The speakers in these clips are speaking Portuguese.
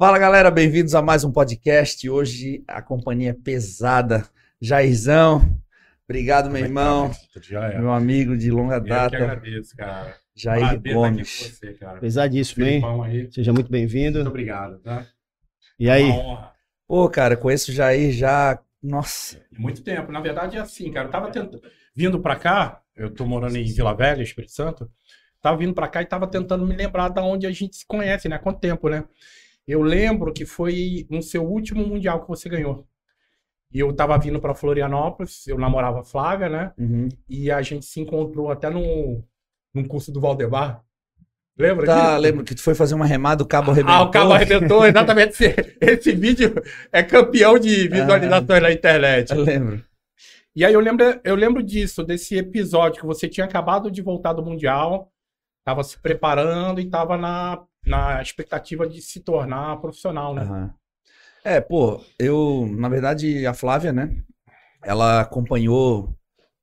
Fala galera, bem-vindos a mais um podcast. Hoje a companhia é pesada. Jairzão, obrigado, meu irmão, Já meu amigo de longa Eu que data, agradeço, cara. Jair Prazer aqui Gomes. com você, cara. Pesadíssimo, hein? Filipão aí. Seja muito bem-vindo. Muito obrigado, tá? E aí? Uma honra. Pô, cara, conheço o Jair já. Nossa, Muito tempo. Na verdade, é assim, cara. Eu tava tentando... vindo pra cá, eu tô morando em Vila Velha, Espírito Santo. Tava vindo pra cá e tava tentando me lembrar da onde a gente se conhece, né? Há quanto tempo, né? Eu lembro que foi no seu último mundial que você ganhou. E eu tava vindo pra Florianópolis, eu namorava a Flávia, né? uhum. E a gente se encontrou até num, num curso do Valdemar. Lembra tá, disso? lembro que tu foi fazer uma remada, o cabo arrebentou. Ah, o cabo arrebentou, exatamente. Esse, esse vídeo é campeão de visualizações na internet. Eu lembro. E aí eu lembro, eu lembro disso, desse episódio que você tinha acabado de voltar do Mundial, estava se preparando e estava na, na expectativa de se tornar profissional, né? Aham. É, pô, eu, na verdade, a Flávia, né? Ela acompanhou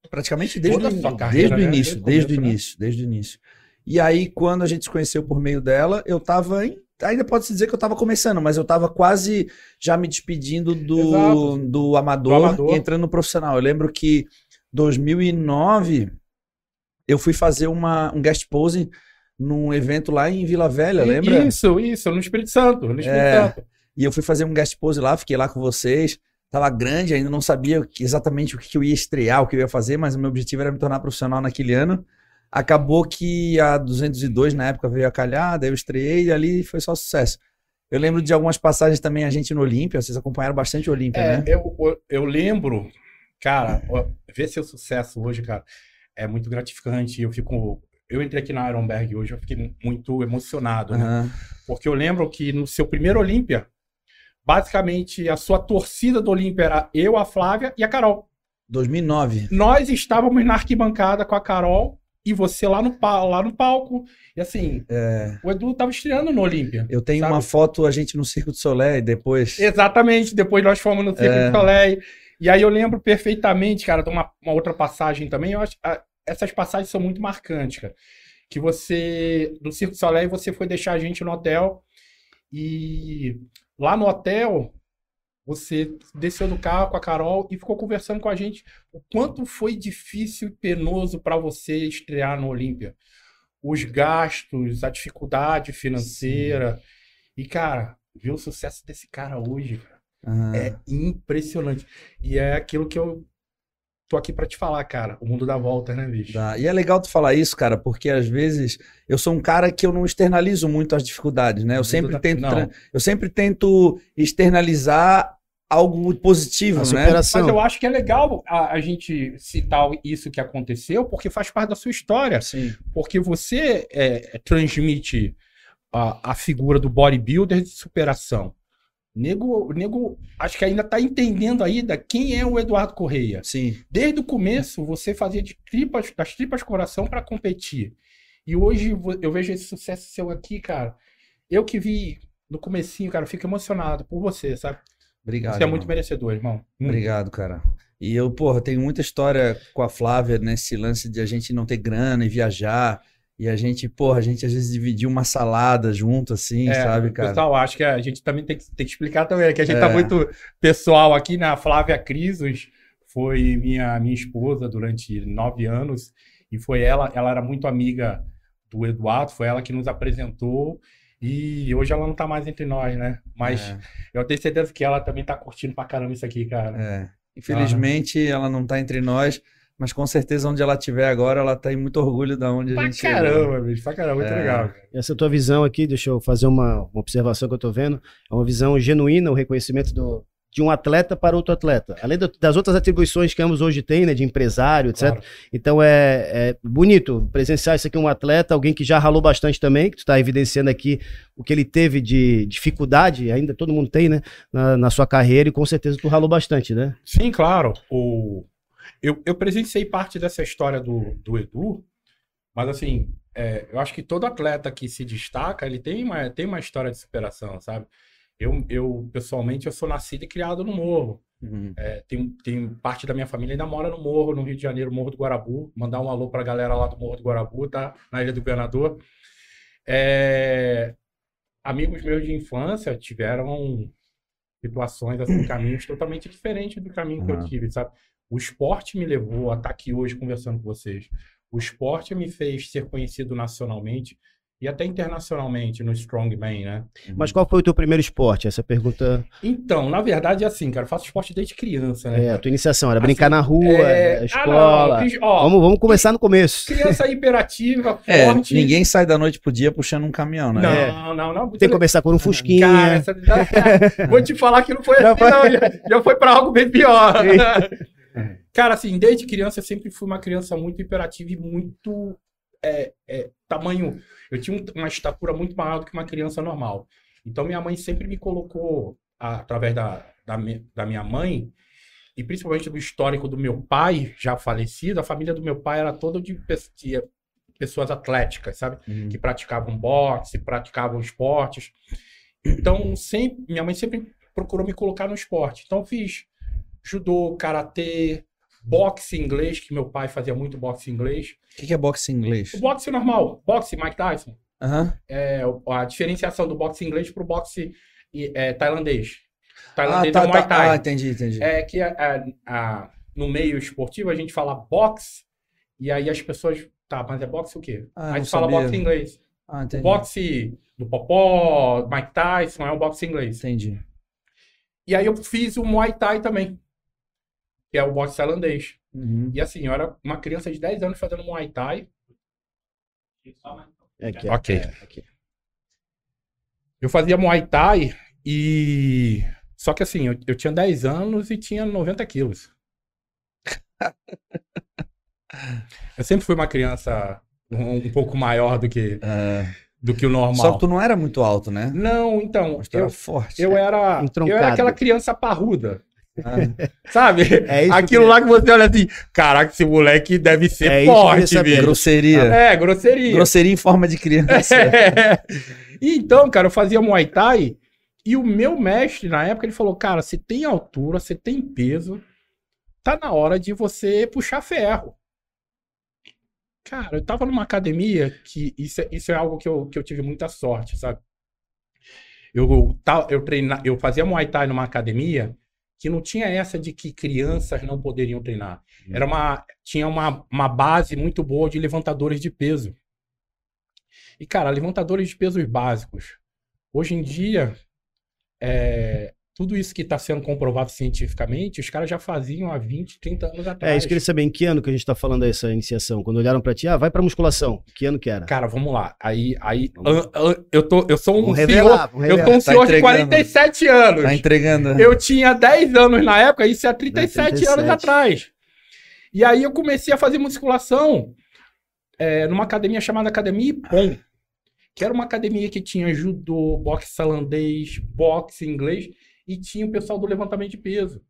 praticamente desde, Toda o, carreira, desde o né? início, Desde o o né? início, desde o início. E aí, quando a gente se conheceu por meio dela, eu tava em, ainda pode-se dizer que eu tava começando, mas eu tava quase já me despedindo do, Exato. do amador, Do amador. e entrando no profissional. Eu lembro que 2009 eu fui fazer uma, um guest pose num evento lá em Vila Velha, lembra? Isso, isso, no Espírito Santo, no Espírito É. Santo. E eu fui fazer um guest pose lá, fiquei lá com vocês. Tava grande, ainda não sabia exatamente o que eu ia estrear, o que eu ia fazer, mas o meu objetivo era me tornar profissional naquele ano. Acabou que a 202 na época veio a calhar, daí eu estreiei e ali foi só sucesso. Eu lembro de algumas passagens também, a gente no Olímpia, vocês acompanharam bastante o Olímpia, É, né? eu, eu, lembro, cara, ver seu sucesso hoje, cara, é muito gratificante. Eu fico. Eu entrei aqui na Ironberg hoje, eu fiquei muito emocionado, né? Aham. Porque eu lembro que no seu primeiro Olímpia, basicamente a sua torcida do Olímpia era eu, a Flávia e a Carol. 2009. Nós estávamos na arquibancada com a Carol e você lá no, lá no palco. E assim, É, o Edu estava estreando no Olímpia. eu tenho Sabe? uma foto, a gente no Circo de Soleil, depois. Exatamente, depois nós fomos no Circo É. de Soleil. E aí eu lembro perfeitamente, cara, de uma, uma outra passagem também. Eu acho, essas passagens são muito marcantes, cara. Que você, do Circo de Soleil, você foi deixar a gente no hotel. E lá no hotel, você desceu do carro com a Carol e ficou conversando com a gente o quanto foi difícil e penoso para você estrear no Olímpia. Os gastos, a dificuldade financeira. E, cara, ver o sucesso desse cara hoje, cara, é impressionante. E é aquilo que eu tô aqui pra te falar, cara. O mundo dá volta, né, bicho? Tá. E é legal tu falar isso, cara, porque às vezes eu sou um cara que eu não externalizo muito as dificuldades, né? Eu sempre da- tento, não. eu sempre tento externalizar algo positivo, A né? superação. Mas eu acho que é legal a, a gente citar isso que aconteceu, porque faz parte da sua história. Sim. Porque você é, transmite a, a figura do bodybuilder de superação. Nego, nego, acho que ainda tá entendendo ainda quem é o Eduardo Correia. Sim. Desde o começo, você fazia de tripas, das tripas coração para competir. E hoje eu vejo esse sucesso seu aqui, cara. Eu que vi no comecinho, cara, eu fico emocionado por você, sabe? Obrigado. Você é muito irmão. merecedor, irmão. Muito. Obrigado, cara. E eu, porra, tenho muita história com a Flávia nesse lance de a gente não ter grana e viajar. E a gente, porra, a gente às vezes dividia uma salada junto, assim, É, sabe, cara? Pessoal, acho que a gente também tem que, tem que explicar também, que a gente tá É. muito pessoal aqui, né? A Flávia Crisos foi minha, minha esposa durante nove anos e foi ela, ela era muito amiga do Eduardo, foi ela que nos apresentou e hoje ela não tá mais entre nós, né? Mas É, eu tenho certeza que ela também tá curtindo pra caramba isso aqui, cara. é. Infelizmente, ela não tá entre nós, mas com certeza onde ela estiver agora, ela tem muito orgulho da onde a Pra gente chegou. caramba, bicho, pra caramba, muito É. legal. cara. Essa tua visão aqui, deixa eu fazer uma, uma observação que eu tô vendo. É uma visão genuína, o reconhecimento do, de um atleta para outro atleta. Além do- das outras atribuições que ambos hoje têm, né, de empresário, etc. Claro. Então é, é bonito presenciar isso aqui, um atleta, alguém que já ralou bastante também, que tu está evidenciando aqui o que ele teve de dificuldade, ainda todo mundo tem, né, na, na sua carreira, e com certeza tu ralou bastante, né? Sim, claro. O... Eu, eu presenciei parte dessa história do, do Edu, mas assim, é, eu acho que todo atleta que se destaca, ele tem uma, tem uma história de superação, sabe? Eu, eu, pessoalmente, eu sou nascido e criado no Morro. Uhum. É, tem, tem parte da minha família ainda mora no Morro, no Rio de Janeiro, Morro do Guarabu. Mandar um alô pra galera lá do Morro do Guarabu, tá? Na Ilha do Governador. É, amigos meus de infância tiveram situações, assim, caminhos totalmente diferentes do caminho que eu tive, sabe? O esporte me levou a estar aqui hoje conversando com vocês. O esporte me fez ser conhecido nacionalmente e até internacionalmente no Strongman, né? Mas qual foi o teu primeiro esporte? Essa pergunta Então, na verdade, é assim, cara, eu faço esporte desde criança, né? é a tua iniciação, era brincar na rua, É, é, ah, não, escola. fiz- ó, vamos, vamos começar no começo. criança hiperativa, É, forte. ninguém sai da noite pro dia puxando um caminhão, né? Não, É. não, não. Tem que começar por um fusquinha. Cara, essa- vou te falar que não foi Já assim, foi. não. Já, já foi pra algo bem pior. Cara, assim, desde criança eu sempre fui uma criança muito hiperativa e muito é, é, tamanho. Eu tinha um- uma estatura muito maior do que uma criança normal. Então minha mãe sempre me colocou, a- através da, da, da minha mãe, e principalmente do histórico do meu pai, já falecido, a família do meu pai era toda de, de pessoas atléticas, sabe? Uhum. que praticavam boxe, praticavam esportes. Então, sempre, minha mãe sempre procurou me colocar no esporte. Então, eu fiz judô, karatê, boxe inglês, que meu pai fazia muito boxe inglês. O que que é boxe inglês? O boxe normal, boxe Mike Tyson. Aham. É a diferenciação do boxe inglês para o boxe é, tailandês. Ah, Tailandês tá, é o Muay tá. Thai. Ah, entendi, entendi. É que a- a- a- no meio esportivo a gente fala boxe e aí as pessoas. Tá, mas é boxe o quê? Ah, aí não tu fala boxe inglês. Ah, O entendi. boxe do Popó, Mike Tyson, é o boxe inglês. Entendi. E aí eu fiz o Muay Thai também, que é o boxe tailandês. Uhum. E assim, eu era uma criança de 10 anos fazendo Muay Thai. É que é- Ok. é, aqui. Eu fazia Muay Thai e... Só que assim, eu, eu tinha 10 anos e tinha 90 quilos. eu sempre fui uma criança um, um pouco maior do que, Ah, do que o normal. Só que tu não era muito alto, né? Não, então, Mas tu era eu, forte. eu era, eu era aquela criança parruda. Ah, Sabe? É Aquilo que- lá que você olha assim, caraca, esse moleque deve ser É forte, saber. bicho. grosseria. É, grosseria. Grosseria em forma de criança. É. Então, cara, eu fazia Muay Thai e o meu mestre, na época, ele falou, cara, você tem altura, você tem peso, tá na hora de você puxar ferro. Cara, eu tava numa academia que isso é, isso é algo que eu, que eu tive muita sorte, sabe? Eu, eu, treina, eu fazia Muay Thai numa academia que não tinha essa de que crianças não poderiam treinar. Era uma, tinha uma, uma base muito boa de levantadores de peso. E, cara, levantadores de pesos básicos. Hoje em dia, é, tudo isso que está sendo comprovado cientificamente, os caras já faziam há 20, 30 anos atrás. É, isso que queria saber, em que ano que a gente tá falando dessa iniciação? Quando olharam pra ti, ah, vai pra musculação. Que ano que era? Cara, vamos lá. Aí, aí Vamos. an- an- eu, tô, eu sou um Vamos senhor. revelar, vamos Eu sou um Tá senhor de entregando. 47 anos. Tá entregando. Eu tinha 10 anos na época, isso é 37, 37. anos atrás. E aí eu comecei a fazer musculação é, numa academia chamada Academia Ipom, que era uma academia que tinha judô, boxe tailandês, boxe inglês e tinha o pessoal do levantamento de peso.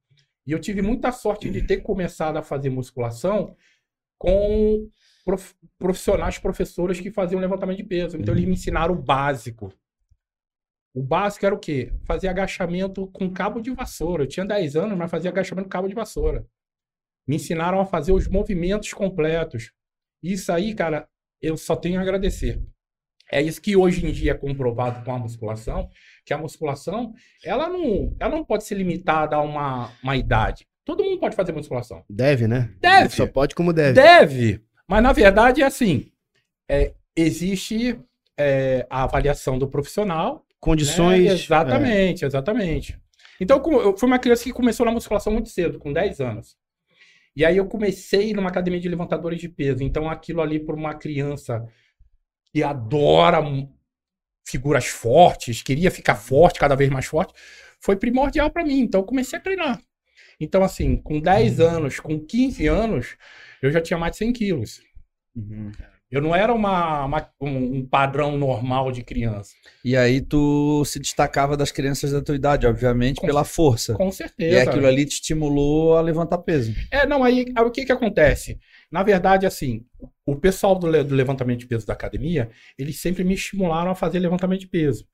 E eu tive muita sorte de ter começado a fazer musculação com prof- profissionais, professores que faziam levantamento de peso. Então eles me ensinaram o básico. O básico era o quê? Fazer agachamento com cabo de vassoura. Eu tinha 10 anos, mas fazia agachamento com cabo de vassoura. Me ensinaram a fazer os movimentos completos. Isso aí, cara, eu só tenho a agradecer. É isso que hoje em dia é comprovado com a musculação, que a musculação, ela não, ela não pode ser limitada a uma, uma idade. Todo mundo pode fazer musculação. Deve, né? Deve. Só pode como deve. Deve, mas na verdade é assim, é, existe é, a avaliação do profissional, Condições. né? Exatamente, exatamente. Então, eu fui uma criança que começou na musculação muito cedo, com 10 anos. E aí eu comecei numa academia de levantadores de peso. Então, aquilo ali para uma criança que adora figuras fortes, queria ficar forte, cada vez mais forte, foi primordial para mim. Então, eu comecei a treinar. Então, assim, com 10 anos, com 15 anos, eu já tinha mais de 100 quilos. Uhum. Eu não era uma, uma- um, padrão normal de criança. E aí tu se destacava das crianças da tua idade, obviamente, Com pela força. Com E certeza. aquilo ali te estimulou a levantar peso. É, não, aí, aí o que que acontece? Na verdade, assim, o pessoal do, do levantamento de peso da academia, eles sempre me estimularam a fazer levantamento de peso.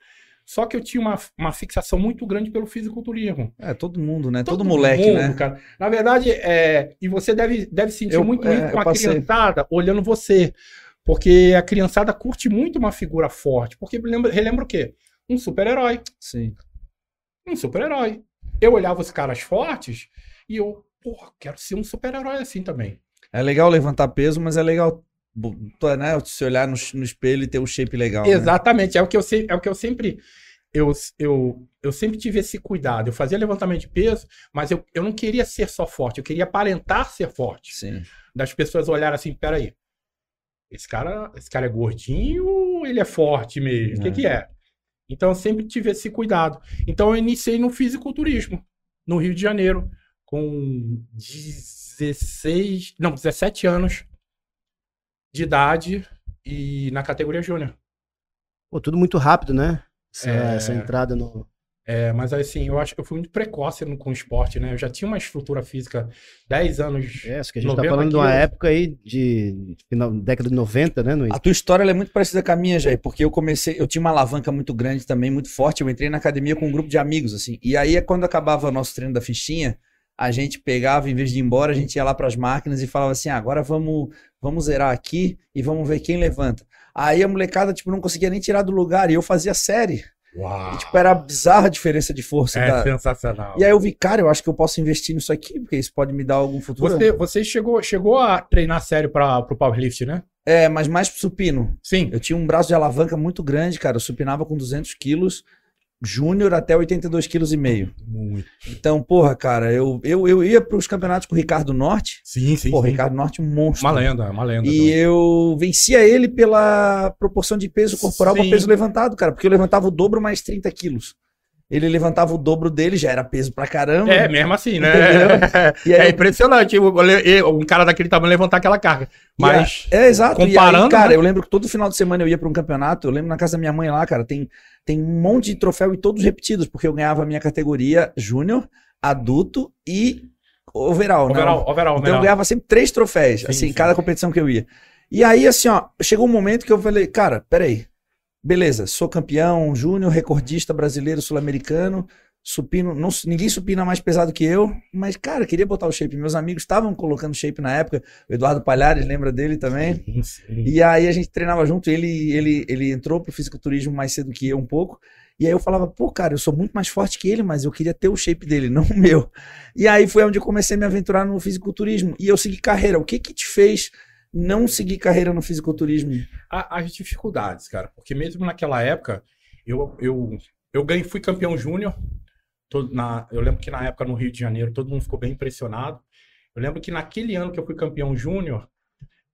Só que eu tinha uma, uma fixação muito grande pelo fisiculturismo. É, todo mundo, né? Todo, Todo moleque, mundo, né? Cara. Na verdade, é, e você deve, deve sentir Eu- muito é, isso com a passei. criançada olhando você. Porque a criançada curte muito uma figura forte. Porque lembra, relembra o quê? um super-herói. Sim. Um super-herói. Eu olhava os caras fortes e eu, porra, quero ser um super-herói assim também. É legal levantar peso, mas é legal né, se olhar no, no espelho e ter um shape legal. né? Exatamente, é o que eu, é o que eu sempre. Eu, eu, eu sempre tive esse cuidado. Eu fazia levantamento de peso, mas eu, eu não queria ser só forte, eu queria aparentar ser forte. Sim. Das pessoas olharem assim, peraí. Esse cara, esse cara é gordinho ou ele é forte mesmo? O que, É. que é? Então eu sempre tive esse cuidado. Então eu iniciei no fisiculturismo, no Rio de Janeiro, com 16, não, 17 anos de idade e na categoria júnior. Pô, tudo muito rápido, né? Essa, É. essa entrada no. É, mas assim, eu acho que eu fui muito precoce no, com o esporte, né? Eu já tinha uma estrutura física 10 anos. É, isso que a gente tá 90 falando de uma época aí de final, década de 90, né? No... A tua história ela é muito parecida com a minha, Jair, porque eu comecei, eu tinha uma alavanca muito grande também, muito forte. Eu entrei na academia com um grupo de amigos, assim. E aí, quando acabava o nosso treino da fichinha, a gente pegava, em vez de ir embora, a gente ia lá para as máquinas e falava assim: ah, agora vamos, vamos zerar aqui e vamos ver quem levanta. Aí a molecada, tipo, não conseguia nem tirar do lugar e eu fazia série. Uau! E, tipo, era bizarra a diferença de força. é da- sensacional. E aí eu vi, cara, eu acho que eu posso investir nisso aqui, porque isso pode me dar algum futuro. Você, você chegou, chegou a treinar sério para o powerlift, né? É, mas mais pro supino. Sim. Eu tinha um braço de alavanca muito grande, cara. Eu supinava com 200 quilos, júnior até 82 quilos e meio. Muito. Então, porra, cara, eu, eu, eu ia pros campeonatos com o Ricardo Norte. Sim, sim. Pô, sim. Ricardo Norte, um monstro. Uma lenda, uma lenda. E também. eu vencia ele pela proporção de peso corporal para peso levantado, cara. Porque eu levantava o dobro mais 30 quilos. Ele levantava o dobro dele, já era peso pra caramba. É, mesmo assim, né? Aí é eu- impressionante um cara daquele tamanho levantar aquela carga. Mas. É, exato. Comparando, e aí, cara, né? eu lembro que todo final de semana eu ia pra um campeonato. Eu lembro na casa da minha mãe lá, cara, tem, tem um monte de troféu e todos repetidos, porque eu ganhava a minha categoria júnior, adulto e overall, né? Overall, overall, Então eu overall. ganhava sempre três troféus, Sim, assim, em sim. cada competição que eu ia. E aí, assim, ó, chegou um momento que eu falei, cara, peraí. Beleza, sou campeão júnior, recordista brasileiro, sul-americano, supino, não, ninguém supina mais pesado que eu, mas, cara, queria botar o shape. Meus amigos estavam colocando shape na época, o Eduardo Palhares, lembra dele também? Sim, sim. E aí a gente treinava junto, ele, ele, ele entrou pro fisiculturismo mais cedo que eu um pouco. E aí eu falava, pô, cara, eu sou muito mais forte que ele, mas eu queria ter o shape dele, não o meu. E aí foi onde eu comecei a me aventurar no fisiculturismo. E eu segui carreira. O que que te fez não seguir carreira no fisiculturismo? As dificuldades, cara. Porque mesmo naquela época, eu, eu, eu ganhei, fui campeão júnior. Na- Eu lembro que na época no Rio de Janeiro todo mundo ficou bem impressionado. Eu lembro que naquele ano que eu fui campeão júnior,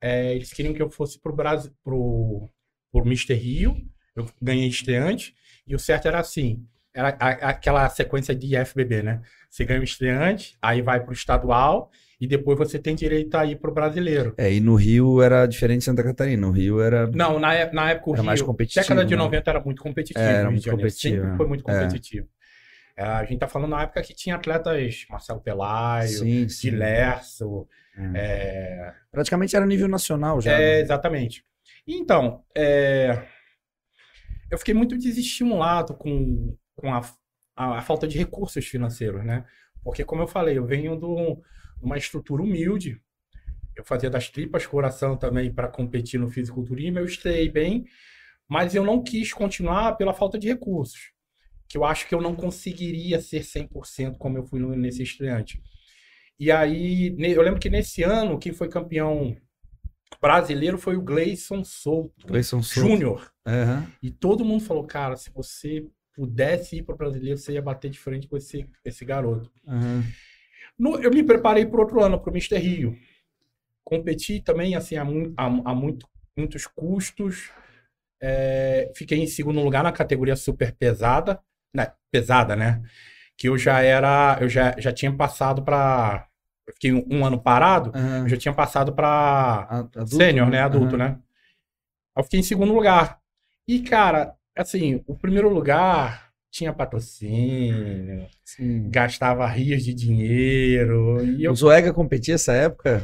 é, eles queriam que eu fosse pro Brasil, pro, pro Mr. Rio. Eu ganhei estreante. E o certo era assim: era a- aquela sequência de FBB, né? Você ganha o estreante, aí vai pro estadual, e depois você tem direito a ir pro brasileiro. É, e no Rio era diferente de Santa Catarina. No Rio era. Não, na, na época o Era mais Rio, competitivo, década de né? 90 era muito competitivo. É, era o muito competitivo, Sempre é. foi muito É. competitivo. É, a gente tá falando na época que tinha atletas Marcelo Pelaio, sim. Dilerso, É. é, Praticamente era nível nacional já. é, né? exatamente. Então, é, eu fiquei muito desestimulado com, com a, a- a falta de recursos financeiros, né? Porque, como eu falei, eu venho de um- de uma estrutura humilde. Eu fazia das tripas coração também para competir no fisiculturismo. Eu estreiei bem, mas eu não quis continuar pela falta de recursos. Que eu acho que eu não conseguiria ser 100% como eu fui nesse estreante. E aí, eu lembro que nesse ano, quem foi campeão brasileiro foi o Gleison Souto, Gleison Souto. Júnior. Aham. E todo mundo falou, cara, se você pudesse ir para o brasileiro, você ia bater de frente com esse, esse garoto. aham. No- eu me preparei para outro ano, para o Mr. Rio. Competi também, assim, a, a- a muito- muitos custos. É, fiquei em segundo lugar na categoria super pesada, né? Pesada, né? Que eu já era, eu já, já tinha passado para, fiquei um, um ano parado, aham. eu já tinha passado para sênior, né? Adulto, Aham. né? Eu fiquei em segundo lugar. E, cara, assim, o primeiro lugar tinha patrocínio, Sim. gastava rios de dinheiro. E eu, O Zoega competia essa época?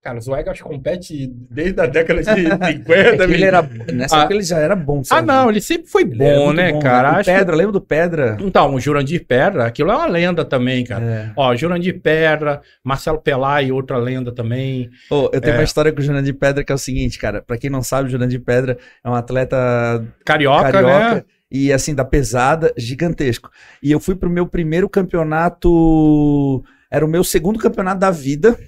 cara, o Zoegas compete desde a década de 50. É que ele era, nessa Ah. época ele já era bom, Ah, sabe? não, ele sempre foi Ele bom, né, cara? O Acho que- Pedra, lembra do Pedra? Então, o Jurandir Pedra, aquilo é uma lenda também, cara. É. Ó, Jurandir Pedra, Marcelo Pelai, outra lenda também. Ô, eu tenho É. uma história com o Jurandir Pedra que é o seguinte, cara. Pra quem não sabe, o Jurandir Pedra é um atleta Carioca, carioca. né? E assim, da pesada, gigantesco. E eu fui pro meu primeiro campeonato. Era o meu segundo campeonato da vida.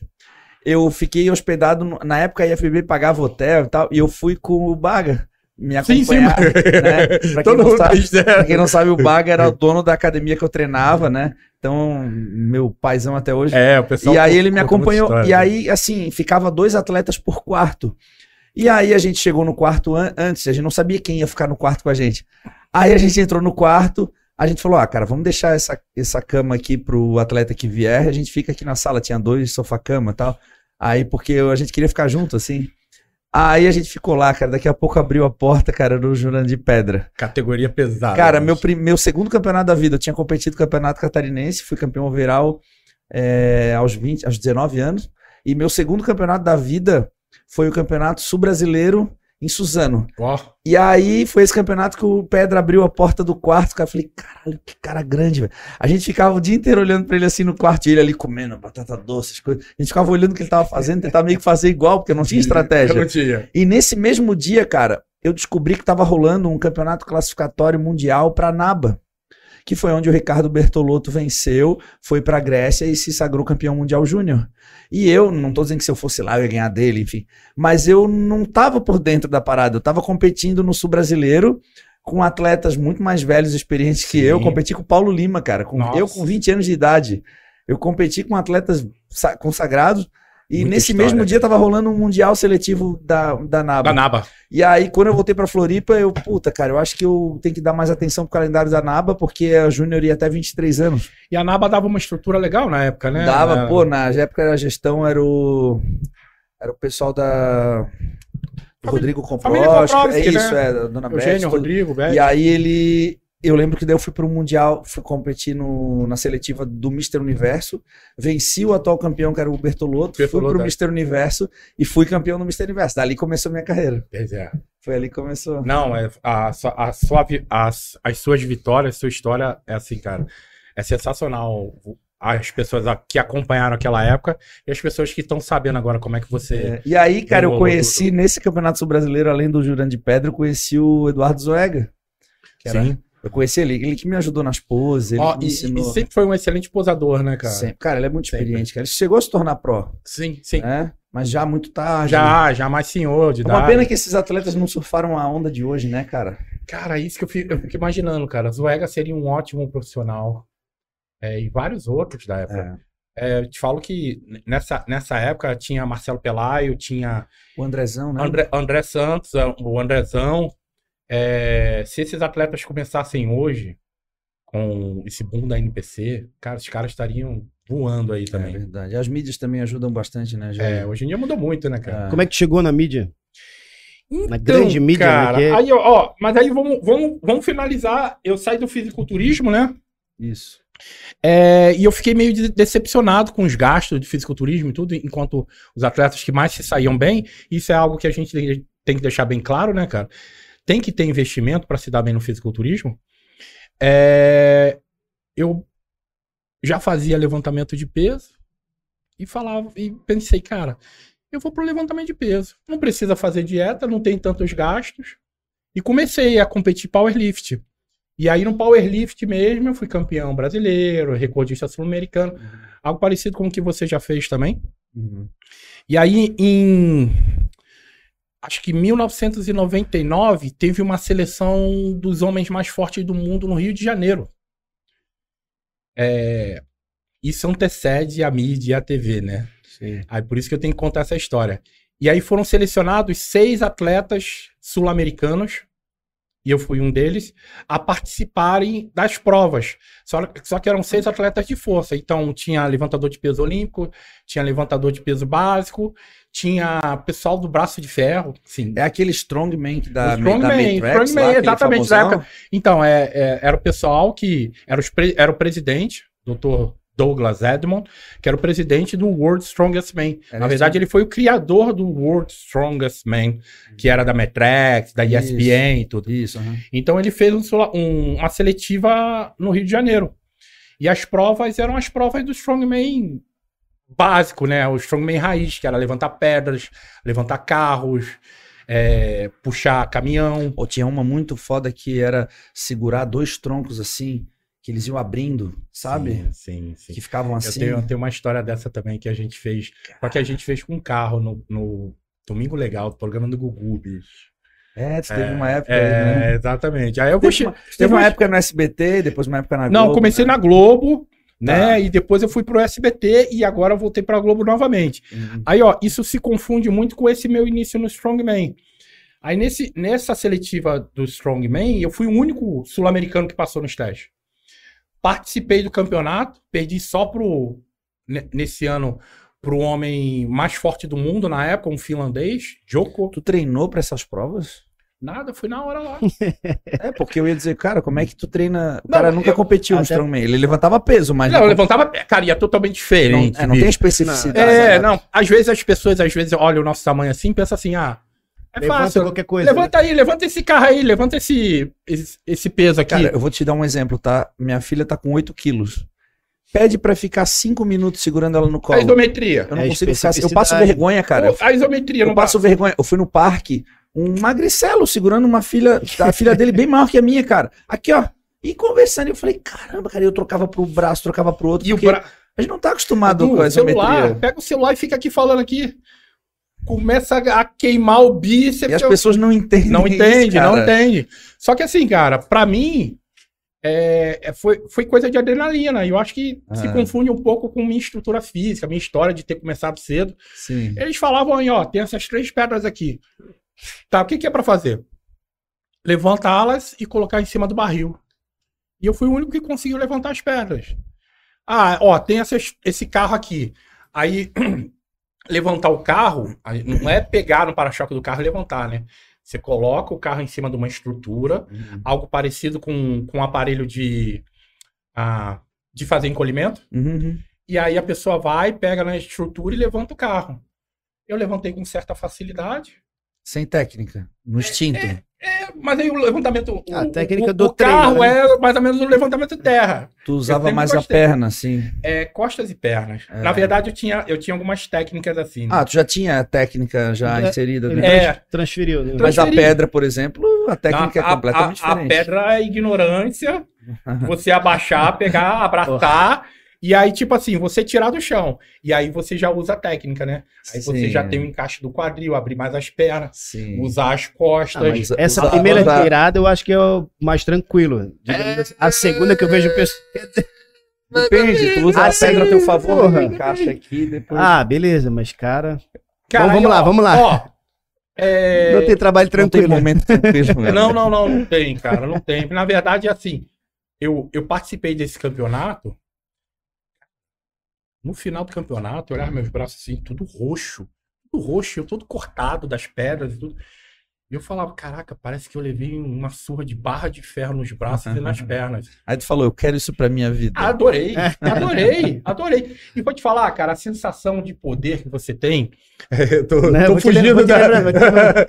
Eu fiquei hospedado. no- Na época a IFBB pagava hotel e tal. E eu fui com o Baga me Sim, sim, acompanhar. né? Pra quem não sabe, né? Pra quem não sabe, o Baga era o dono da academia que eu treinava, né? Então, meu paizão até hoje. É, o pessoal. e aí ele me acompanhou. história, e aí, assim, ficava dois atletas por quarto. E aí a gente chegou no quarto an- antes, a gente não sabia quem ia ficar no quarto com a gente. Aí a gente entrou no quarto, a gente falou: ah, cara, vamos deixar essa, essa cama aqui pro atleta que vier, a gente fica aqui na sala. Tinha dois sofá-cama e tal. Aí, porque a gente queria ficar junto, assim. Aí a gente ficou lá, cara. Daqui a pouco abriu a porta, cara, no Jurandir Pedra. Categoria pesada. Cara, meu, meu segundo campeonato da vida, eu tinha competido no campeonato catarinense, fui campeão overall é, aos 20, aos 19 anos. E meu segundo campeonato da vida foi o campeonato sul-brasileiro em Suzano. E aí foi esse campeonato que o Pedra abriu a porta do quarto, cara. Eu falei, caralho, que cara grande, velho. A gente ficava o dia inteiro olhando pra ele assim no quarto, e ele ali comendo batata doce, as coisas. A gente ficava olhando o que ele tava fazendo, tentava meio que fazer igual, porque não tinha eu estratégia. não tinha. E nesse mesmo dia, cara, eu descobri que estava rolando um campeonato classificatório mundial para Naba, que foi onde o Ricardo Bertolotto venceu, foi para Grécia e se sagrou campeão mundial júnior. E eu, não tô dizendo que se eu fosse lá eu ia ganhar dele, enfim, mas eu não tava por dentro da parada, eu tava competindo no sul brasileiro com atletas muito mais velhos e experientes que Sim. eu, competi com o Paulo Lima, cara, com, eu com 20 anos de idade. Eu competi com atletas sa- consagrados e Muita nesse história, mesmo dia tava rolando um mundial seletivo da, da NABA. Da Naba. E aí, quando eu voltei pra Floripa, eu, puta, cara, eu acho que eu tenho que dar mais atenção pro calendário da NABA, porque a Júnior ia até 23 anos. E a Naba dava uma estrutura legal na época, né? Dava, Era- pô, na época era a gestão, era o. Era o pessoal da. Rodrigo Komproski, é Komproski, isso, né? é, Dona Beth. Eugênio, tudo. Rodrigo, Beth. E aí ele. Eu lembro que daí eu fui pro Mundial, fui competir no, na seletiva do Mr. Universo, venci o atual campeão, que era o Bertolotto, fui Bertolotto, pro é. Mr. Universo e fui campeão no Mr. Universo. Dali começou minha carreira. Pois é. Foi ali que começou. Não, é, a, sua- a sua, as, as suas vitórias, sua história é assim, cara. É sensacional. As pessoas a- que acompanharam aquela época e as pessoas que estão sabendo agora como é que você. É, E aí, cara, eu conheci nesse Campeonato Brasileiro, além do Jurandir de Pedra, eu conheci o Eduardo Zoega. Que era- Sim. Eu conheci ele, ele que me ajudou nas poses, ele me e, e sempre foi um excelente posador, né, cara? Sempre. Cara, ele é muito Sempre. experiente, cara. Ele chegou a se tornar pró, Sim, sim. né? Mas já muito tarde. Já, já mais senhor de É uma pena que esses atletas não surfaram a onda de hoje, né, cara? Cara, isso que eu fico, eu fico imaginando, cara. Zoega seria um ótimo profissional. É, e vários outros da época. É, eu te falo que nessa, nessa época tinha Marcelo Pelaio, tinha O Andrezão, né? André, André Santos, o Andrezão. É, se esses atletas começassem hoje com esse boom da NPC, cara, os caras estariam voando aí É também. verdade. As mídias também ajudam bastante, né, já. É, hoje em dia mudou muito, né, cara? É. Como é que chegou na mídia? Na Então, grande mídia, né, cara, que é- aí, ó, ó, mas aí vamos, vamos, vamos finalizar. Eu saí do fisiculturismo, né? Isso. É, e eu fiquei meio de- decepcionado com os gastos de fisiculturismo e tudo, enquanto os atletas que mais se saíam bem, isso é algo que a gente tem que deixar bem claro, né, cara? Tem que ter investimento para se dar bem no fisiculturismo. É, eu já fazia levantamento de peso e falava e pensei, cara, eu vou pro levantamento de peso. Não precisa fazer dieta, não tem tantos gastos. E comecei a competir powerlift. E aí no powerlift mesmo eu fui campeão brasileiro, recordista sul-americano, algo parecido com o que você já fez também. Uhum. E aí em acho que 1999 teve uma seleção dos homens mais fortes do mundo no Rio de Janeiro. É, isso antecede a mídia e a TV, né? Sim. Aí por isso que eu tenho que contar essa história. E aí foram selecionados seis atletas sul-americanos, e eu fui um deles, a participarem das provas. Só, só que eram seis atletas de força. Então tinha levantador de peso olímpico, tinha levantador de peso básico, tinha pessoal do braço de ferro. Sim. É aquele strongman que da, strongman, da Matrix, strongman, lá, exatamente, da época. Então, é, é, era o pessoal que. Era, os pre- era o presidente, Dr. Douglas Edmond, que era o presidente do World Strongest Man. Era Na verdade, ele foi o criador do World Strongest Man, que era da Metrex, da Isso. ESPN e tudo. Isso, aham. Então, ele fez um um- uma seletiva no Rio de Janeiro. E as provas eram as provas do Strongman básico, né? O Strongman raiz, que era levantar pedras, levantar carros, é, puxar caminhão. Ou tinha uma muito foda que era segurar dois troncos assim, que eles iam abrindo, sabe? Sim, sim. sim. Que ficavam Eu assim. tenho, eu tenho uma história dessa também que a gente fez. Só que a gente fez com um carro no, no Domingo Legal, do programa do Gugu, bicho. É, tu teve É, uma época aí, né? É, exatamente. Aí eu vou. Teve uma, eu teve uma época no SBT, depois uma época na Não, Globo, comecei né? na Globo, né? Tá. E depois eu fui pro SBT e agora voltei pra Globo novamente. Uhum. Aí, ó, isso se confunde muito com esse meu início no Strongman. Aí, nesse, nessa seletiva do Strongman, eu fui o único sul-americano que passou nos testes. Participei do campeonato, perdi só pro, ne- nesse ano, pro homem mais forte do mundo na época, um finlandês, Joko. Tu treinou pra essas provas? Nada, fui na hora lá. É, porque eu ia dizer, cara, como é que tu treina? O Não, cara nunca eu- competiu no Strongman. Ele levantava peso, mas Não, não, eu levantava, cara, ia totalmente não, diferente. é, não tem especificidade. É, né? não. Às vezes as pessoas, às vezes, olham o nosso tamanho assim e pensam assim, ah, é Levanta fácil. qualquer coisa. Levanta aí, levanta esse carro aí, levanta esse, esse, esse peso aqui. Cara, eu vou te dar um exemplo, tá? Minha filha tá com 8 quilos. Pede pra ficar 5 minutos segurando ela no a colo. isometria. Eu não É consigo ficar assim. Eu passo vergonha, cara. a isometria, Eu não passo vergonha. Eu fui no parque, um magricelo segurando uma filha, a filha dele bem maior que a minha, cara. Aqui, ó. E conversando, eu falei, caramba, cara, eu trocava pro braço, trocava pro outro. E o bra... A gente não tá acostumado Edu, com a celular, pega o celular e fica aqui falando aqui. Começa a queimar o bíceps. E as eu- pessoas não entendem. Não isso, entende, não cara. entende. Só que assim, cara, pra mim, é, é- foi, foi coisa de adrenalina. E eu acho que se Ah. confunde um pouco com minha estrutura física, minha história de ter começado cedo. Sim. Eles falavam aí, ó, tem essas três pedras aqui. Tá, o que, que é pra fazer? Levantá-las e colocar em cima do barril. E eu fui o único que conseguiu levantar as pedras. Ah, ó, tem essas- esse carro aqui. Aí, levantar o carro, não é pegar no para-choque do carro e levantar, né? Você coloca o carro em cima de uma estrutura, algo parecido com, com um aparelho de, ah, de fazer encolhimento. Uhum. E aí a pessoa vai, pega na estrutura e levanta o carro. Eu levantei com certa facilidade. Sem técnica. No instinto. É, mas aí o levantamento. A o, técnica o, do o carro treino, né? é mais ou menos o levantamento terra. Tu usava mais a perna, assim. É, costas e pernas. É. Na verdade, eu tinha, eu tinha algumas técnicas assim. né? Ah, tu já tinha a técnica já É, inserida. Né? É. trans- transferiu. né? Mas a pedra, por exemplo, a técnica a, é completamente a, a diferente. pedra é ignorância. Você abaixar, pegar, abraçar. E aí, tipo assim, você tirar do chão. E aí você já usa a técnica, né? Aí você Sim. já tem o encaixe do quadril, abrir mais as pernas, Sim. usar as Ah, costas. mas Essa usar- primeira usar- tirada eu acho que é o mais tranquilo. assim. A segunda que eu vejo o pessoal. Depende, tu usa Ah, a pedra a teu favor, porra. encaixa aqui, depois... Ah, beleza, mas cara. Cara, Bom, vamos aí, lá, ó, vamos lá. Ó, é, Não tem trabalho não tem tranquilo. momento tranquilo. né? Não, não, não, não tem, cara, não tem. Na verdade, assim, eu, eu participei desse campeonato. No final do campeonato, eu olhava meus braços assim, tudo roxo. Tudo roxo, eu todo cortado das pedras e tudo. E eu falava, caraca, parece que eu levei uma surra de barra de ferro nos braços e nas pernas. Aí tu falou, eu quero isso pra minha vida. Adorei, adorei, adorei. E vou te falar, cara, a sensação de poder que você tem. Eu tô, Né, tô vou fugindo da. lembrar.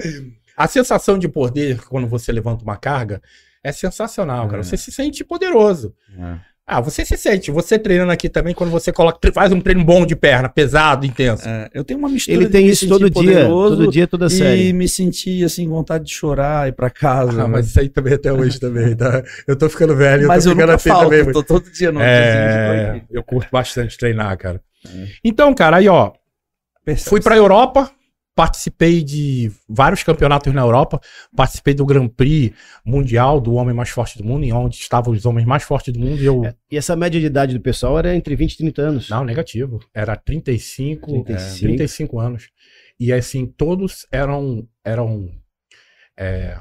A sensação de poder quando você levanta uma carga é sensacional, cara. É. Você se sente poderoso. É. Ah, você se sente. Você treinando aqui também, quando você coloca, faz um treino bom de perna, pesado, intenso. É, eu tenho uma mistura Ele tem isso todo dia. poderoso Todo dia, toda e série. me sentir, assim, vontade de chorar, ir pra casa. Ah, mas isso aí também até hoje também, tá? Eu tô ficando velho, Mas eu eu tô ficando nunca assim falto, também. eu tô todo dia no É, eu curto bastante treinar, cara. É. Então, cara, aí ó, Percebe? Fui pra Europa, participei de vários campeonatos na Europa, participei do Grand Prix Mundial do Homem Mais Forte do Mundo, em onde estavam os homens mais fortes do mundo, e eu. É, E essa média de idade do pessoal era entre 20 e 30 anos. Não, negativo. Era 35, 35. 35. 35 anos. E assim, todos eram, eram é,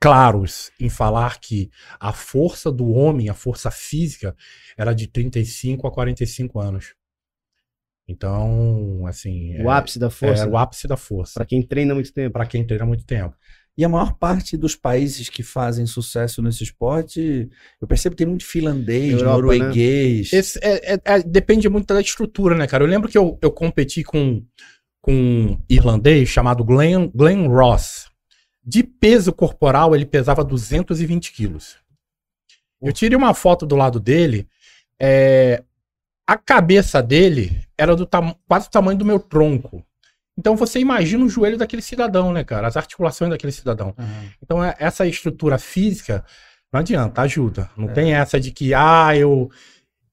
claros em falar que a força do homem, a força física, era de 35 a 45 anos. Então, assim. O é- ápice da força. Era o ápice da força. Pra quem treina muito tempo. Pra quem treina muito tempo. E a maior parte dos países que fazem sucesso nesse esporte, eu percebo que tem muito finlandês, Europa, norueguês. Esse é- é- é- depende muito da estrutura, né, cara? Eu lembro que eu, eu competi com, com um irlandês chamado Glenn, Glenn Ross. De peso corporal, ele pesava 220 quilos. Eu tirei uma foto do lado dele. é, a cabeça dele era do tam- quase o tamanho do meu tronco. Então você imagina o joelho daquele cidadão, né, cara? As articulações daquele cidadão. Então é- essa estrutura física não adianta, ajuda. Não É. tem essa de que, ah, eu,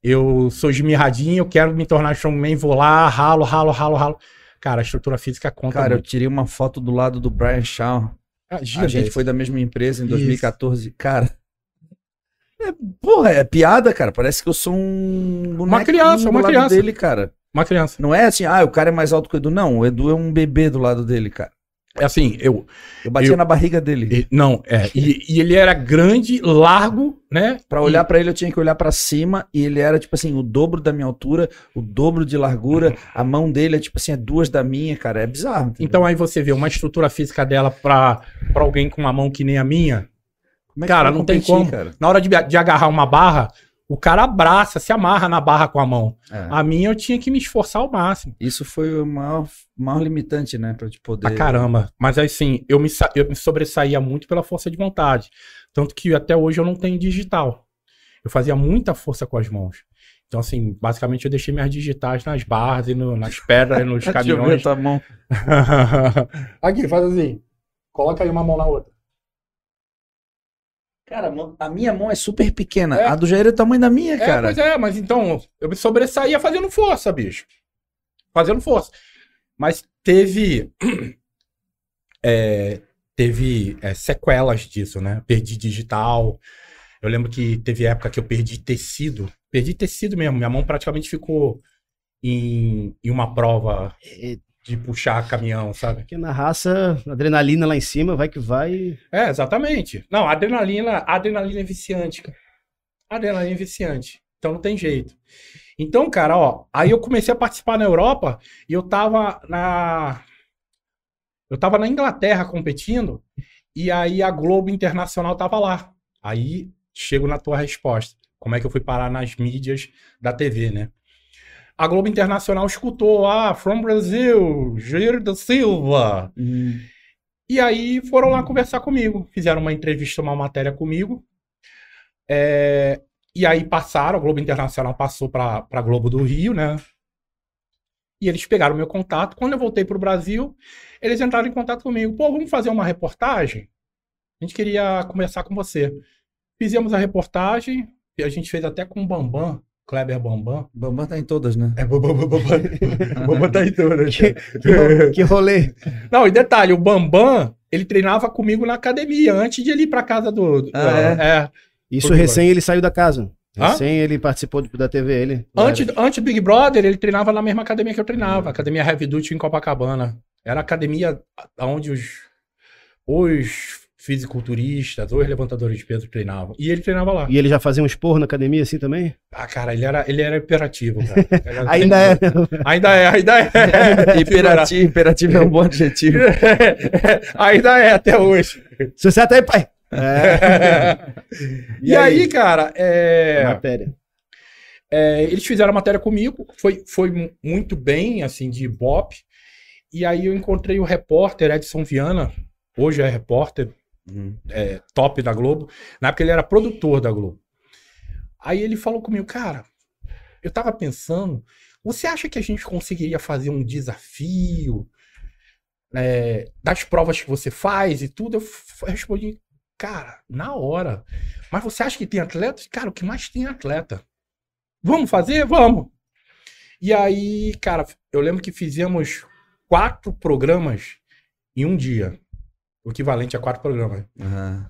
eu sou esmirradinho, eu quero me tornar strongman, vou lá, ralo, ralo, ralo, ralo. Cara, a estrutura física conta Cara, eu muito. tirei uma foto do lado do Brian Shaw. Ah, A gente foi da mesma empresa em Isso. 2014. Cara. É, porra, é piada, cara. Parece que eu sou um bonequinho criança, uma criança. dele, cara. Uma criança. Não é assim, ah, o cara é mais alto que o Edu. Não, o Edu é um bebê do lado dele, cara. É assim, eu, Eu batia Eu- na barriga dele. E- Não, é. E, e ele era grande, largo, né? Pra olhar pra ele, eu tinha que olhar pra cima e ele era, tipo assim, o dobro da minha altura, o dobro de largura. A mão dele é, tipo assim, é duas da minha, cara. É bizarro. entendeu? Então aí você vê uma estrutura física dela pra, pra alguém com uma mão que nem a minha. É cara, não tem competir, como. cara? Na hora de, de agarrar uma barra, o cara abraça, se amarra na barra com a mão. É. A minha eu tinha que me esforçar ao máximo. Isso foi o maior, maior limitante, né? Pra te poder. Pra caramba. Mas assim, eu me, eu me sobressaía muito pela força de vontade. Tanto que até hoje eu não tenho digital. Eu fazia muita força com as mãos. Então, assim, basicamente eu deixei minhas digitais nas barras e no- nas pedras, e nos Deixa eu ver a caminhões. mão. Aqui, faz assim. Coloca aí uma mão na outra. Cara, a minha mão é super pequena. É. A do Jair é o tamanho da minha, É, cara. pois é, mas então eu me sobressaía fazendo força, bicho. Fazendo força. Mas teve. é, teve é, sequelas disso, né? Perdi digital. Eu lembro que teve época que eu perdi tecido. Perdi tecido mesmo. Minha mão praticamente ficou em, em uma prova É, de puxar caminhão, sabe? Porque na raça, adrenalina lá em cima, vai que vai. É, exatamente. Não, adrenalina, adrenalina é viciante, cara. Adrenalina é viciante. Então não tem jeito. Então, cara, ó, aí eu comecei a participar na Europa e eu tava na eu tava na Inglaterra competindo e aí a Globo Internacional tava lá. Aí chego na tua resposta. Como é que eu fui parar nas mídias da TV, né? A Globo Internacional escutou, ah, from Brazil, Jair da Silva. Hum. E aí foram lá conversar comigo. Fizeram uma entrevista, uma matéria comigo. É, e aí passaram, a Globo Internacional passou para a Globo do Rio, né? E eles pegaram meu contato. Quando eu voltei para o Brasil, eles entraram em contato comigo. Pô, vamos fazer uma reportagem? A gente queria conversar com você. Fizemos a reportagem, e a gente fez até com o Bambam, Kleber Bambam. Bambam tá em todas, né? É, Bambam, Bambam, Bambam tá em todas. Que, que, ro- que rolê. Não, e detalhe, o Bambam, ele treinava comigo na academia antes de ele ir pra casa do. do- Ah, é. Isso Foi recém ele saiu da casa. Hã? Recém ele participou da TV, ele. Antes, antes do Big Brother, ele treinava na mesma academia que eu treinava, Academia Heavy Duty em Copacabana. Era a academia onde os, os fisiculturistas, os levantadores de peso treinavam. E ele treinava lá. E ele já fazia um esporro na academia assim também? Ah, cara, ele era, ele era imperativo, cara. Era Ainda é. Ainda é, ainda é. Imperativo, imperativo é um bom adjetivo. ainda é até hoje. Sucesso aí, pai! É. E, aí, cara, é, Matéria. é, eles fizeram a matéria comigo, foi, foi mu- muito bem, assim, de Ibope. E aí eu encontrei o repórter Edson Viana, hoje é repórter Hum. é, top da Globo. Na época ele era produtor da Globo. Aí ele falou comigo, cara, eu tava pensando, você acha que a gente conseguiria fazer um desafio é, das provas que você faz e tudo? Eu respondi, cara, na hora. Mas você acha que tem atletas? Cara, o que mais tem é atleta. Vamos fazer? Vamos. E aí, cara, eu lembro que fizemos quatro programas em um dia. O equivalente a quatro programas. Aham.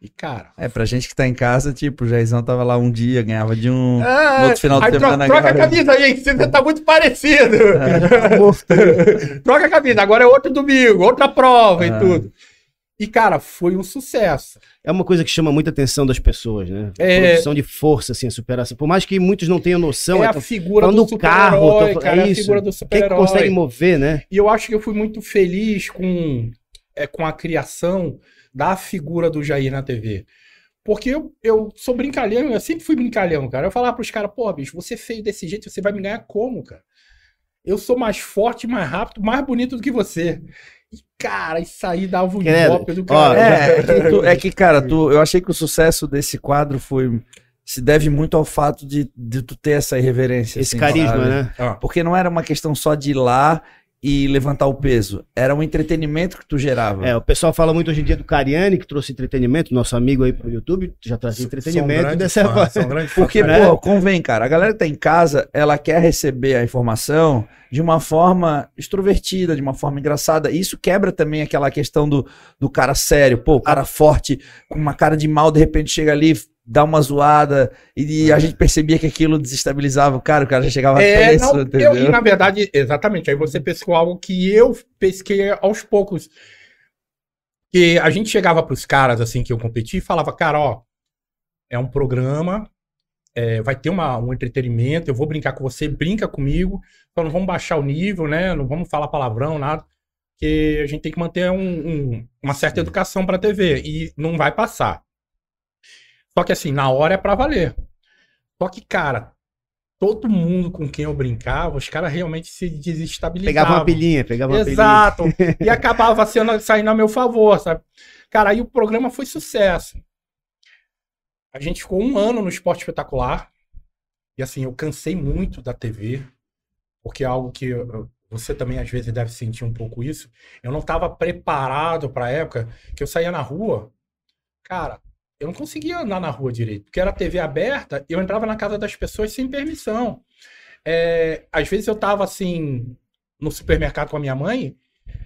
E, cara. É, pra gente que tá em casa, tipo, o Jaizão tava lá um dia, ganhava de um. No Ah, outro final aí tro- semana troca a camisa aí, que você tá muito parecido. troca a camisa, agora é outro domingo, outra prova Ah. e tudo. E, cara, foi um sucesso. É uma coisa que chama muita atenção das pessoas, né? É. Produção de força, assim, a superação. Por mais que muitos não tenham noção, é é a figura do do carro, super-herói, cara. É é a isso. figura do quem é que consegue super-herói. mover, né? E eu acho que eu fui muito feliz com, é, com a criação da figura do Jair na TV. Porque eu, eu sou brincalhão, eu sempre fui brincalhão, cara. Eu falava pros caras, pô, bicho, você feio desse jeito, você vai me ganhar como, cara? Eu sou mais forte, mais rápido, mais bonito do que você. E, cara, isso aí dava um golpe do Ó, cara. É, é que, tu- é que, cara, tu, eu achei que o sucesso desse quadro foi. Se deve muito ao fato de, de tu ter essa irreverência. Esse assim, carisma, sabe? né? Ah, Porque não era uma questão só de ir lá e levantar o peso? Era um entretenimento que tu gerava. É, o pessoal fala muito hoje em dia do Cariani, que trouxe entretenimento, nosso amigo aí pro YouTube, já trazia entretenimento São dessa grandes são grandes. Porque, né? pô, convém, cara. A galera que tá em casa, ela quer receber a informação de uma forma extrovertida, de uma forma engraçada. E isso quebra também aquela questão do, do cara sério. Pô, o cara forte, com uma cara de mal, de repente chega ali, dá uma zoada. E a gente percebia que aquilo desestabilizava o cara. O cara já chegava É, tenso, não, eu, entendeu? e na verdade, exatamente, aí você pescou algo que eu pesquei aos poucos. Que a gente chegava pros caras, assim, que eu competi e falava, cara, ó, é um programa, é, vai ter uma, um entretenimento, eu vou brincar com você, brinca comigo, então não vamos baixar o nível, né, não vamos falar palavrão, nada, porque a gente tem que manter um- um- uma certa educação pra TV, e não vai passar. Só que assim, na hora é pra valer. Só que, cara, todo mundo com quem eu brincava, os caras realmente se desestabilizavam. Pegava uma pilhinha, pegava uma. Exato. e acabava sendo, saindo a meu favor, sabe? Cara, aí o programa foi sucesso. A gente ficou um ano no Esporte Espetacular. E assim, eu cansei muito da TV. Porque é algo que eu- você também às vezes deve sentir um pouco isso. Eu não estava preparado para a época que eu saía na rua. Cara, eu não conseguia andar na rua direito. Porque era TV aberta, eu entrava na casa das pessoas sem permissão. É, às vezes eu tava assim, no supermercado com a minha mãe,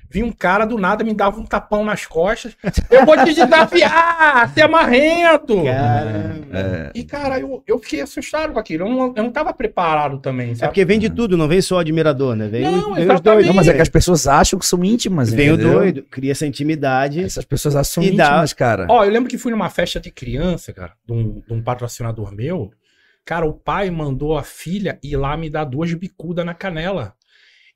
vinha um cara do nada, me dava um tapão nas costas. Eu vou te desafiar, você é marrento! Caramba. É, E, cara, eu, eu fiquei assustado com aquilo. Eu não, eu não tava preparado também, É sabe? porque vem de tudo, não vem só admirador, né? Vem, Não, vem os doidos. não, mas é que as pessoas acham que são íntimas, Vem o entendeu? doido, cria essa intimidade. Essas pessoas acham que são E dá- íntimas, cara. Ó, eu lembro que fui numa festa de criança, cara, de um, de um patrocinador meu. Cara, o pai mandou a filha ir lá me dar duas bicudas na canela.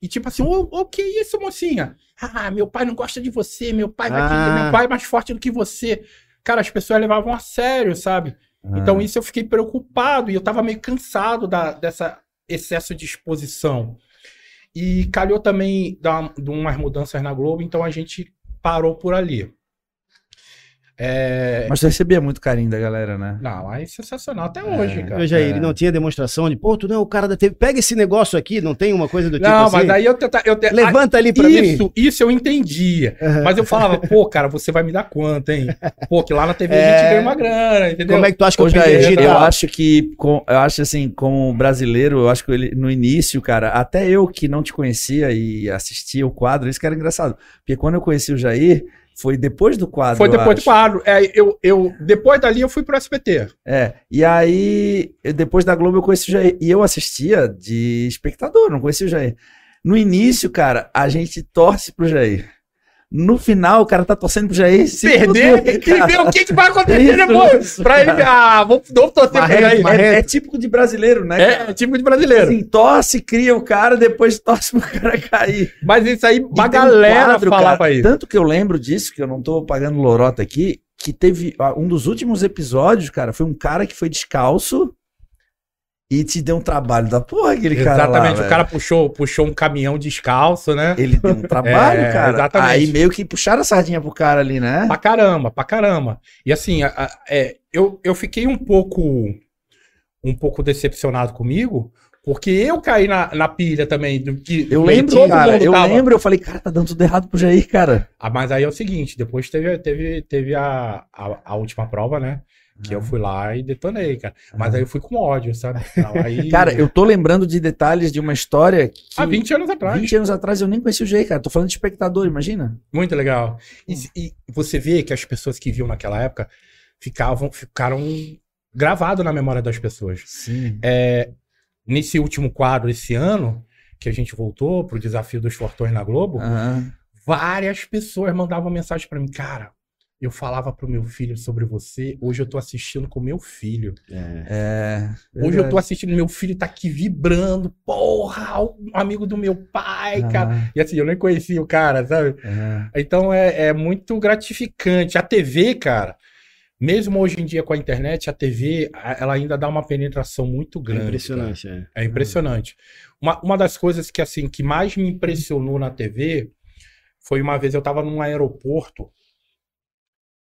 E tipo assim, ô, ô, que isso, mocinha? Ah, meu pai não gosta de você, meu pai vai Ah. meu pai é mais forte do que você. Cara, as pessoas levavam a sério, sabe? Ah. Então isso eu fiquei preocupado e eu tava meio cansado da, dessa excesso de exposição. E calhou também da- de umas mudanças na Globo, então a gente parou por ali. É, Mas tu recebia muito carinho da galera, né? Não, aí é sensacional até hoje, cara. Eu já é. ele não tinha demonstração de, pô, tu não é o cara da TV. Pega esse negócio aqui, não tem uma coisa do tipo Não, assim? mas aí eu tenta, eu te- Levanta ali pra ah, mim. isso, isso eu entendia. Mas eu falava, pô, cara, você vai me dar quanto, hein? Pô, que lá na TV a É. gente ganha uma grana, entendeu? Como é que tu acha que eu Jair, digital? eu acho que, com- eu acho assim, como brasileiro, eu acho que ele, no início, cara, até eu que não te conhecia e assistia o quadro, isso que era engraçado. Porque quando eu conheci o Jair, foi depois do quadro. Foi depois do quadro. É, eu, eu, depois dali eu fui pro SBT. É, e aí, depois da Globo eu conheci o Jair. E eu assistia de espectador, não conhecia o Jair. No início, cara, a gente torce pro Jair. No final, o cara tá torcendo pro Jair se Perder e ver o que, que vai acontecer Isso, depois. isso, pra ele. Ah, vou, vou torcer pro Marreto, Jair. Marreto. É, é típico de brasileiro, né? cara? É, tipo de brasileiro. Assim, torce, cria o cara, depois torce pro cara cair. Mas isso aí, uma tem um galera quadro, falava cara, isso. Tanto que eu lembro disso, que eu não tô pagando lorota aqui, que teve ah, um dos últimos episódios, cara, foi um cara que foi descalço e te deu um trabalho da porra aquele cara lá, Exatamente, o cara puxou, puxou um caminhão descalço, né? Ele deu um trabalho, É, cara. exatamente. Aí meio que puxaram a sardinha pro cara ali, né? Pra caramba, pra caramba. E assim, a- a- é, eu, eu fiquei um pouco um pouco decepcionado comigo, porque eu caí na, na pilha também. Do que, Eu lembro, cara, eu tava. lembro, eu falei, cara, tá dando tudo errado pro Jair, cara. Ah, mas aí é o seguinte, depois teve, teve, teve a, a, a última prova, né? Que eu fui lá e detonei, cara. Mas aí eu fui com ódio, sabe? Não, aí- Cara, eu tô lembrando de detalhes de uma história que Há 20 anos atrás. 20 anos atrás eu nem conhecia o Jair, cara. Tô falando de espectador, imagina. Muito legal. E, Hum. e você vê que as pessoas que viam naquela época ficavam, ficaram gravados na memória das pessoas. Sim. É, nesse último quadro, esse ano, que a gente voltou pro desafio dos Fortões na Globo, Aham. várias pessoas mandavam mensagem pra mim, cara. Eu falava pro meu filho sobre você, hoje eu tô assistindo com meu filho. É. Hoje eu tô assistindo, meu filho tá aqui vibrando, porra, um amigo do meu pai, cara. Aham. E assim, eu nem conhecia o cara, sabe? É. Então é, é muito gratificante. A TV, cara, mesmo hoje em dia com a internet, a TV, ela ainda dá uma penetração muito É grande. impressionante, é. cara. É impressionante. Uma, uma das coisas que, assim, que mais me impressionou na TV foi uma vez eu tava num aeroporto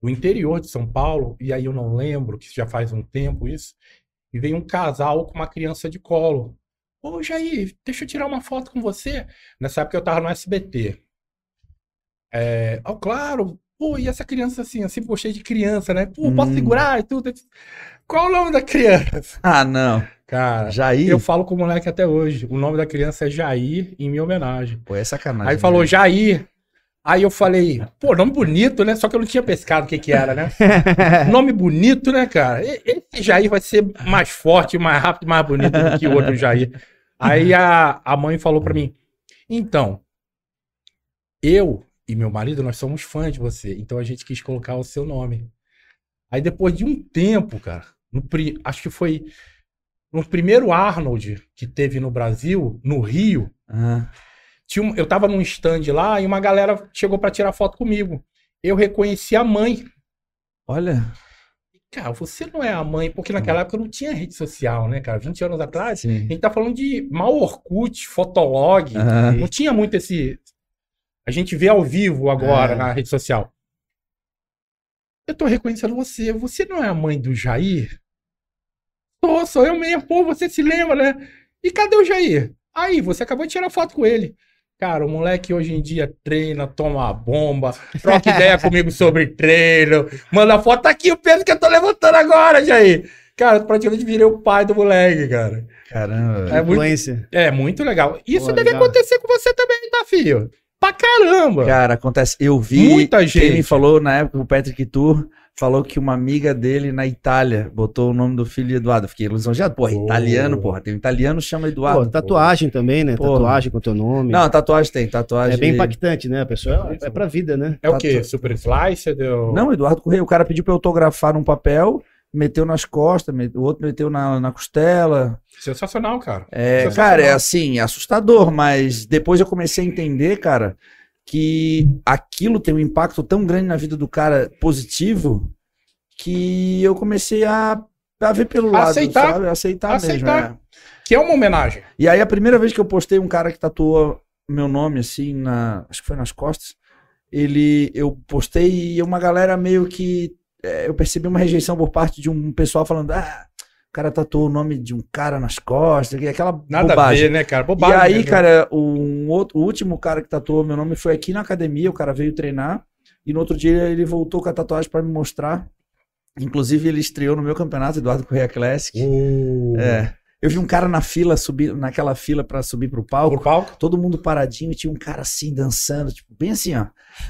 no interior de São Paulo, e aí eu não lembro, que já faz um tempo isso, e veio um casal com uma criança de colo. Ô, Jair, deixa eu tirar uma foto com você. Nessa época eu tava no SBT. É, oh, claro, pô, e essa criança assim, eu sempre gostei de criança, né? Pô, posso Hum. segurar e tudo. Qual o nome da criança? Ah, não. Cara, Jair? eu falo com o moleque até hoje. O nome da criança é Jair, em minha homenagem. Pô, é sacanagem. Aí falou né? Jair. Aí eu falei, pô, nome bonito, né? Só que eu não tinha pescado o que que era, né? nome bonito, né, cara? Esse Jair vai ser mais forte, mais rápido, mais bonito do que o outro Jair. Aí a, a mãe falou pra mim, então, eu e meu marido, nós somos fãs de você, então a gente quis colocar o seu nome. Aí depois de um tempo, cara, no acho que foi no primeiro Arnold que teve no Brasil, no Rio, Ah, tinha eu tava num stand lá e uma galera chegou pra tirar foto comigo. Eu reconheci a mãe. olha. Cara, você não é a mãe, porque naquela época não tinha rede social, né, cara? 20 anos atrás, a Sim. gente tá falando de mal Orkut, Fotolog. Ah, Não tinha muito esse. A gente vê ao vivo agora É. na rede social. Eu tô reconhecendo você. Você não é a mãe do Jair? Sou, sou eu mesmo. Pô, você se lembra, né? E cadê o Jair? Aí, você acabou de tirar foto com ele. Cara, o moleque hoje em dia treina, toma bomba, troca ideia comigo sobre treino, manda foto. Tá aqui o peso que eu tô levantando agora, Jair. Cara, praticamente virei o pai do moleque, cara. caramba. É muito, Influência. é muito legal. Isso Pô, deve legal. acontecer com você também, tá, filho? Pra caramba. Cara, acontece. Eu vi. Muita Quem me gente. falou na época, o Patrick Tour, falou que uma amiga dele na Itália botou o nome do filho de Eduardo. Fiquei lisonjeado. Porra, Oh. italiano, porra. Tem um italiano que chama Eduardo. Pô, tatuagem também, né? Porra. Tatuagem com teu nome. Não, tatuagem tem, tatuagem. é bem impactante, né? A pessoa é, é pra vida, né? É o quê? tudo. Super Slice? Deu... Não, Eduardo Correia. O cara pediu pra eu autografar num papel, meteu nas costas, met- o outro meteu na, na costela. Sensacional, cara. É, Sensacional. cara, é assim, assustador, mas depois eu comecei a entender, cara, que aquilo tem um impacto tão grande na vida do cara positivo que eu comecei a, a ver pelo lado, Aceitar. sabe? Aceitar, mesmo. Aceitar. é. Que é uma homenagem. E aí a primeira vez que eu postei um cara que tatuou meu nome assim na, acho que foi nas costas, ele eu postei e uma galera meio que é, eu percebi uma rejeição por parte de um pessoal falando: "Ah, cara tatuou o nome de um cara nas costas", e aquela Nada bobagem. a ver, né, cara? E Bobagem. aí, mesmo. cara, um outro, o último cara que tatuou meu nome foi aqui na academia, o cara veio treinar e no outro dia ele voltou com a tatuagem pra me mostrar. Inclusive ele estreou no meu campeonato, Eduardo Correia Classic. Uh, É. Eu vi um cara na fila subir, naquela fila pra subir pro palco, Por palco? todo mundo paradinho e tinha um cara assim dançando, tipo, bem assim, ó.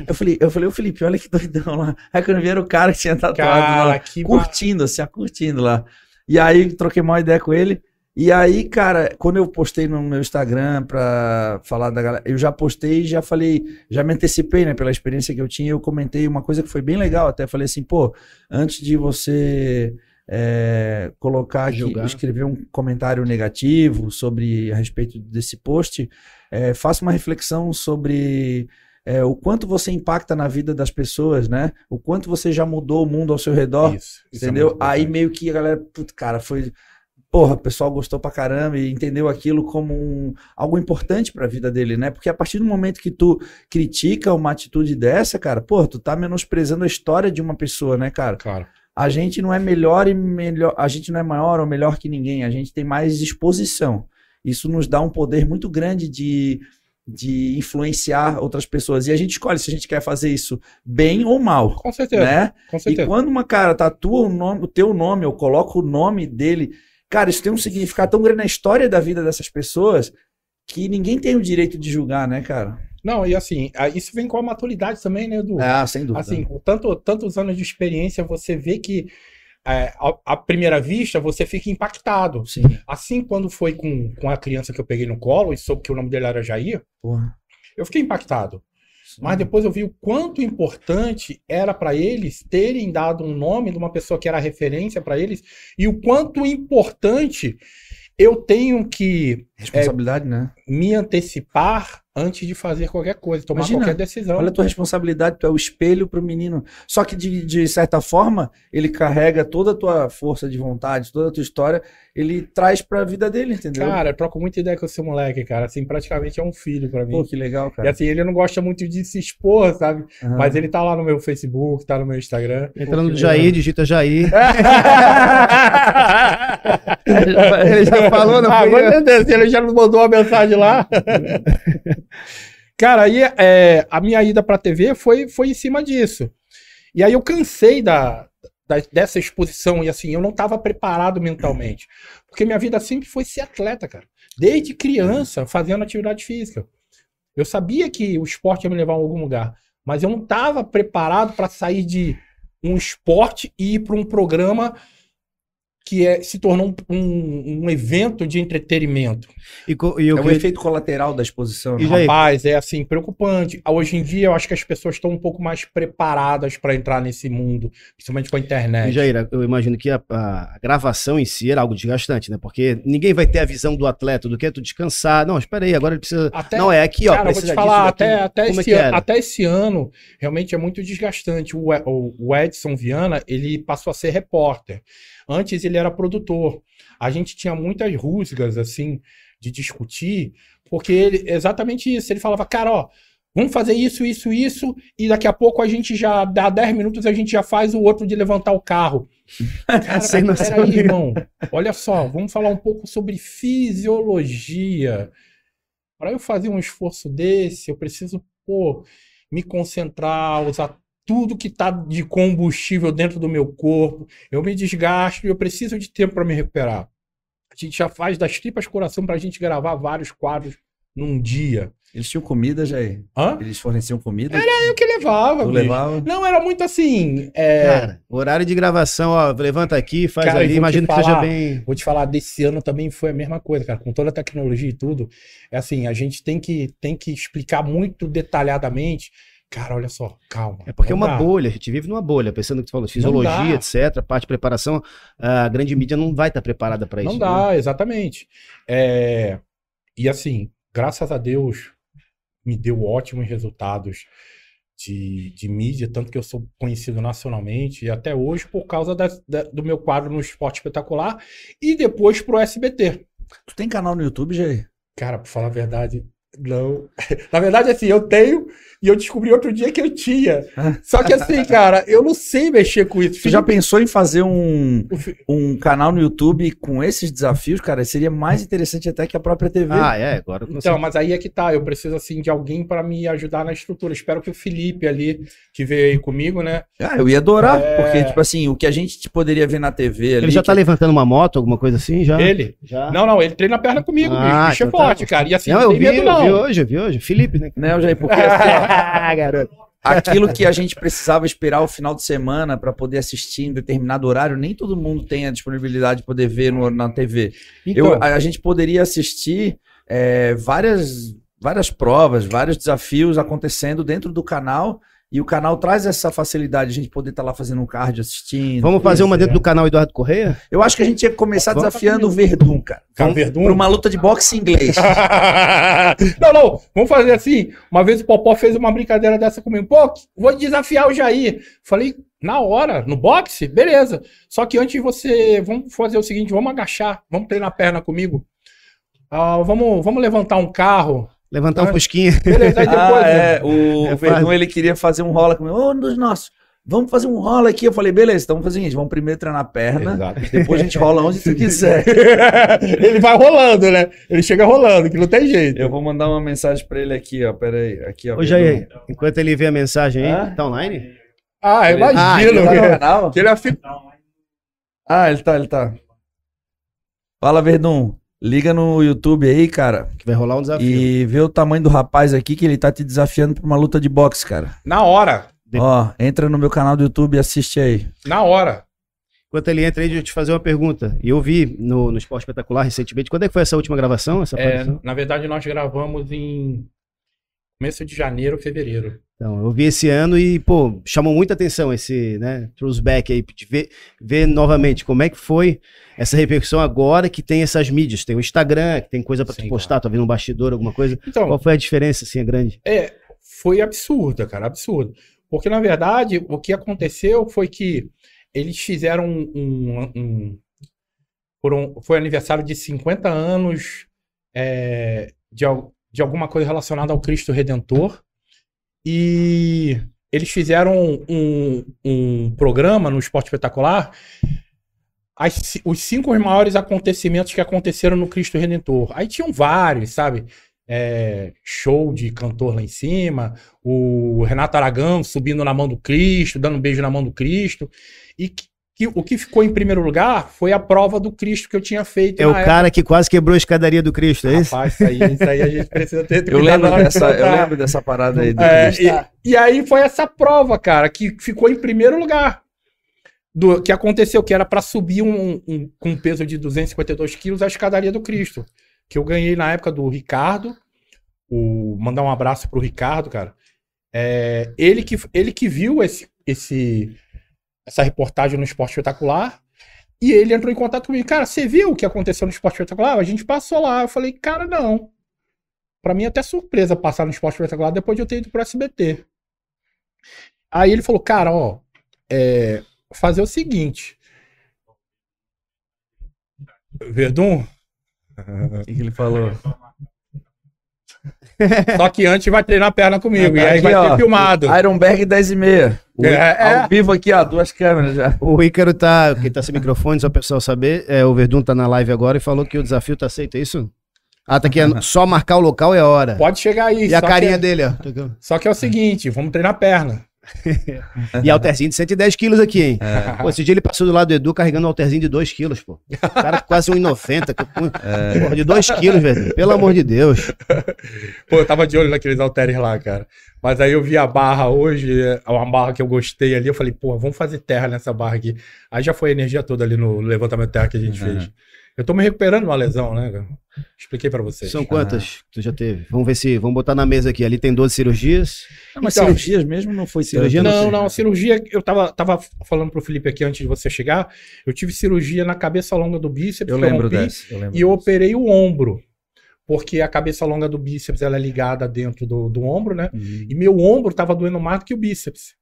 Eu falei, eu falei, ô Felipe, olha que doidão lá. Aí quando eu vi era o cara que tinha tatuado lá, Cara, ba- curtindo, assim, ó, curtindo lá. E aí troquei uma ideia com ele. E aí, cara, quando eu postei no meu Instagram pra falar da galera, eu já postei já falei, já me antecipei, né, pela experiência que eu tinha, eu comentei uma coisa que foi bem legal, até falei assim, pô, antes de você é, colocar aqui, Julgar. escrever um comentário negativo sobre a respeito desse post, é, faça uma reflexão sobre é, o quanto você impacta na vida das pessoas, né? O quanto você já mudou o mundo ao seu redor. Isso, isso é Entendeu? muito Aí meio que a galera, putz, cara, foi. Porra, o pessoal gostou pra caramba e entendeu aquilo como um, algo importante pra vida dele, né? Porque a partir do momento que tu critica uma atitude dessa, cara, porra, tu tá menosprezando a história de uma pessoa, né, cara? Claro. A gente não é melhor e melhor, a gente não é maior ou melhor que ninguém, a gente tem mais exposição. Isso nos dá um poder muito grande de, de influenciar outras pessoas. E a gente escolhe se a gente quer fazer isso bem ou mal, Com certeza. né? Com E certeza. quando uma cara tatua o, nome, o teu nome, ou coloca o nome dele, cara, isso tem um significado tão grande na história da vida dessas pessoas que ninguém tem o direito de julgar, né, cara? Não, e assim, isso vem com a maturidade também, né, Edu? Ah, sem dúvida. Assim, com tanto, tantos anos de experiência, você vê que é, à, primeira vista você fica impactado. Sim, Assim, quando foi com, com a criança que eu peguei no colo e soube que o nome dele era Jair, porra. eu fiquei impactado. Sim. Mas depois eu vi o quanto importante era para eles terem dado um nome de uma pessoa que era referência para eles e o quanto importante eu tenho que Responsabilidade, né? me antecipar antes de fazer qualquer coisa, tomar Imagina, qualquer decisão. Olha a tua responsabilidade, tu é o espelho pro menino. Só que, de, de certa forma, ele carrega toda a tua força de vontade, toda a tua história, ele traz pra vida dele, entendeu? Cara, eu troco muita ideia com esse moleque, cara. Assim, praticamente é um filho pra mim. Pô, que legal, E cara. assim, ele não gosta muito de se expor, sabe? Aham. Mas ele tá lá no meu Facebook, tá no meu Instagram. Entrando no que Jair, digita Jair. Ele já falou, não ah, foi? eu? certeza, ele já nos mandou uma mensagem lá. Cara, aí é, a minha ida pra TV foi, foi em cima disso. E aí eu cansei da, da- dessa exposição e assim, eu não estava preparado mentalmente. Porque minha vida sempre foi ser atleta, cara. Desde criança, fazendo atividade física. Eu sabia que o esporte ia me levar a algum lugar, mas eu não estava preparado para sair de um esporte e ir para um programa que é, se tornou um, um- um evento de entretenimento. E, e eu É o queria- efeito colateral da exposição. E né? Rapaz, é assim, preocupante. Hoje em dia, eu acho que as pessoas estão um pouco mais preparadas para entrar nesse mundo, principalmente com a internet. E, Jair, eu imagino que a, a gravação em si era algo desgastante, né? Porque ninguém vai ter a visão do atleta, do que é tu descansar. Não, espera aí, agora ele precisa. Até- não, é aqui, ó. Cara, eu vou te precisa falar, disso, até, até, Como é esse que ano, até esse ano, realmente é muito desgastante. O, o- o Edson Viana, ele passou a ser repórter. Antes ele era produtor. A gente tinha muitas rusgas, assim, de discutir, porque ele, exatamente isso. Ele falava, cara, ó, vamos fazer isso, isso, isso, e daqui a pouco a gente já, dá 10 minutos, a gente já faz o outro de levantar o carro. Cara, peraí, irmão. Olha só, vamos falar um pouco sobre fisiologia. Para eu fazer um esforço desse, eu preciso, pô, me concentrar, usar tudo que tá de combustível dentro do meu corpo. Eu me desgasto e eu preciso de tempo para me recuperar. A gente já faz das tripas coração para a gente gravar vários quadros num dia. Eles tinham comida, Jair? Hã? Eles forneciam comida? Eu que levava, Tu bicho. levava? Não, era muito assim. é, Cara, horário de gravação, ó, levanta aqui, faz Cara, ali, imagino que seja bem. Vou te falar, desse ano também foi a mesma coisa, cara. Com toda a tecnologia e tudo. É assim, a gente tem que, tem que explicar muito detalhadamente. Cara, olha só, calma. É porque é uma dá. bolha, a gente vive numa bolha, pensando que tu falou, fisiologia, etc, parte de preparação, a grande mídia não vai estar preparada para isso. Não né? dá, exatamente. É, E assim, graças a Deus, me deu ótimos resultados de, de mídia, tanto que eu sou conhecido nacionalmente e até hoje por causa da- da- do meu quadro no Esporte Espetacular e depois pro SBT. Tu tem canal no YouTube, Jair? Cara, pra falar a verdade, não. Na verdade, assim, eu tenho e eu descobri outro dia que eu tinha. Só que assim, cara, eu não sei mexer com isso. Tu já pensou em fazer um, um canal no YouTube com esses desafios, cara? Seria mais interessante até que a própria TV. Ah, é, agora eu Então, consigo. mas aí é que tá. Eu preciso, assim, de alguém para me ajudar na estrutura. Espero que o Felipe ali, que veio aí comigo, né? Ah, eu ia adorar, É. porque, tipo assim, o que a gente poderia ver na TV ali. Ele já tá que- levantando uma moto, alguma coisa assim, já? Ele. Já. Não, não, ele treina a perna comigo, Ah, bicho. Bicho é então tá forte, bom. cara. E assim, Não, não, eu tem vi, medo, eu não. Vi hoje, eu vi hoje. Felipe, né? Né, Jair? Porque assim, Ah, garoto. aquilo que a gente precisava esperar o final de semana para poder assistir em determinado horário, nem todo mundo tem a disponibilidade de poder ver no- na TV. Então, Eu, a, a gente poderia assistir é, várias, várias provas, vários desafios acontecendo dentro do canal. E o canal traz essa facilidade de a gente poder estar lá fazendo um card assistindo. Vamos fazer uma dentro do canal Eduardo Correia? Eu acho que a gente ia começar Vamos desafiando o Verdun, cara. cara, vamos- Verdun. Pra uma luta de boxe inglês. não, não, vamos fazer assim. Uma vez o Popó fez uma brincadeira dessa comigo. Pô, vou desafiar o Jair. Falei, na hora, no boxe? Beleza. Só que antes você. Vamos fazer o seguinte: vamos agachar, vamos treinar a perna comigo. Ah, vamos, vamos levantar um carro. Levantar um Ah. fusquinha. Beleza, aí depois. ah, é. O, É o Verdun, ele queria fazer um rola comigo. Ô, um dos nossos. Vamos fazer um rola aqui. Eu falei, beleza, então vamos fazer o seguinte: vamos primeiro treinar a perna. Exato. Depois a gente rola onde tu quiser. Ele vai rolando, né? Ele chega rolando, que não tem jeito. Eu vou mandar uma mensagem pra ele aqui, ó. Pera aí. Aqui, ó. Ô, Jair, enquanto ele vê a mensagem aí, Ah? tá online? Ah, Ele- Ah, imagino. Ele tá no canal? que ele é fi- Ah, ele tá, ele tá. Fala, Verdun. Liga no YouTube aí, cara. Que vai rolar um desafio. E vê o tamanho do rapaz aqui que ele tá te desafiando pra uma luta de boxe, cara. Na hora. De- Ó, entra no meu canal do YouTube e assiste aí. Na hora. Enquanto ele entra aí, deixa eu te fazer uma pergunta. E eu vi no, no Esporte Espetacular recentemente. Quando é que foi essa última gravação? Essa É, na verdade, nós gravamos em começo de janeiro, fevereiro. Então, eu vi esse ano e, pô, chamou muita atenção esse, né, throwback aí, de ver, ver novamente como é que foi essa repercussão agora que tem essas mídias. Tem o Instagram, que tem coisa pra tu postar, tá vendo um bastidor, alguma coisa. Então, Qual foi a diferença, assim, a grande? é, foi absurda, cara, absurdo. Porque, na verdade, o que aconteceu foi que eles fizeram um. um- um- foram- foi aniversário de 50 anos é, de, de alguma coisa relacionada ao Cristo Redentor. E eles fizeram um, um programa no Esporte Espetacular as os cinco maiores acontecimentos que aconteceram no Cristo Redentor. Aí tinham vários, sabe? É, show de cantor lá em cima, o Renato Aragão subindo na mão do Cristo, dando um beijo na mão do Cristo. E que- o que ficou em primeiro lugar foi a prova do Cristo que eu tinha feito. É o cara que quase quebrou a escadaria do Cristo, é isso? Rapaz, isso aí, isso aí a gente precisa ter Eu lembro, de dessa, eu lembro dessa parada aí do É, Cristo. e, e aí foi essa prova, cara, que ficou em primeiro lugar. Do, que aconteceu, que era pra subir um, um- com um peso de 252 quilos a escadaria do Cristo. Que eu ganhei na época do Ricardo. O, mandar um abraço pro Ricardo, cara. É, ele, que, ele que viu esse, esse, essa reportagem no Esporte Espetacular. E ele entrou em contato comigo. Cara, você viu o que aconteceu no Esporte Espetacular? A gente passou lá. Eu falei, cara, não. Pra mim, é até surpresa passar no Esporte Espetacular depois de eu ter ido pro SBT. Aí ele falou, cara, ó, é, fazer o seguinte. Verdun, O que que ele falou? Só que antes vai treinar a perna comigo. e aí Aqui, vai ó, ser filmado. Ironberg 10 e meia. É, é. Ao vivo aqui, ó, duas câmeras já. O Ícaro tá. Quem tá sem microfone, só o pessoal saber. É, o Verdun tá na live agora e falou que o desafio tá aceito, é isso? Ah, tá aqui. é só marcar o local e a hora. Pode chegar aí. E a carinha que, dele, ó. Só que é o seguinte, vamos treinar a perna. E halterzinho de 110 quilos aqui, hein? É. Pô, esse dia ele passou do lado do Edu carregando um halterzinho de 2 quilos, pô. O cara quase 1,90. que- É. Porra, de 2 quilos, velho. Pelo amor de Deus. Pô, eu tava de olho naqueles halteres lá, cara. Mas aí eu vi a barra hoje, é uma barra que eu gostei ali. Eu falei, pô, vamos fazer terra nessa barra aqui. Aí já foi a energia toda ali no levantamento de terra que a gente Uhum. fez. Eu tô me recuperando de uma lesão, né? cara? Expliquei pra vocês. São quantas que tu já teve? Vamos ver se. Vamos botar na mesa aqui. Ali tem 12 cirurgias. Não, mas Então, cirurgias mesmo não foi cirurgia não Não, sei. não, cirurgia, eu tava, tava falando pro Felipe aqui antes de você chegar, eu tive cirurgia na cabeça longa do bíceps, Eu lembro rompi, dessa. Eu lembro e eu dessa. operei o ombro, porque a cabeça longa do bíceps, ela é ligada dentro do, do ombro, né? Uhum. E meu ombro tava doendo mais do que o bíceps,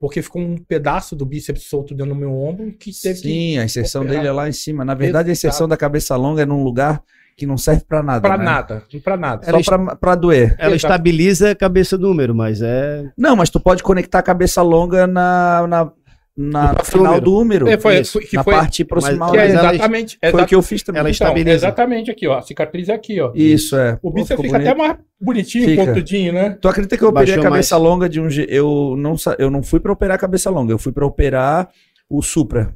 porque ficou um pedaço do bíceps solto dentro do meu ombro, que teve que Sim, a inserção operar. dele é lá em cima. Na verdade, a inserção da cabeça longa é num lugar que não serve pra nada. pra né? nada, pra nada. Só pra, pra doer. Ela estabiliza a cabeça do número, mas é. Não, mas tu pode conectar a cabeça longa na, na, na No final número. do número. É, foi, Isso, foi- que na foi, parte proximal. que é mas ela- exatamente, Foi o que eu fiz também. Ela então, exatamente aqui, ó, a cicatriz é aqui, ó. Isso, é. O bíceps fica bonito. até mais bonitinho, Fica. pontudinho, né? Tu acredita que eu operei Baixou a cabeça mais. longa de um jeito. Eu não, eu não fui pra operar a cabeça longa, eu fui pra operar o Supra.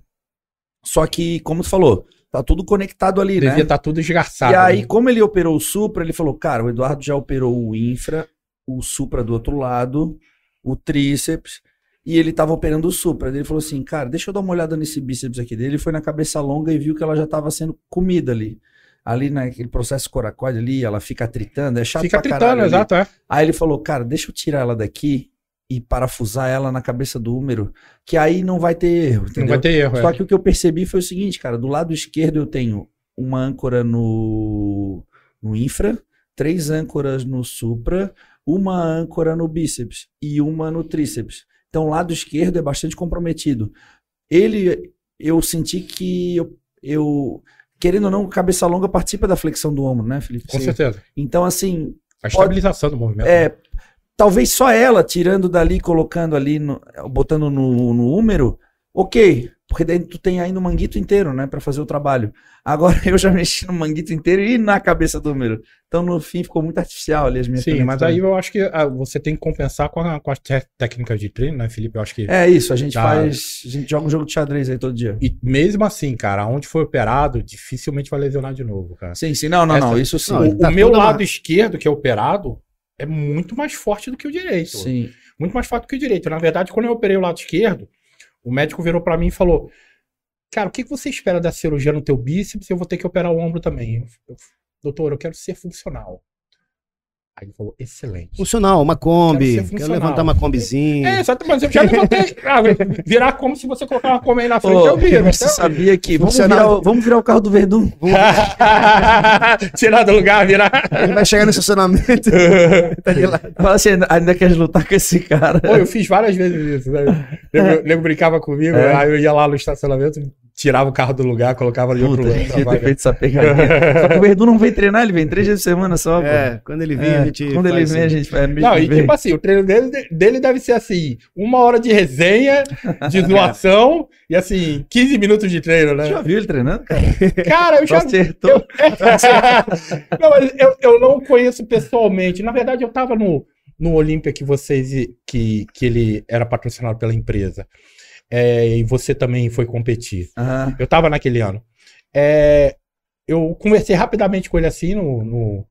Só que, como tu falou, tá tudo conectado ali, Devia né? estar tudo esgarçado. E aí, né? como ele operou o Supra, ele falou: Cara, o Eduardo já operou o Infra, o Supra do outro lado, o tríceps, e ele tava operando o Supra. Ele falou assim: Cara, deixa eu dar uma olhada nesse bíceps aqui dele. Ele foi na cabeça longa e viu que ela já tava sendo comida ali. Ali naquele processo coracoide ali, ela fica tritando, é chato Fica pra tritando, exato, é. Aí ele falou, cara, deixa eu tirar ela daqui e parafusar ela na cabeça do húmero, que aí não vai ter erro, Não entendeu? vai ter erro. Só é. que o que eu percebi foi o seguinte, cara, do lado esquerdo eu tenho uma âncora no, no infra, três âncoras no supra, uma âncora no bíceps e uma no tríceps. Então o lado esquerdo é bastante comprometido. Ele, eu senti que eu, eu querendo ou não, cabeça longa participa da flexão do ombro, né, Felipe? Com certeza. Então assim, A estabilização do movimento. é, talvez só ela tirando dali, colocando ali, no- botando no, no húmero, ok. Porque daí tu tem ainda o manguito inteiro, né, Pra fazer o trabalho. Agora eu já mexi no manguito inteiro e na cabeça do húmero. Então no fim ficou muito artificial ali as minhas Sim, mas aí conexões. eu acho que ah, você tem que compensar com, a- com as técnicas de treino, né, Felipe? Eu acho que. É isso, a gente Tá. faz, a gente joga um jogo de xadrez aí todo dia. E mesmo assim, cara, onde foi operado, dificilmente vai lesionar de novo, cara. Sim, sim, não, não, Essa- não, isso sim. Não, O, tá o meu lado uma- esquerdo, que é operado, é muito mais forte do que o direito. Sim. Muito mais forte do que o direito. Na verdade, quando eu operei o lado esquerdo, o médico virou pra mim e falou: Cara, o que que você espera da cirurgia no teu bíceps? Eu vou ter que operar o ombro também. Eu- eu- Doutor, eu quero ser funcional. Aí ele falou: Excelente. Funcional, uma Kombi. Quero levantar uma Kombizinha. É, exato, mas eu já levantei. Ah, virar como se você colocar uma Kombi aí na frente, eu Ô, viro. você sabia que. Vamos virar, o- vamos virar o carro do Verdun. Tirar do lugar, virar. Ele vai chegar no estacionamento. tá lá. Fala assim, ainda- ainda quer lutar com esse cara. Pô, eu fiz várias vezes isso. Né? O nego- o nego brincava comigo, É. aí eu ia lá no estacionamento, tirava o carro do lugar, colocava ali outro a lugar. devia ter feito essa pegadinha. Só que o Verdun não vem treinar, ele vem três vezes por semana só, pô. É, quando ele vem, É, a gente. quando ele vem, a isso. gente faz. Não, e tipo assim, o treino dele, dele deve ser assim, uma hora de resenha, de zoação, e assim, 15 minutos de treino, né? Já viu ele treinando, cara? Cara, eu Só já. acertou. não, mas eu, eu não conheço pessoalmente. Na verdade, eu tava no, no Olímpia que vocês. Que, que ele era patrocinado pela empresa. É, e você também foi competir. Aham. Eu tava naquele ano. É, eu conversei rapidamente com ele assim no, no,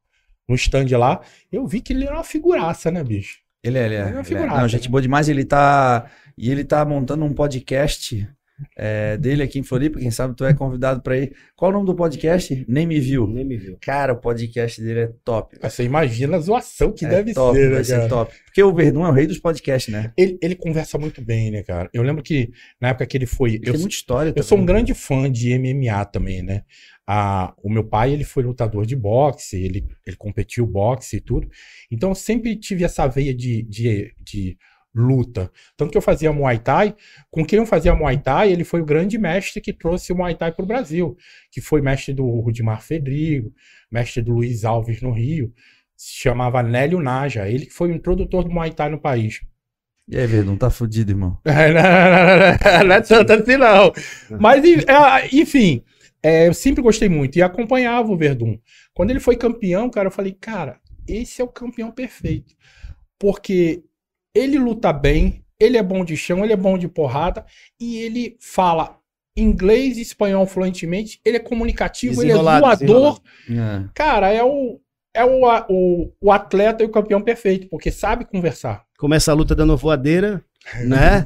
no stand lá. Eu vi que ele era uma figuraça, né, bicho? Ele é, ele é. Ele é uma é. figuraça, Não, gente né? boa demais. Ele tá. E ele tá montando um podcast é, dele aqui em Floripa. Quem sabe tu é convidado pra ir. Qual o nome do podcast? Nem me viu. Nem me viu. Cara, o podcast dele é top. Você imagina a zoação que É deve top, ser, vai né, ser cara? top. Porque o Verdun é o rei dos podcasts, né? Ele, ele conversa muito bem, né, cara? Eu lembro que na época que ele foi. Ele Eu, tem muita história eu sou um também. grande fã de MMA também, né? Ah, o meu pai, ele foi lutador de boxe, ele, ele competiu boxe e tudo. Então, eu sempre tive essa veia de, de, de luta. Tanto que eu fazia Muay Thai. Com quem eu fazia Muay Thai, ele foi o grande mestre que trouxe o Muay Thai para o Brasil. Que foi mestre do Rudimar Fedrigo, mestre do Luiz Alves no Rio. Se chamava Nélio Naja. Ele que foi o introdutor do Muay Thai no país. E aí, Verdun, tá fudido, irmão. É, não, não, não, não, não é tanto assim, não. Mas, é, enfim, é, eu sempre gostei muito e acompanhava o Verdun. Quando ele foi campeão, cara, eu falei, cara, esse é o campeão perfeito. Porque ele luta bem, ele é bom de chão, ele é bom de porrada e ele fala inglês e espanhol fluentemente, ele é comunicativo, ele é zoador. É. Cara, é o, é o, o, o atleta e o campeão perfeito, porque sabe conversar. Começa a luta dando voadeira, né?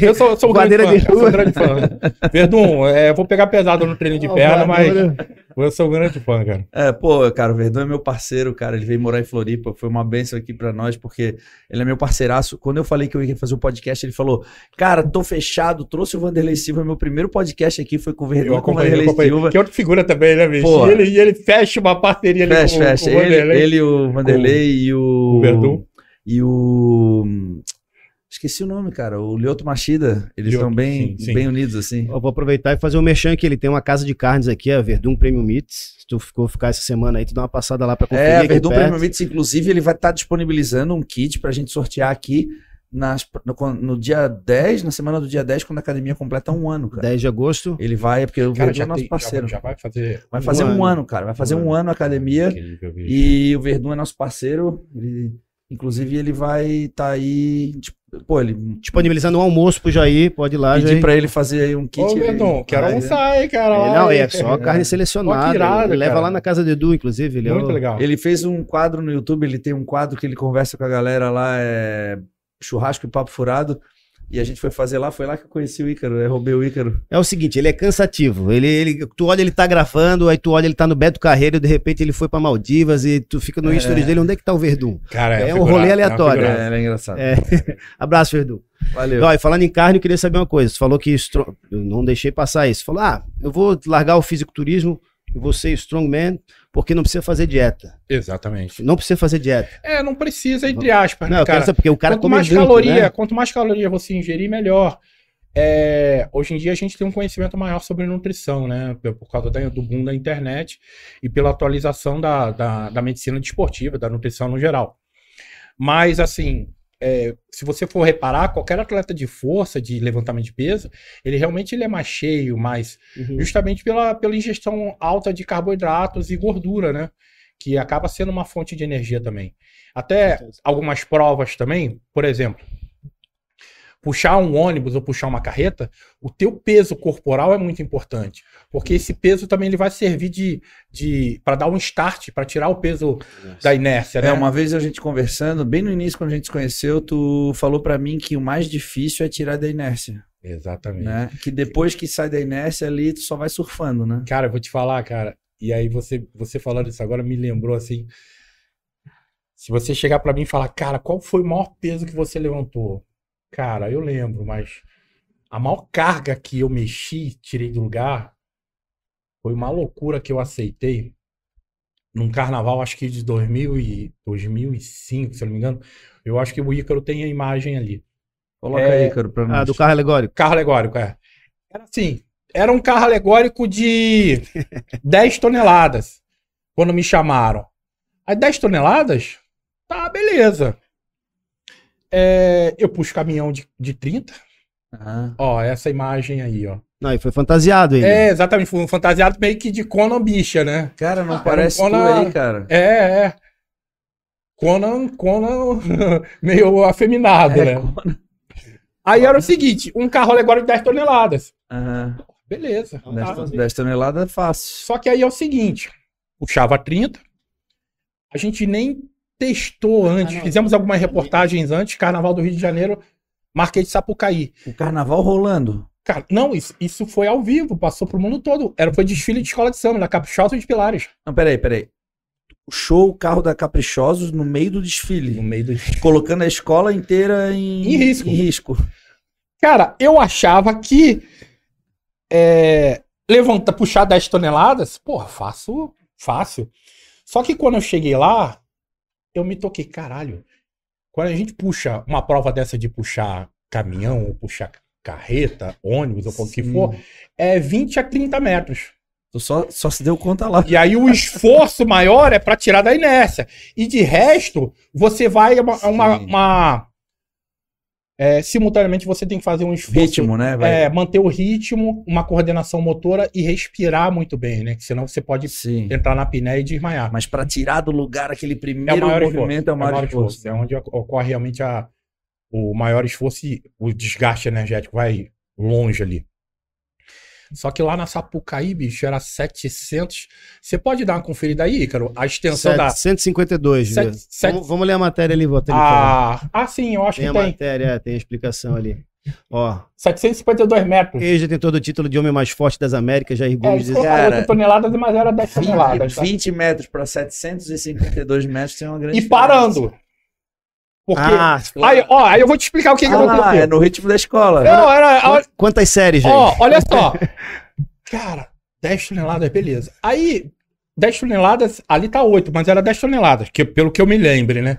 Eu sou, eu sou um grande fã. de Eu sou um grande fã. Verdun, é, eu vou pegar pesado no treino de perna, mas eu sou um grande fã, cara. É, pô, cara, o Verdun é meu parceiro, cara. Ele veio morar em Floripa, foi uma benção aqui pra nós, porque ele é meu parceiraço. Quando eu falei que eu ia fazer o podcast, ele falou: Cara, tô fechado, trouxe o Vanderlei Silva. Meu primeiro podcast aqui foi com o Verdun, Eu com o Vanderlei. Silva. Que outra figura também, né, bicho? Pô. E ele, e ele fecha uma parceria ali Fecha, com, fecha. com o Ele, Vanderlei. ele, o Vanderlei e o. o Verdun. E o. Esqueci o nome, cara. O Lioto Machida. Eles Lioto, estão bem, sim, sim. bem unidos, assim. Eu vou aproveitar e fazer um merchan aqui. Ele tem uma casa de carnes aqui, a Verdun Premium Meats. Se tu ficou ficar essa semana aí, tu dá uma passada lá pra conferir. É, a Verdun. Premium Meats, inclusive, ele vai estar disponibilizando um kit pra gente sortear aqui nas, no, no dia 10, na semana do dia 10, quando a academia completa um ano, cara. 10 de agosto. Ele vai, porque o Cara, Verdun é nosso tem, parceiro. já, já vai fazer. Vai fazer um um, ano. ano, cara. Vai fazer Um um ano a academia. E o Verdun é nosso parceiro. Ele- inclusive, ele vai estar aí. Pô, ele Disponibilizando um almoço pro Jair. Pode ir lá, pedi Jair. pra ele fazer aí um kit. Ô, Verdun, quero Vai, almoçar, hein, cara. É, Lá, não, é só carne selecionada. irado, Ele leva cara. lá na casa do Edu, inclusive. Ele é Muito legal. Ele fez um quadro no YouTube, ele tem um quadro que ele conversa com a galera lá, é churrasco e papo furado. E a gente foi fazer lá, foi lá que eu conheci o Ícaro, eu roubei o Ícaro. É o seguinte, ele é cansativo. Ele, ele, tu olha, ele tá gravando, aí tu olha, ele tá no Beto Carreiro, de repente ele foi pra Maldivas e tu fica no É. stories dele, onde é que tá o Verdun? Cara, É um figuraça, rolê uma aleatório. É, ele é engraçado. É. Abraço, Verdun. Valeu. Ó, e falando em carne, eu queria saber uma coisa. Você falou que eu não deixei passar isso. Falou, ah, eu vou largar o fisiculturismo e vou ser strongman porque não precisa fazer dieta. Exatamente. Não precisa fazer dieta. É, não precisa, entre aspas, Não, né, eu quero cara? saber porque o cara quanto come mais caloria, né? quanto mais caloria você ingerir, melhor. É, hoje em dia a gente tem um conhecimento maior sobre nutrição, né? Por causa da- do boom da internet e pela atualização da, da, da medicina desportiva, da nutrição no geral. Mas, assim, é, se você for reparar, qualquer atleta de força, de levantamento de peso, ele realmente ele é mais cheio, mais Uhum. justamente pela, pela ingestão alta de carboidratos e gordura, né? Que acaba sendo uma fonte de energia também. Até algumas provas também, por exemplo, puxar um ônibus ou puxar uma carreta, o teu peso corporal é muito importante, porque esse peso também ele vai servir de, de para dar um start, para tirar o peso da inércia, né? É, uma vez a gente conversando, bem no início, quando a gente se conheceu, tu falou pra mim que o mais difícil é tirar da inércia, Exatamente. né? Que depois que sai da inércia ali, tu só vai surfando, né? Cara, eu vou te falar, cara. E aí você, você falando isso agora me lembrou assim. Se você chegar pra mim e falar, cara, qual foi o maior peso que você levantou? Cara, eu lembro, mas a maior carga que eu mexi, tirei do lugar, foi uma loucura que eu aceitei num carnaval, acho que de 2000 e 2005, se eu não me engano. Eu acho que o Ícaro tem a imagem ali. Coloca É, aí, cara, pra nós. Ah, do carro alegórico. Carro alegórico, é. Era assim, era um carro alegórico de 10 toneladas. Quando me chamaram. Aí 10 toneladas? Tá, beleza. É, eu puxo caminhão de, de 30. Aham. Ó, essa imagem aí, ó. Não, e foi fantasiado ainda. É, exatamente. Foi um fantasiado meio que de Conan bicha, né? Cara, não Ah, parece um tu Conan- aí, cara. É, é. Conan, Conan meio afeminado, É, né? Conan. Aí era o seguinte, um carro alegórico de 10 toneladas. Aham. Beleza. tá. 10, 10 toneladas é fácil. Só que aí é o seguinte, puxava 30, a gente nem testou antes, fizemos algumas reportagens antes, Carnaval do Rio de Janeiro, Marquês de Sapucaí. O carnaval rolando. Cara, não, isso, isso foi ao vivo, passou pro mundo todo. Era, foi desfile de escola de samba, da Caprichosa de Pilares. Não, peraí, peraí. Puxou o carro da Caprichosos no meio do No desfile, meio do... colocando a escola inteira em, Em risco. Em risco. Cara, eu achava que é, levanta, puxar 10 toneladas, porra, fácil, fácil. Só que quando eu cheguei lá, eu me toquei, caralho. Quando a gente puxa uma prova dessa de puxar caminhão, ou puxar carreta, ônibus, ou o que for, é 20 a 30 metros. Tu só, só se deu conta lá. E aí o esforço maior é para tirar da inércia. E de resto, você vai a uma. uma- uma- é, simultaneamente você tem que fazer um esforço. Ritmo, né? Vai. É, manter o ritmo, uma coordenação motora e respirar muito bem, né? Que senão você pode Sim. entrar na apneia e desmaiar. Mas pra tirar do lugar aquele É o primeiro maior movimento esforço. é o maior esforço. É onde ocorre realmente a, o maior esforço e o desgaste energético vai longe ali. Só que lá na Sapucaí, bicho, era 700. Você pode dar uma conferida aí, Ícaro? A extensão da. 152. Sete- viu? sete- Vamos, vamos ler a matéria ali, falando. Ah, ah, sim, eu acho Tem a que tem. matéria, é, tem a explicação ali. Ó, 752 metros. ele já tem todo o título de homem mais forte das Américas, Jair É, Gomes isso diz. cara, 8 toneladas, mas era 10 toneladas. tá? 20 metros para 752 metros tem uma grande E diferença. Porque. Ah, aí, ó, aí eu vou te explicar o que, que Ah, aconteceu. é no ritmo da escola. Não, era. quantas séries, Jair? Ó, olha só. Cara, 10 toneladas, beleza. Aí, 10 toneladas, ali tá 8, mas era 10 toneladas, que, pelo que eu me lembre, né?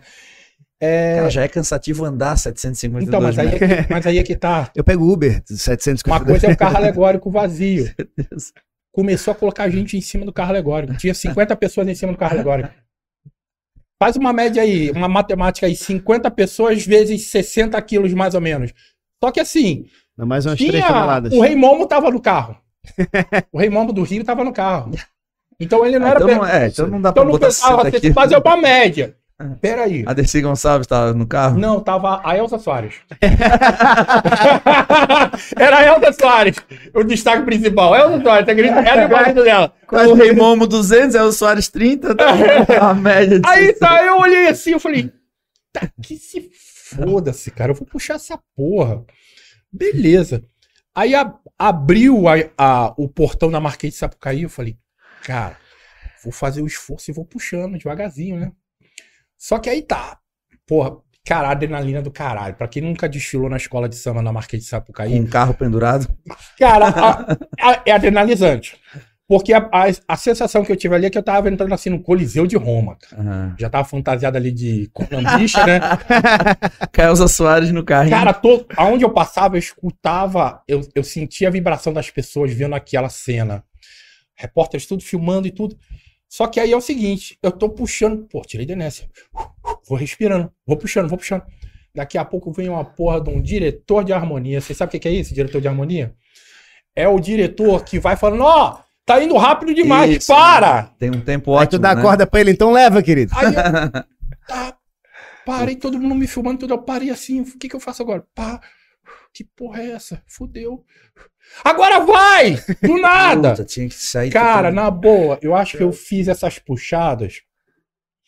Cara, já é cansativo andar 752 Então, mas aí, metros. é que, mas aí é que tá. Eu pego Uber, 752. Uma coisa é o carro alegórico vazio. Começou a colocar gente em cima do carro alegórico. Tinha 50 pessoas em cima do carro alegórico. Faz uma média aí, uma matemática aí, 50 pessoas vezes 60 quilos mais ou menos. Só que assim, Dá mais umas 3 tinha, toneladas. o Rei Momo tava no carro. O Rei Momo do Rio tava no carro. Então ele não Ah, era então, per- não, é, então não dá Então pra não botar pensava, 60 você aqui. fazer uma média. Pera aí. A Dercy Gonçalves tá no carro? Não, tava a Elza Soares. Era a Elza Soares, o destaque principal. Elza Soares, tá gritando, era o marido dela. O Rei Momo 200, é o Soares 30, tá a média de Aí tá, eu olhei assim, eu falei, tá que se foda-se, cara, eu vou puxar essa porra. Beleza. Aí a- abriu a- a- o portão da Marquês de Sapucaí, eu falei, cara, vou fazer o esforço e vou puxando devagarzinho, né? Só que aí tá, porra, cara, adrenalina do caralho. Pra quem nunca desfilou na escola de samba na Marquês de Sapucaí, com um carro pendurado. Cara, a- a- é adrenalizante. Porque a, a- a sensação que eu tive ali é que eu tava entrando assim no Coliseu de Roma. cara. Aham. Já tava fantasiado ali de Conan bicha, né? Caelza Soares no carrinho. Cara, todo, aonde eu passava, eu escutava, eu, eu sentia a vibração das pessoas vendo aquela cena. Repórteres tudo filmando e tudo. Só que aí é o seguinte, eu tô puxando, pô, tirei da inércia. Vou respirando, vou puxando, vou puxando. Daqui a pouco vem uma porra de um diretor de harmonia. Você sabe o que é isso, diretor de harmonia? É o diretor que vai falando, ó, tá indo rápido demais, Isso, para! Tem um tempo Aí ótimo, tu dá né? a corda pra ele, então leva, querido. Aí eu, tá, parei, todo mundo me filmando, tudo. Eu parei assim, o que que eu faço agora? Pá, que porra é essa? Fudeu. Agora vai! Do nada! Puta, tinha que sair. Cara, na boa, eu acho que eu fiz essas puxadas.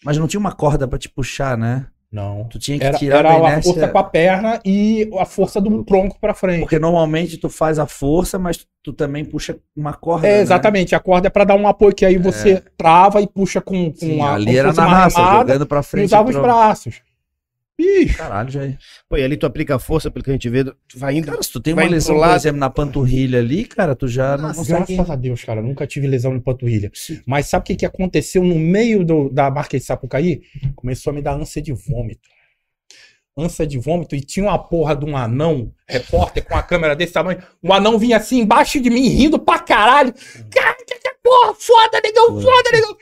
Mas não tinha uma corda pra te puxar, né? Não. Tu tinha que Era, tirar era a força com a perna e a força do tronco pra frente. Porque normalmente tu faz a força, mas tu também puxa uma corda. É, né? exatamente. A corda é pra dar um apoio, que aí você trava e puxa com, com Sim, a, ali como se era na raça, remada jogando pra e frente. usava os braços. Bicho, Caralho, já. Pô, e ali tu aplica força, pelo que a gente vê, tu vai indo. Cara, se tu tem uma lesão, por exemplo, na panturrilha ali, cara, tu já não Nossa, consegue. graças a Deus, cara, nunca tive lesão de panturrilha. Mas sabe o que, que aconteceu no meio do- da marca de Sapucaí? Começou a me dar ânsia de vômito. ânsia de vômito e tinha uma porra de um anão, repórter, com a câmera desse tamanho. O anão vinha assim embaixo de mim, rindo pra caralho. Cara, que que porra, foda, negão, foda, negão.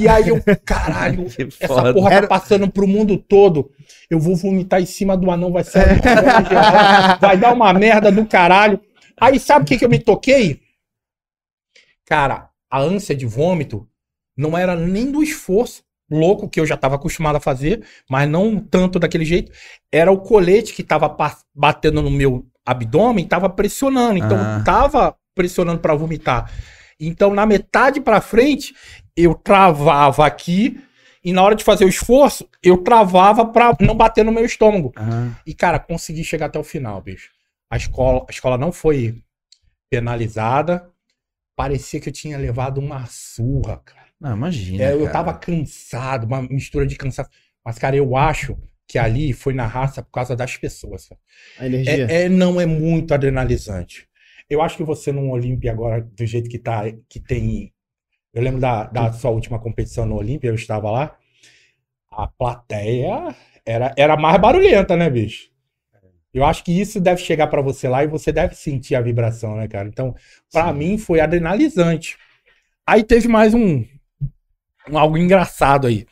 E aí eu, caralho, essa porra Era- tá passando pro mundo todo. Eu vou vomitar em cima do anão, vai ser uma merda geral, vai dar uma merda do caralho. Aí sabe o que, que eu me toquei? Cara, a ânsia de vômito não era nem do esforço louco que eu já estava acostumado a fazer, mas não tanto daquele jeito. Era o colete que tava pa- batendo no meu abdômen, tava pressionando. Então Ah. tava pressionando para vomitar. Então na metade para frente eu travava aqui e na hora de fazer o esforço eu travava para não bater no meu estômago. Ah, E, cara, consegui chegar até o final, bicho. A escola, a escola não foi penalizada. Parecia que eu tinha levado uma surra, cara. não, imagina. É, eu cara. tava cansado, uma mistura de cansaço. Mas, cara, eu acho que ali foi na raça por causa das pessoas. A energia. É, é- não é muito adrenalizante. Eu acho que você num Olímpia agora, do jeito que tá, que tem. Eu lembro da, da sua última competição no Olímpia, eu estava lá. A plateia era, era mais barulhenta, né, bicho? Eu acho que isso deve chegar pra você lá e você deve sentir a vibração, né, cara? Então, Sim. mim foi adrenalizante. Aí teve mais um, um algo engraçado aí.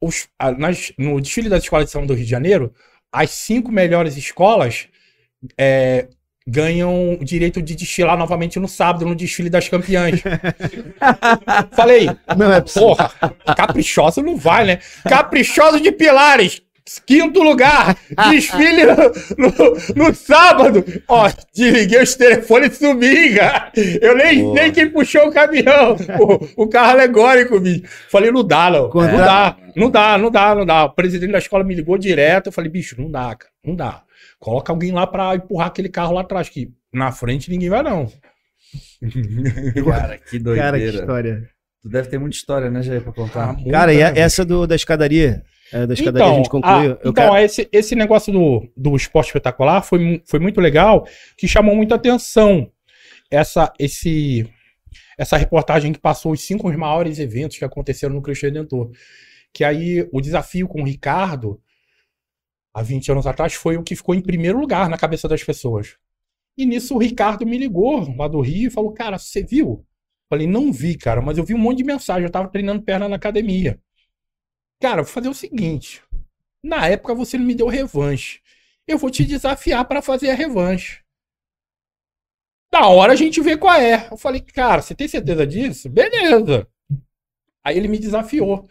Os- a- nas- no desfile das escolas de samba do Rio de Janeiro, as cinco melhores escolas é, ganham o direito de desfilar novamente no sábado, no desfile das campeãs. Falei, Não é porra, caprichoso não vai, né? Caprichoso de Pilares, quinto lugar, desfile no, no- no sábado. Ó, desliguei os telefones e subi, cara. Eu nem Boa. sei quem puxou o caminhão, o, o carro alegórico, bicho. Falei, não dá, não. Não dá, não dá, não dá, não dá. O presidente da escola me ligou direto. Eu falei, bicho, não dá, cara, não dá. Coloca alguém lá pra empurrar aquele carro lá atrás, que na frente ninguém vai, não. Cara, que doideira. Cara, que história. Tu deve ter muita história, né, Jair, pra contar. muita, Cara, e a- essa do, da escadaria? é, da escadaria a gente concluiu. ah, Eu então, quero- esse, esse negócio do, do esporte espetacular foi, foi muito legal, que chamou muita atenção. Essa, esse, essa reportagem que passou os cinco maiores eventos que aconteceram no Cristo Redentor. Que aí o desafio com o Ricardo, há 20 anos atrás, foi o que ficou em primeiro lugar na cabeça das pessoas. E nisso o Ricardo me ligou lá do Rio e falou: Cara, você viu? Falei: Não vi, cara, mas eu vi um monte de mensagem. Eu tava treinando perna na academia. Cara, vou fazer o seguinte. Na época você não me deu revanche. Eu vou te desafiar pra fazer a revanche. Da hora a gente vê qual é. Eu falei, cara, você tem certeza disso? Beleza. Aí ele me desafiou.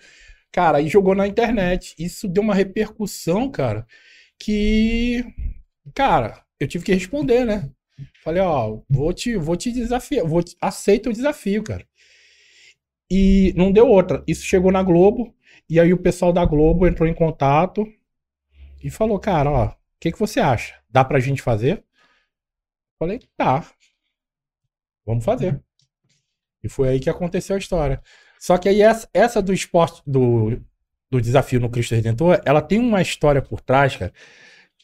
Cara, aí jogou na internet. Isso deu uma repercussão, cara, que. Cara, eu tive que responder, né? Falei, ó, vou te, vou te desafiar, vou te, aceita o desafio, cara. E não deu outra. Isso chegou na Globo, e aí o pessoal da Globo entrou em contato e falou, cara, ó, o que, que você acha? Dá pra gente fazer? Falei, tá. Vamos fazer. E foi aí que aconteceu a história. Só que aí essa, essa do esporte, do, do desafio no Cristo Redentor, ela tem uma história por trás, cara,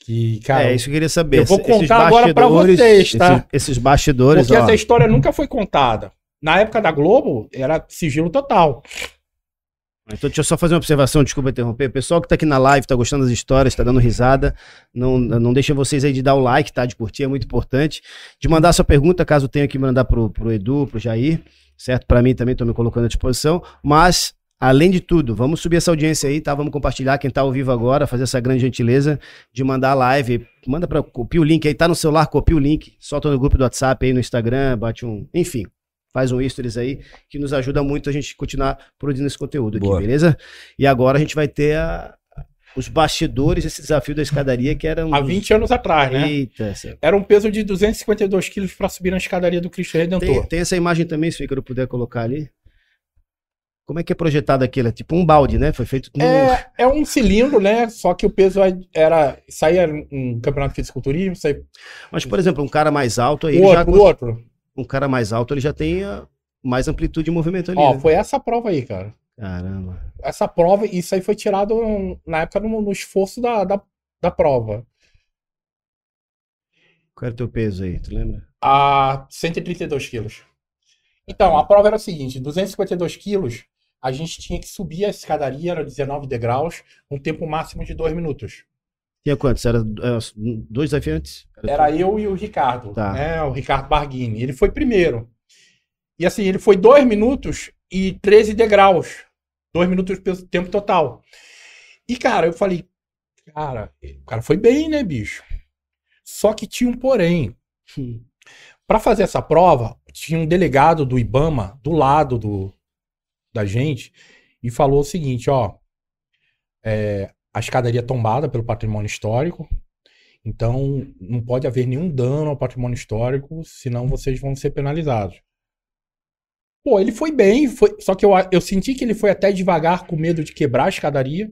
que, cara, é, isso que eu queria saber. eu vou contar agora pra bastidores- vocês, tá? Esses, esses bastidores, porque ó. essa história nunca foi contada. Na época da Globo, era sigilo total. Então, deixa eu só fazer uma observação, desculpa interromper. O pessoal que tá aqui na live, tá gostando das histórias, tá dando risada, não, não deixa vocês aí de dar o like, tá? De curtir, é muito importante. De mandar sua pergunta, caso tenha que mandar pro, pro Edu, pro Jair, certo? Para mim também, tô me colocando à disposição. Mas, além de tudo, vamos subir essa audiência aí, tá? Vamos compartilhar quem tá ao vivo agora, fazer essa grande gentileza de mandar a live. Manda para copia o link aí, tá no celular, copia o link, solta no grupo do WhatsApp aí, no Instagram, bate um. Enfim. Faz um stories aí, que nos ajuda muito a gente continuar produzindo esse conteúdo aqui, Boa. beleza? E agora a gente vai ter a- os bastidores desse desafio da escadaria, que era um. Há 20 anos atrás, né? Eita. Era um peso de 252 quilos pra subir na escadaria do Cristo tem, Redentor. tem essa imagem também, se Ícaro puder colocar ali. Como é que é projetado aquilo? É tipo um balde, né? Foi feito no. É, é um cilindro, né? Só que o peso era. Saía um campeonato de fisiculturismo, saía Mas, por exemplo, um cara mais alto aí, o ele já, outro, o outro. um cara mais alto, ele já tem ah, mais amplitude de movimento ali. Ó, né? foi essa prova aí, cara. Caramba. Essa prova, isso aí foi tirado na época no, no esforço da, da, da prova. Qual era o teu peso aí, tu lembra? a 132 quilos. Então, a prova era o seguinte: 252 quilos, a gente tinha que subir a escadaria, era 19 degraus, um tempo máximo de 2 minutos. Tinha quantos? Era é, dois desafiantes? Era eu e o Ricardo, Tá. né? O Ricardo Barghini. Ele foi primeiro. E assim, ele foi 2 minutos e 13 degraus. 2 minutos pelo tempo total. E, cara, eu falei, cara, o cara foi bem, né, bicho? Só que tinha um porém. Pra fazer essa prova, tinha um delegado do Ibama do lado do, da gente e falou o seguinte, ó, é, a escadaria é tombada pelo patrimônio histórico, então não pode haver nenhum dano ao patrimônio histórico, senão vocês vão ser penalizados. Pô, ele foi bem, foi, só que eu, eu senti que ele foi até devagar com medo de quebrar a escadaria.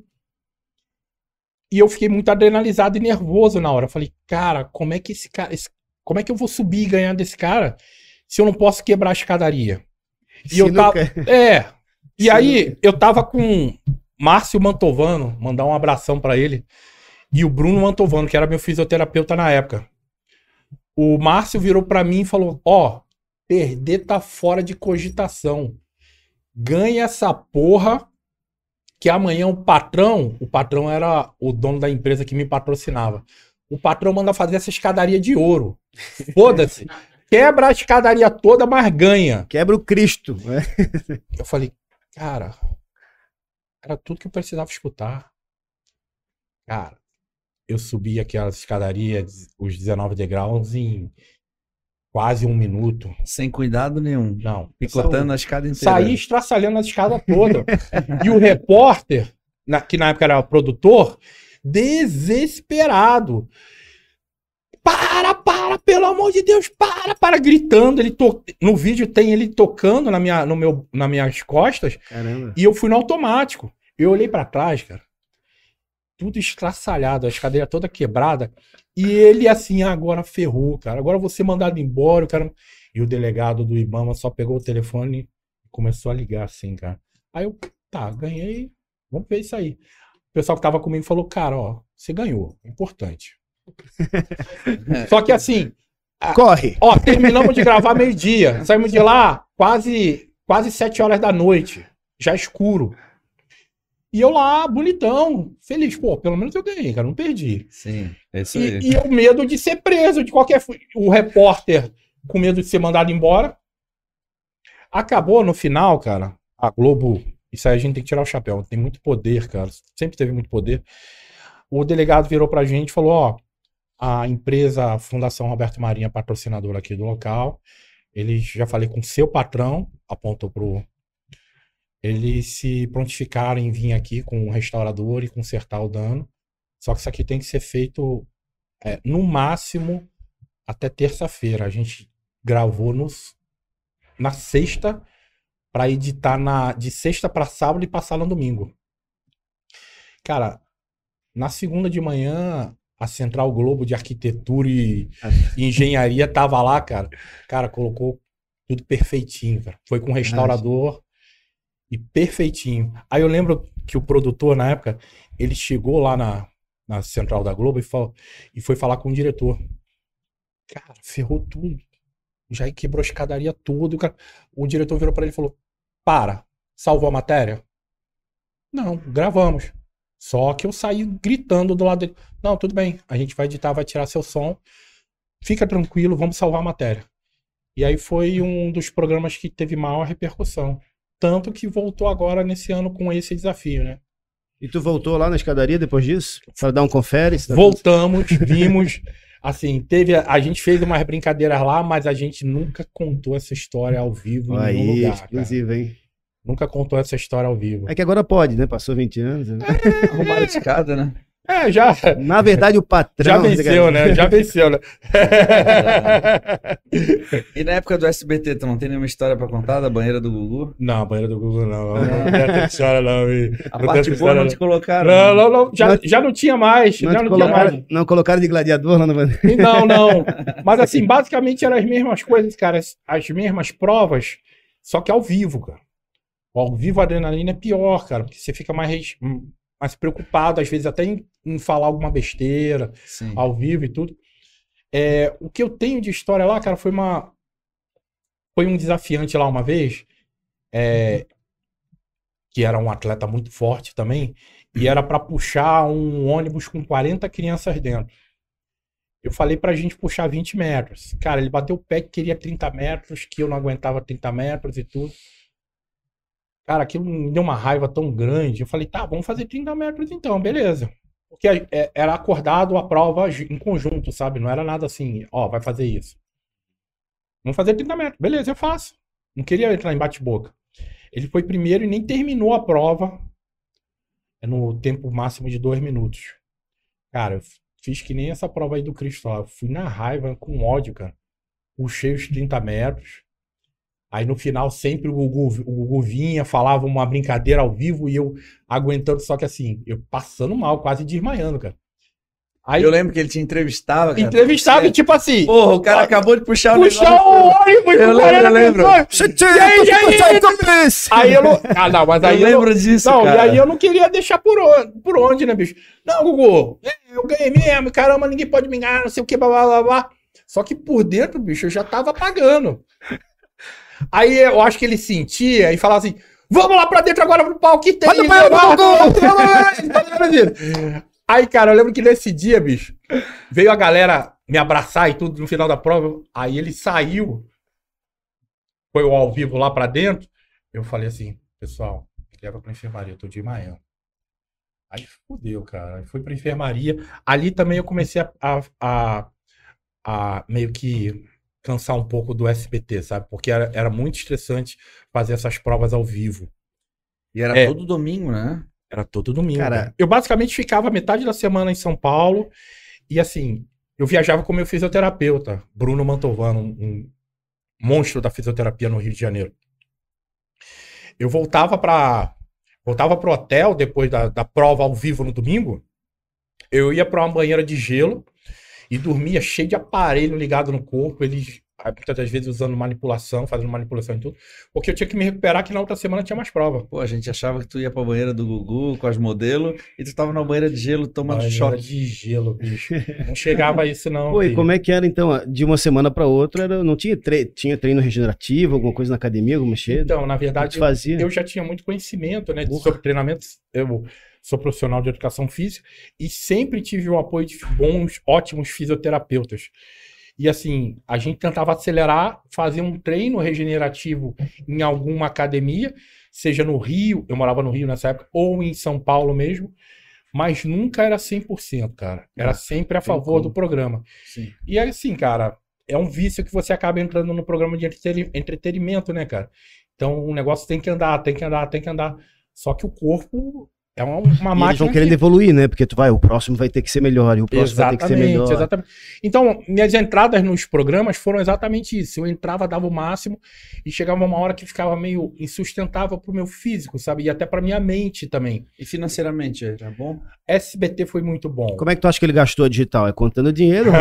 E eu fiquei muito adrenalizado e nervoso na hora. Eu falei, cara, como é que esse cara. esse- como é que eu vou subir e ganhar desse cara se eu não posso quebrar a escadaria? E eu tava. É. E Se aí, eu tava com Márcio Mantovano, mandar um abração pra ele, e o Bruno Mantovano, que era meu fisioterapeuta na época. O Márcio virou pra mim e falou: Ó, perder tá fora de cogitação. Ganha essa porra, que amanhã o patrão, o patrão era o dono da empresa que me patrocinava. O patrão manda fazer essa escadaria de ouro. Foda-se. Quebra a escadaria toda, mas ganha. Quebra o Cristo. né? Eu falei, cara, era tudo que eu precisava escutar. Cara, eu subi aquela escadaria, os 19 degraus, em quase um minuto. Sem cuidado nenhum. Não. Picotando a escada inteira. Saí estraçalhando a escada toda. e o repórter, na- que na época era produtor, desesperado. Para, para, pelo amor de Deus, para, para, gritando. Ele to... No vídeo tem ele tocando na minha, no meu, nas minhas costas. Caramba. E eu fui no automático. Eu olhei pra trás, cara. Tudo estraçalhado, a escadeira toda quebrada. E ele assim, "Ah, agora ferrou, cara. Agora eu vou ser mandado embora, o cara. E o delegado do Ibama só pegou o telefone e começou a ligar assim, cara. Aí eu, tá, ganhei. Vamos ver isso aí. O pessoal que tava comigo falou, cara, ó, você ganhou. é Importante. Só que assim, Corre! Ó, terminamos de gravar meio-dia. Saímos de lá quase quase sete horas da noite. Já escuro. E eu lá, bonitão, feliz. Pô, pelo menos eu ganhei, cara. Não perdi. Sim, é isso aí. E, e eu medo de ser preso de qualquer. O repórter com medo de ser mandado embora. Acabou no final, cara. A Globo. Isso aí a gente tem que tirar o chapéu. Tem muito poder, cara. Sempre teve muito poder. O delegado virou pra gente e falou: ó, a empresa Fundação Roberto Marinha, patrocinadora aqui do local. Ele já falei com seu patrão, apontou pro. Eles se prontificaram em vir aqui com o restaurador e consertar o dano. Só que isso aqui tem que ser feito é, no máximo até terça-feira. A gente gravou nos, na sexta para editar na, de sexta para sábado e passar no domingo. Cara, na segunda de manhã, a Central Globo de Arquitetura e e Engenharia tava lá, cara. Cara, colocou tudo perfeitinho, cara. Foi com o restaurador e perfeitinho. Aí eu lembro que o produtor, na época, ele chegou lá na, na Central da Globo e, falou, e foi falar com o diretor. Cara, ferrou tudo. Já quebrou a escadaria toda. O, cara- o diretor virou pra ele e falou: Para, salvou a matéria? Não, gravamos. Só que eu saí gritando do lado dele. Não, tudo bem. A gente vai editar, vai tirar seu som. Fica tranquilo, vamos salvar a matéria. E aí foi um dos programas que teve maior repercussão. Tanto que voltou agora nesse ano com esse desafio, né? E tu voltou lá na escadaria depois disso? Pra dar um confere? tá Voltamos, vimos. Assim, teve. A, a gente fez umas brincadeiras lá, mas a gente nunca contou essa história ao vivo tudo- em nenhum Aí, lugar. cara. exclusivo, hein? Nunca contou essa história ao vivo. É que agora pode, né? Passou 20 anos. né? Arrumaram a escada, né? É, já. Na verdade, o Já patrão. venceu, né? Já venceu, né? E na época do SBT, tu não tem nenhuma história pra contar da banheira do Gugu? Não, banheira do Google não. Não tem essa história, não. e- A Não parte tem boa não te colocaram. Não, não, não. Já, Não- já não tinha mais. Não, já não tinha mais. colocaram, não colocaram de gladiador lá no Não, não. Mas assim, basicamente eram as mesmas coisas, cara. As, as mesmas provas, só que ao vivo, cara. O Ao vivo a adrenalina é pior, cara, porque você fica mais, mais preocupado, às vezes até em, em falar alguma besteira, Sim. ao vivo e tudo. É, o que eu tenho de história lá, cara, foi uma. Foi um desafiante lá uma vez, é, que era um atleta muito forte também, e era para puxar um ônibus com 40 crianças dentro. Eu falei pra gente puxar 20 metros. Cara, ele bateu o pé que queria 30 metros, que eu não aguentava 30 metros e tudo. Cara, aquilo me deu uma raiva tão grande. Eu falei, tá, vamos fazer 30 metros então, beleza. Porque é, era acordado a prova em conjunto, sabe? Não era nada assim, ó, vai fazer isso. Vamos fazer 30 metros. Beleza, eu faço. Não queria entrar em bate-boca. Ele foi primeiro e nem terminou a prova é no tempo máximo de dois minutos. Cara, eu fiz que nem essa prova aí do Cristóvão. Fui na raiva, com ódio, cara. Puxei os 30 metros. Aí no final sempre o Gugu, o Gugu vinha, falava uma brincadeira ao vivo e eu aguentando, só que assim, eu passando mal, quase desmaiando, cara. Aí, eu lembro que ele te entrevistava, cara. Entrevistava e tipo assim. Porra, o cara acabou de puxar o Puxar o ônibus, eu lembro, eu lembro. E aí, e aí, aí eu não. Ah, não, mas aí. Eu, eu lembro disso. Não, cara. e aí eu não queria deixar por onde, por onde, né, bicho? Não, Gugu, é, eu ganhei mesmo, caramba, ninguém pode me enganar, não sei o que, blá blá blá blá. Só que por dentro, bicho, eu já tava pagando. Aí eu acho que ele sentia e falava assim: vamos lá pra dentro agora pro pau que tem. Aí, cara, eu lembro que nesse dia, bicho, veio a galera me abraçar e tudo no final da prova. Aí ele saiu, foi o ao vivo lá pra dentro. Eu falei assim, pessoal, me leva pra enfermaria, eu tô de manhã. Aí fudeu, cara. Aí fui pra enfermaria. Ali também eu comecei a, a, a, a meio que cansar um pouco do SBT, sabe? Porque era, era muito estressante fazer essas provas ao vivo. E era é, todo domingo, né? Era todo domingo. Cara, eu basicamente ficava metade da semana em São Paulo e assim, eu viajava com meu fisioterapeuta, Bruno Mantovano, um, monstro da fisioterapia no Rio de Janeiro. Eu voltava para voltava pro hotel depois da, da prova ao vivo no domingo. Eu ia para uma banheira de gelo e dormia cheio de aparelho ligado no corpo. Eles muitas das vezes usando manipulação, fazendo manipulação e tudo, porque eu tinha que me recuperar que na outra semana tinha mais prova. Pô, a gente achava que tu ia pra banheira do Gugu com as modelos e tu tava na banheira de gelo tomando banheira choque. de gelo, bicho. Não chegava a isso não. Pô, e como é que era então, de uma semana para outra, era, não tinha, tre tinha treino regenerativo, alguma coisa na academia, alguma cheia? Então, na verdade, eu, fazia? eu já tinha muito conhecimento, né, sobre treinamentos, eu sou profissional de educação física e sempre tive o apoio de bons, ótimos fisioterapeutas. E assim, a gente tentava acelerar, fazer um treino regenerativo em alguma academia, seja no Rio, eu morava no Rio nessa época, ou em São Paulo mesmo, mas nunca era 100%, cara. Era ah, sempre a favor do programa. Sim. E assim, cara, é um vício que você acaba entrando no programa de entretenimento, né, cara? Então o negócio tem que andar, tem que andar, tem que andar. Só que o corpo é uma, uma máquina. Eles vão querendo que... evoluir, né? Porque tu vai, o próximo vai ter que ser melhor, e o próximo exatamente, vai ter que ser melhor. Exatamente. Então, minhas entradas nos programas foram exatamente isso. Eu entrava, dava o máximo, e chegava uma hora que ficava meio insustentável pro meu físico, sabe? E até pra minha mente também. E financeiramente, era bom? SBT foi muito bom. Como é que tu acha que ele gastou digital? É contando dinheiro?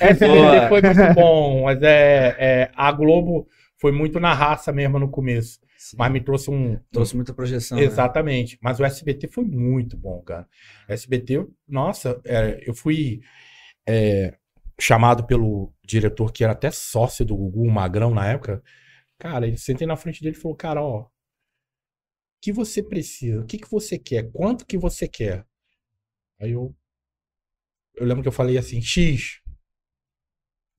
SBT foi muito bom, mas é, é, a Globo foi muito na raça mesmo no começo. Sim. Mas me trouxe um. Trouxe muita projeção. Né? Exatamente. Né? Mas o SBT foi muito bom, cara. SBT, nossa, é, eu fui é, chamado pelo diretor, que era até sócio do Gugu, o Magrão na época. Cara, ele sentei na frente dele e falou: Cara, ó. O que você precisa? O que, que você quer? Quanto que você quer? Aí eu. Eu lembro que eu falei assim: X.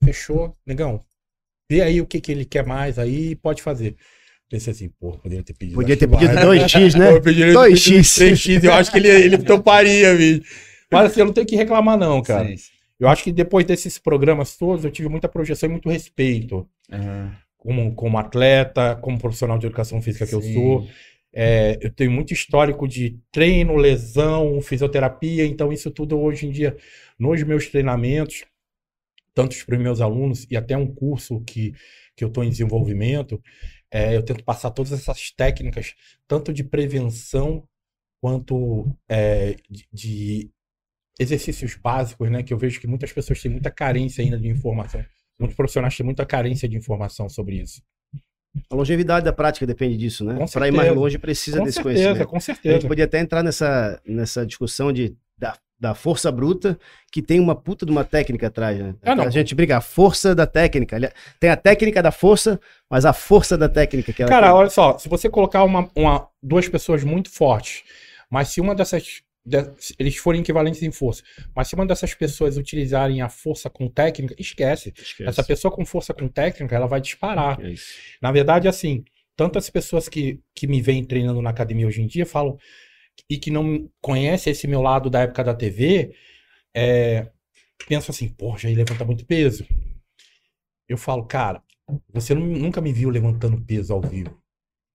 Fechou, negão. Vê aí o que, que ele quer mais aí pode fazer. Pensei assim, pô, poderia ter pedido. Podia ter pedido 2x, né? 2x. 3x, eu acho que ele, ele toparia, bicho. Mas assim, eu não tenho que reclamar, não, cara. Sim, sim. Eu acho que depois desses programas todos, eu tive muita projeção e muito respeito. Uhum. Como, como atleta, como profissional de educação física que sim. eu sou. É, eu tenho muito histórico de treino, lesão, fisioterapia, então isso tudo hoje em dia, nos meus treinamentos, tanto para os meus alunos e até um curso que, que eu estou em desenvolvimento, é, eu tento passar todas essas técnicas, tanto de prevenção quanto é, de, de, exercícios básicos, né? Que eu vejo que muitas pessoas têm muita carência ainda de informação. Muitos profissionais têm muita carência de informação sobre isso. A longevidade da prática depende disso, né? Para ir mais longe precisa com desse certeza, conhecimento. Com certeza, A gente podia até entrar nessa, nessa discussão de da, força bruta, que tem uma puta de uma técnica atrás, né? Ah. A gente briga, a força da técnica. Ali- Tem a técnica da força, mas a força da técnica que ela Cara, tem. olha só, se você colocar uma, uma- duas pessoas muito fortes, mas se uma dessas. de- se eles forem equivalentes em força, mas se uma dessas pessoas utilizarem a força com técnica, esquece. Esquece. Essa pessoa com força com técnica, ela vai disparar. É. Na verdade, assim, tantas pessoas que, que me vêm treinando na academia hoje em dia falam e que não conhecem esse meu lado da época da TV, é, pensam assim, pô, Jair levanta muito peso. Eu falo, cara, você nu- nunca me viu levantando peso ao vivo.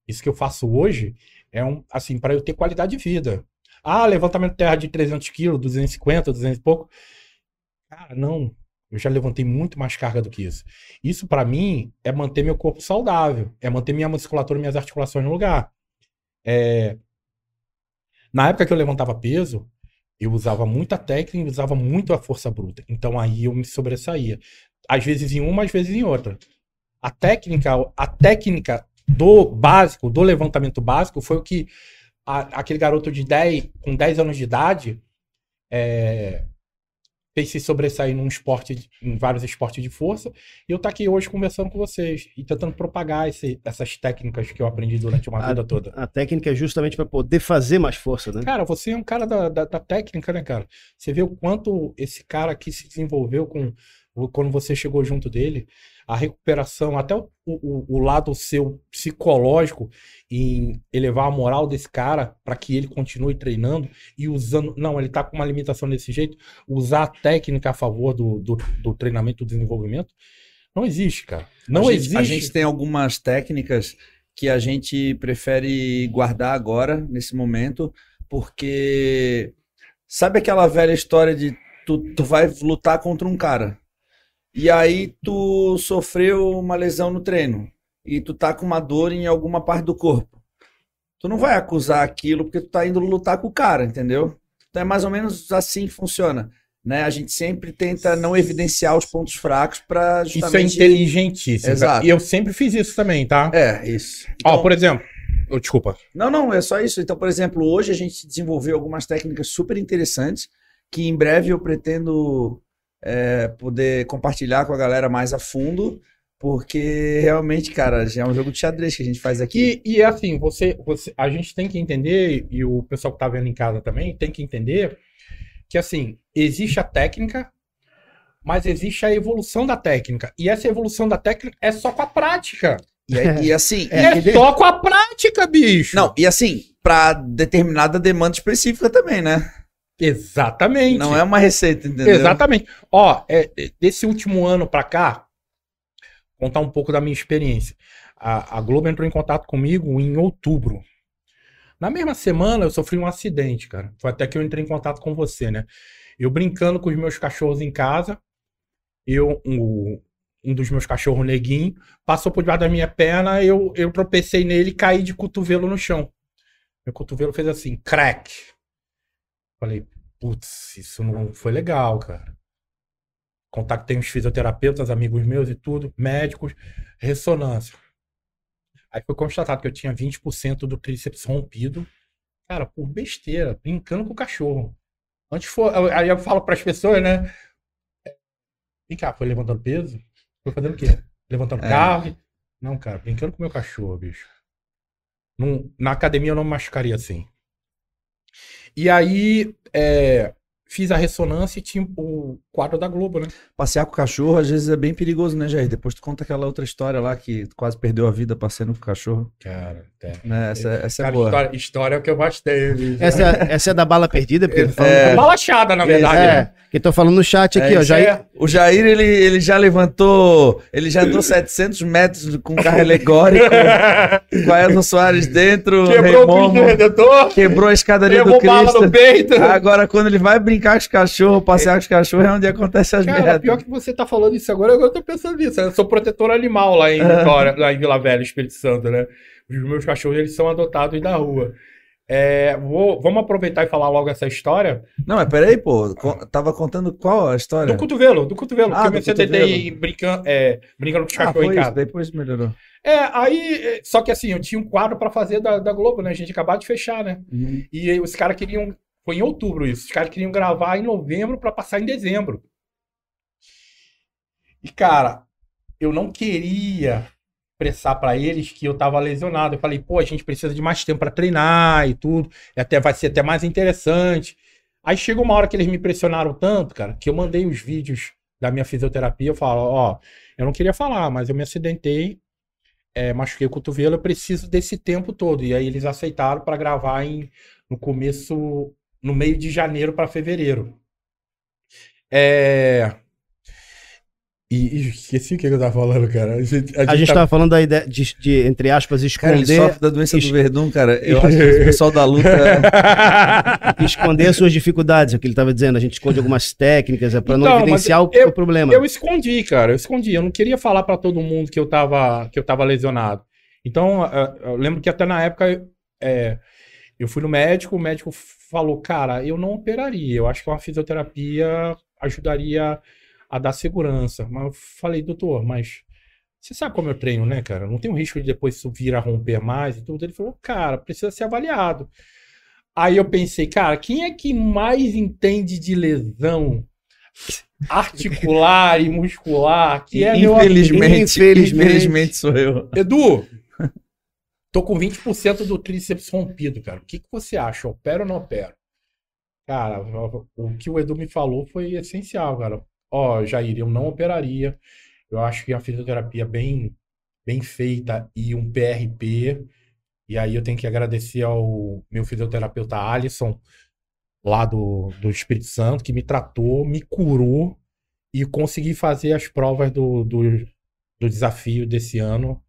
Isso que eu faço hoje é um, assim, para eu ter qualidade de vida. Ah, levantamento de terra de 300 quilos, 250, 200 e pouco. Cara, não. Eu já levantei muito mais carga do que isso. Isso pra mim é manter meu corpo saudável, é manter minha musculatura, minhas articulações no lugar. É, Na época que eu levantava peso, eu usava muita técnica e usava muito a força bruta. Então aí eu me sobressaía. Às vezes em uma, às vezes em outra. A técnica, a técnica do básico, do levantamento básico, foi o que a- aquele garoto de 10, com 10 anos de idade é, fez se sobressair num esporte, em vários esportes de força. E eu tô aqui hoje conversando com vocês e tentando propagar esse- essas técnicas que eu aprendi durante uma Ah, vida toda. A técnica é justamente para poder fazer mais força, né? Cara, você é um cara da, da, da técnica, né, cara? Você vê o quanto esse cara aqui se desenvolveu com quando você chegou junto dele, a recuperação, até o, o, o lado seu psicológico em elevar a moral desse cara para que ele continue treinando e usando. Não, ele tá com uma limitação desse jeito, usar a técnica a favor do, do, do treinamento do desenvolvimento. Não existe, cara. Não a gente, existe. A gente tem algumas técnicas que a gente prefere guardar agora, nesse momento, porque sabe aquela velha história de tu, tu vai lutar contra um cara e aí tu sofreu uma lesão no treino e tu tá com uma dor em alguma parte do corpo. Tu não vai acusar aquilo porque tu tá indo lutar com o cara, entendeu? Então é mais ou menos assim que funciona. Né? A gente sempre tenta não evidenciar os pontos fracos para Isso é justamente inteligentíssimo. Exato. E eu sempre fiz isso também, tá? é, isso. Ó, Então- por exemplo. Oh, desculpa. Não, não, é só isso. Então, por exemplo, hoje a gente desenvolveu algumas técnicas super interessantes que em breve eu pretendo é, poder compartilhar com a galera mais a fundo, porque realmente, cara, já é um jogo de xadrez que a gente faz aqui. E, e é assim, você, você, a gente tem que entender, e o pessoal que tá vendo em casa também tem que entender que assim, existe a técnica, mas existe a evolução da técnica. E essa evolução da técnica é só com a prática. E, aí- e assim, é, que- só com a prática, bicho. não, e assim, para determinada demanda específica também, né? Exatamente. Não é uma receita, entendeu? Exatamente. Ó, é, é, desse último ano pra cá, contar um pouco da minha experiência. A, a Globo entrou em contato comigo em outubro. Na mesma semana eu sofri um acidente, cara. Foi até que eu entrei em contato com você, né? Eu brincando com os meus cachorros em casa, eu, um, um dos meus cachorros neguinho, passou por debaixo da minha perna, eu, eu tropecei nele e caí de cotovelo no chão. Meu cotovelo fez assim, crack. Falei, putz, isso não foi legal, cara. Contactei uns fisioterapeutas, amigos meus e tudo, médicos, ressonância. Aí foi constatado que eu tinha 20% do tríceps rompido. Cara, por besteira, brincando com o cachorro. Antes for, aí eu falo pras pessoas, né? Vem cá, foi levantando peso? Foi fazendo o quê? Levantando É. carro? Não, cara, brincando com o meu cachorro, bicho. Na academia eu não me machucaria assim. E aí, é, fiz a ressonância e tinha o quadro da Globo, né? Passear com o cachorro às vezes é bem perigoso, né, Jair? Depois tu conta aquela outra história lá que tu quase perdeu a vida passeando com o cachorro. Cara, é. Né? Essa, essa é Cara, boa. história, história é o que eu mais tenho. Essa, é- essa é da bala perdida, porque falando- É balachada, na verdade. É, né? que tô falando no chat aqui, É, ó. Já é- O Jair, ele, ele já levantou, ele já andou 700 metros com carro alegórico, com a Elton Soares dentro, Quebrou o Rei Cristo Momo, Redentor, quebrou a escadaria do levou bala Cristo. no peito. Agora, quando ele vai brincar com os cachorros, passear com os cachorros, é onde acontece as Cara, merdas. pior que você tá falando isso agora, agora eu tô pensando nisso. Eu sou protetor animal lá em Vitória, lá em Vila Velha, Espírito Santo, né? Os meus cachorros, eles são adotados da rua. É, vou- vamos aproveitar e falar logo essa história. Não, mas peraí, pô. Tava contando qual a história? Do cotovelo, do cotovelo. Ah, porque eu do cotovelo. brincando, é, brincando com os Ah, cachorros foi em casa. depois melhorou. É, aí. é, Só que assim, eu tinha um quadro pra fazer da, da Globo, né? A gente acabou de fechar, né? Uhum. E os caras queriam Foi em outubro isso. Os caras queriam gravar em novembro pra passar em dezembro. E, cara, eu não queria expressar pra eles que eu tava lesionado. Eu falei, pô, a gente precisa de mais tempo pra treinar e tudo. E até vai ser até mais interessante. Aí chegou uma hora que eles me pressionaram tanto, cara, que eu mandei os vídeos da minha fisioterapia. Eu falo, ó, eu não queria falar, mas eu me acidentei, é, machuquei o cotovelo, eu preciso desse tempo todo. E aí eles aceitaram pra gravar em, no começo, no meio de janeiro pra fevereiro. É. E, e esqueci o que eu tava falando, cara. A gente, A gente tá- tava falando da ideia de, de, entre aspas, Cara, ele esconder, sofre da doença es- do Verdun, cara. Eu acho que o pessoal da luta. esconder as suas dificuldades, é o que ele tava dizendo. A gente esconde algumas técnicas é, pra não Então, mas evidenciar o, eu- o problema. Eu escondi, cara. Eu escondi. Eu não queria falar pra todo mundo que eu tava, que eu tava lesionado. Então, eu lembro que até na época eh, eu fui no médico, o médico falou, cara, eu não operaria. Eu acho que uma fisioterapia ajudaria a dar segurança. Mas eu falei, doutor, mas você sabe como eu treino, né, cara? Não tem um risco de depois isso vir a romper mais e tudo. Ele falou, cara, precisa ser avaliado. Aí eu pensei, cara, quem é que mais entende de lesão articular e muscular? Que é meu infelizmente, Infelizmente. infelizmente sou eu. Edu, tô com 20% do tríceps rompido, cara. O que, que você acha? Opero ou não opero? Cara, o que o Edu me falou foi essencial, cara. Ó, Jair, eu não operaria. Eu acho que a fisioterapia bem, bem feita e um PRP. E aí eu tenho que agradecer ao meu fisioterapeuta Alisson, lá do, do Espírito Santo, que me tratou, me curou e consegui fazer as provas do, do, do desafio desse ano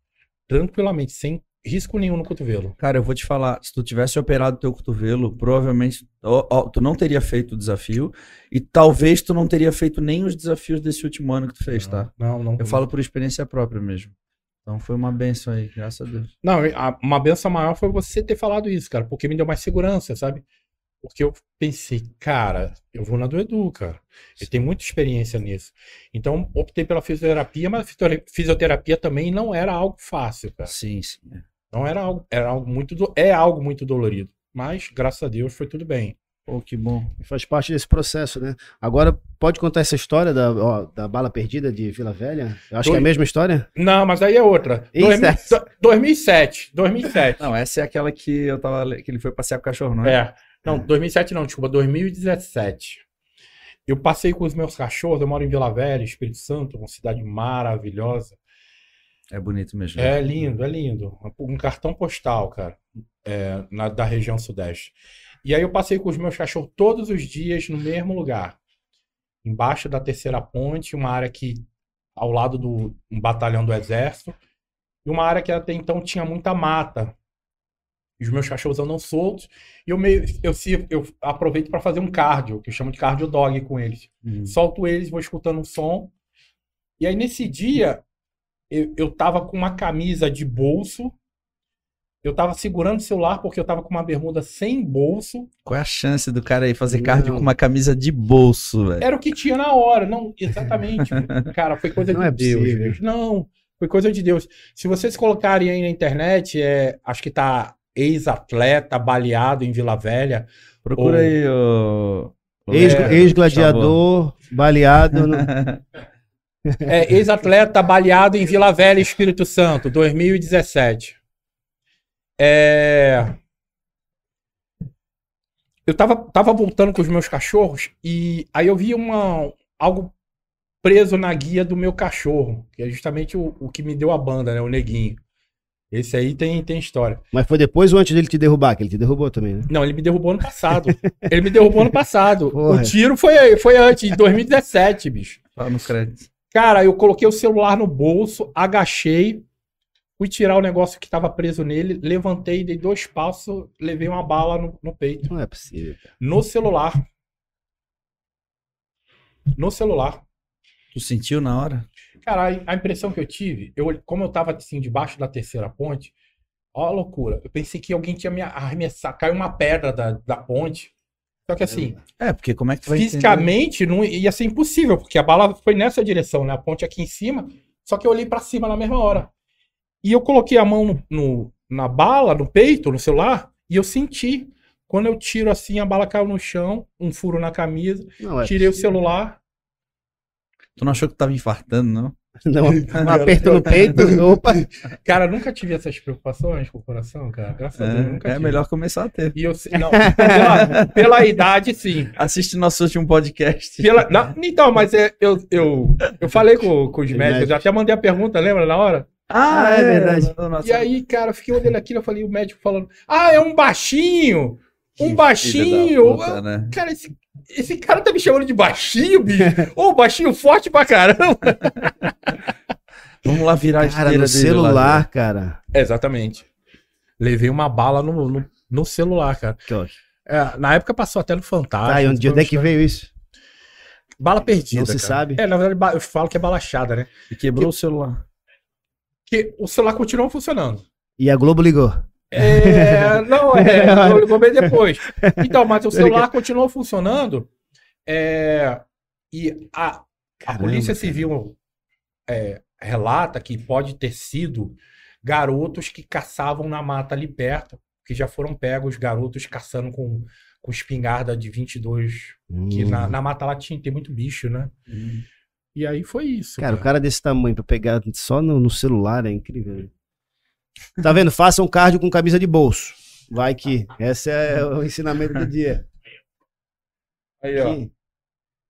tranquilamente, sem risco nenhum no cotovelo. Cara, eu vou te falar, se tu tivesse operado teu cotovelo, provavelmente ó, ó, tu não teria feito o desafio e talvez tu não teria feito nem os desafios desse último ano que tu fez, tá? Não, não. Eu falo por experiência própria mesmo. Então foi uma benção aí, graças a Deus. Não, a- uma benção maior foi você ter falado isso, cara, porque me deu mais segurança, sabe? Porque eu pensei, cara, eu vou na do Edu, cara. Ele tem muita experiência nisso. Então, optei pela fisioterapia, mas fisioterapia também não era algo fácil, cara. Sim, sim. é. Não era algo, era algo muito, do- é algo muito dolorido. Mas, graças a Deus, foi tudo bem. Pô, que bom. Faz parte desse processo, né? Agora, pode contar essa história da, ó, da bala perdida de Vila Velha? Eu acho que é a mesma história. Não, mas aí é outra. Ih, 2000 certo. 2007. 2007. Não, essa é aquela que eu tava que ele foi passear com o cachorro, não é? É. Não, 2007 não, desculpa, 2017. Eu passei com os meus cachorros, eu moro em Vila Velha, Espírito Santo, uma cidade maravilhosa. É bonito mesmo. É lindo, é lindo. Um cartão postal, cara, é, na- da região sudeste. E aí eu passei com os meus cachorros todos os dias no mesmo lugar. Embaixo da terceira ponte, uma área que ao lado do um batalhão do exército, e uma área que até então tinha muita mata. E os meus cachorros andam soltos, e eu meio eu, se- eu aproveito para fazer um cardio, que eu chamo de cardio dog com eles Hum. solto eles, vou escutando um som. E aí, nesse dia, eu, eu tava com uma camisa de bolso. Eu tava segurando o celular porque eu tava com uma bermuda sem bolso. Qual é a chance do cara aí fazer cardio Não. com uma camisa de bolso, velho? Era o que tinha na hora. Não, exatamente. cara, foi coisa Não de é Deus. possível. Não, foi coisa de Deus. Se vocês colocarem aí na internet, é, acho que tá ex-atleta baleado em Vila Velha. Procura Ou- aí o. o Ex- Ex-gladiador, baleado. no- É, ex-atleta baleado em Vila Velha, Espírito Santo, 2017. É... Eu tava, tava voltando com os meus cachorros e aí eu vi uma, algo preso na guia do meu cachorro, que é justamente o, o que me deu a banda, né? O neguinho. Esse aí tem, tem história. Mas foi depois ou antes dele te derrubar? Que ele te derrubou também, né? Não, ele me derrubou ano passado. ele me derrubou ano passado. Porra. O tiro foi, foi antes, em 2017, bicho. Fala nos créditos. Cara, eu coloquei o celular no bolso, agachei, fui tirar o negócio que tava preso nele, levantei, dei dois passos, levei uma bala no, no peito. Não é possível. No celular. No celular. Tu sentiu na hora? Cara, a- impressão que eu tive, eu, como eu tava assim, debaixo da terceira ponte, ó a loucura. Eu pensei que alguém tinha me arremessado, caiu uma pedra da, da ponte. Só que assim, É, porque como é que tu vai entender? fisicamente não ia ser impossível, porque a bala foi nessa direção, né? A ponte aqui em cima, só que eu olhei pra cima na mesma hora. E eu coloquei a mão no, no- na bala, no peito, no celular, e eu senti Quando eu tiro assim, a bala caiu no chão, um furo na camisa, Não, é tirei o possível. celular. Tu não achou que tava infartando, não? Não, um aperto no peito. Opa. Cara, nunca tive essas preocupações com o coração, cara. Graças a Deus, nunca É, é tive. melhor começar a ter. E eu sei- não, pela, pela idade, sim. Assiste nosso último podcast. Pela- não, então, mas é, eu, eu, eu falei com, com os Os médicos, até mandei a pergunta, lembra, na hora? Ah, é verdade. não, não, E aí, cara, eu fiquei olhando aquilo, eu falei, o médico falando, ah, é um baixinho! Um Que baixinho! puta, né? Cara, esse, esse cara tá me chamando de baixinho, bicho. Ô, baixinho forte pra caramba. Vamos lá virar a Cara, esteira no dele celular, lá. cara. Exatamente. Levei uma bala no, no, no celular, cara. Que ótimo. É, na época passou até no Fantástico. Tá, e onde, de onde é que veio isso? Bala perdida. Não se cara. sabe. É, na verdade, eu falo que é balachada, né? E quebrou o celular. Porque o celular continuou funcionando. E a Globo ligou. É, não, é, eu ligou bem depois. Então, mas o celular continuou funcionando. é, e a, a Caramba, Polícia cara. Civil é, relata que pode ter sido garotos que caçavam na mata ali perto, que já foram pegos garotos caçando com, com espingarda de 22, que Hum. na, na mata lá tinha, tem muito bicho, né? E aí foi isso. Cara, o cara desse tamanho pra pegar só no, no celular é incrível. Tá vendo? Faça um cardio com camisa de bolso. Vai que. Esse é o ensinamento do dia. Aí, ó. Aqui.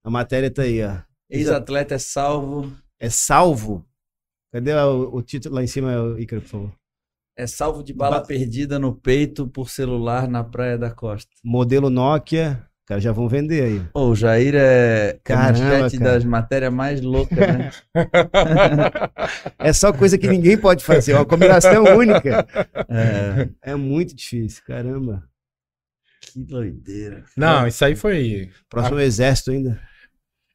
A matéria tá aí, ó. Ex-atleta é salvo. É salvo. Cadê o, o título lá em cima, Ícaro, por favor? É salvo de bala Ba- perdida no peito por celular na Praia da Costa. Modelo Nokia. Cara, já vão vender aí. O Jair é, cara. das matérias mais loucas, né? É só coisa que ninguém pode fazer. É uma combinação única. É, É muito difícil. Caramba. que doideira. Não, isso aí foi. Próximo exército ainda.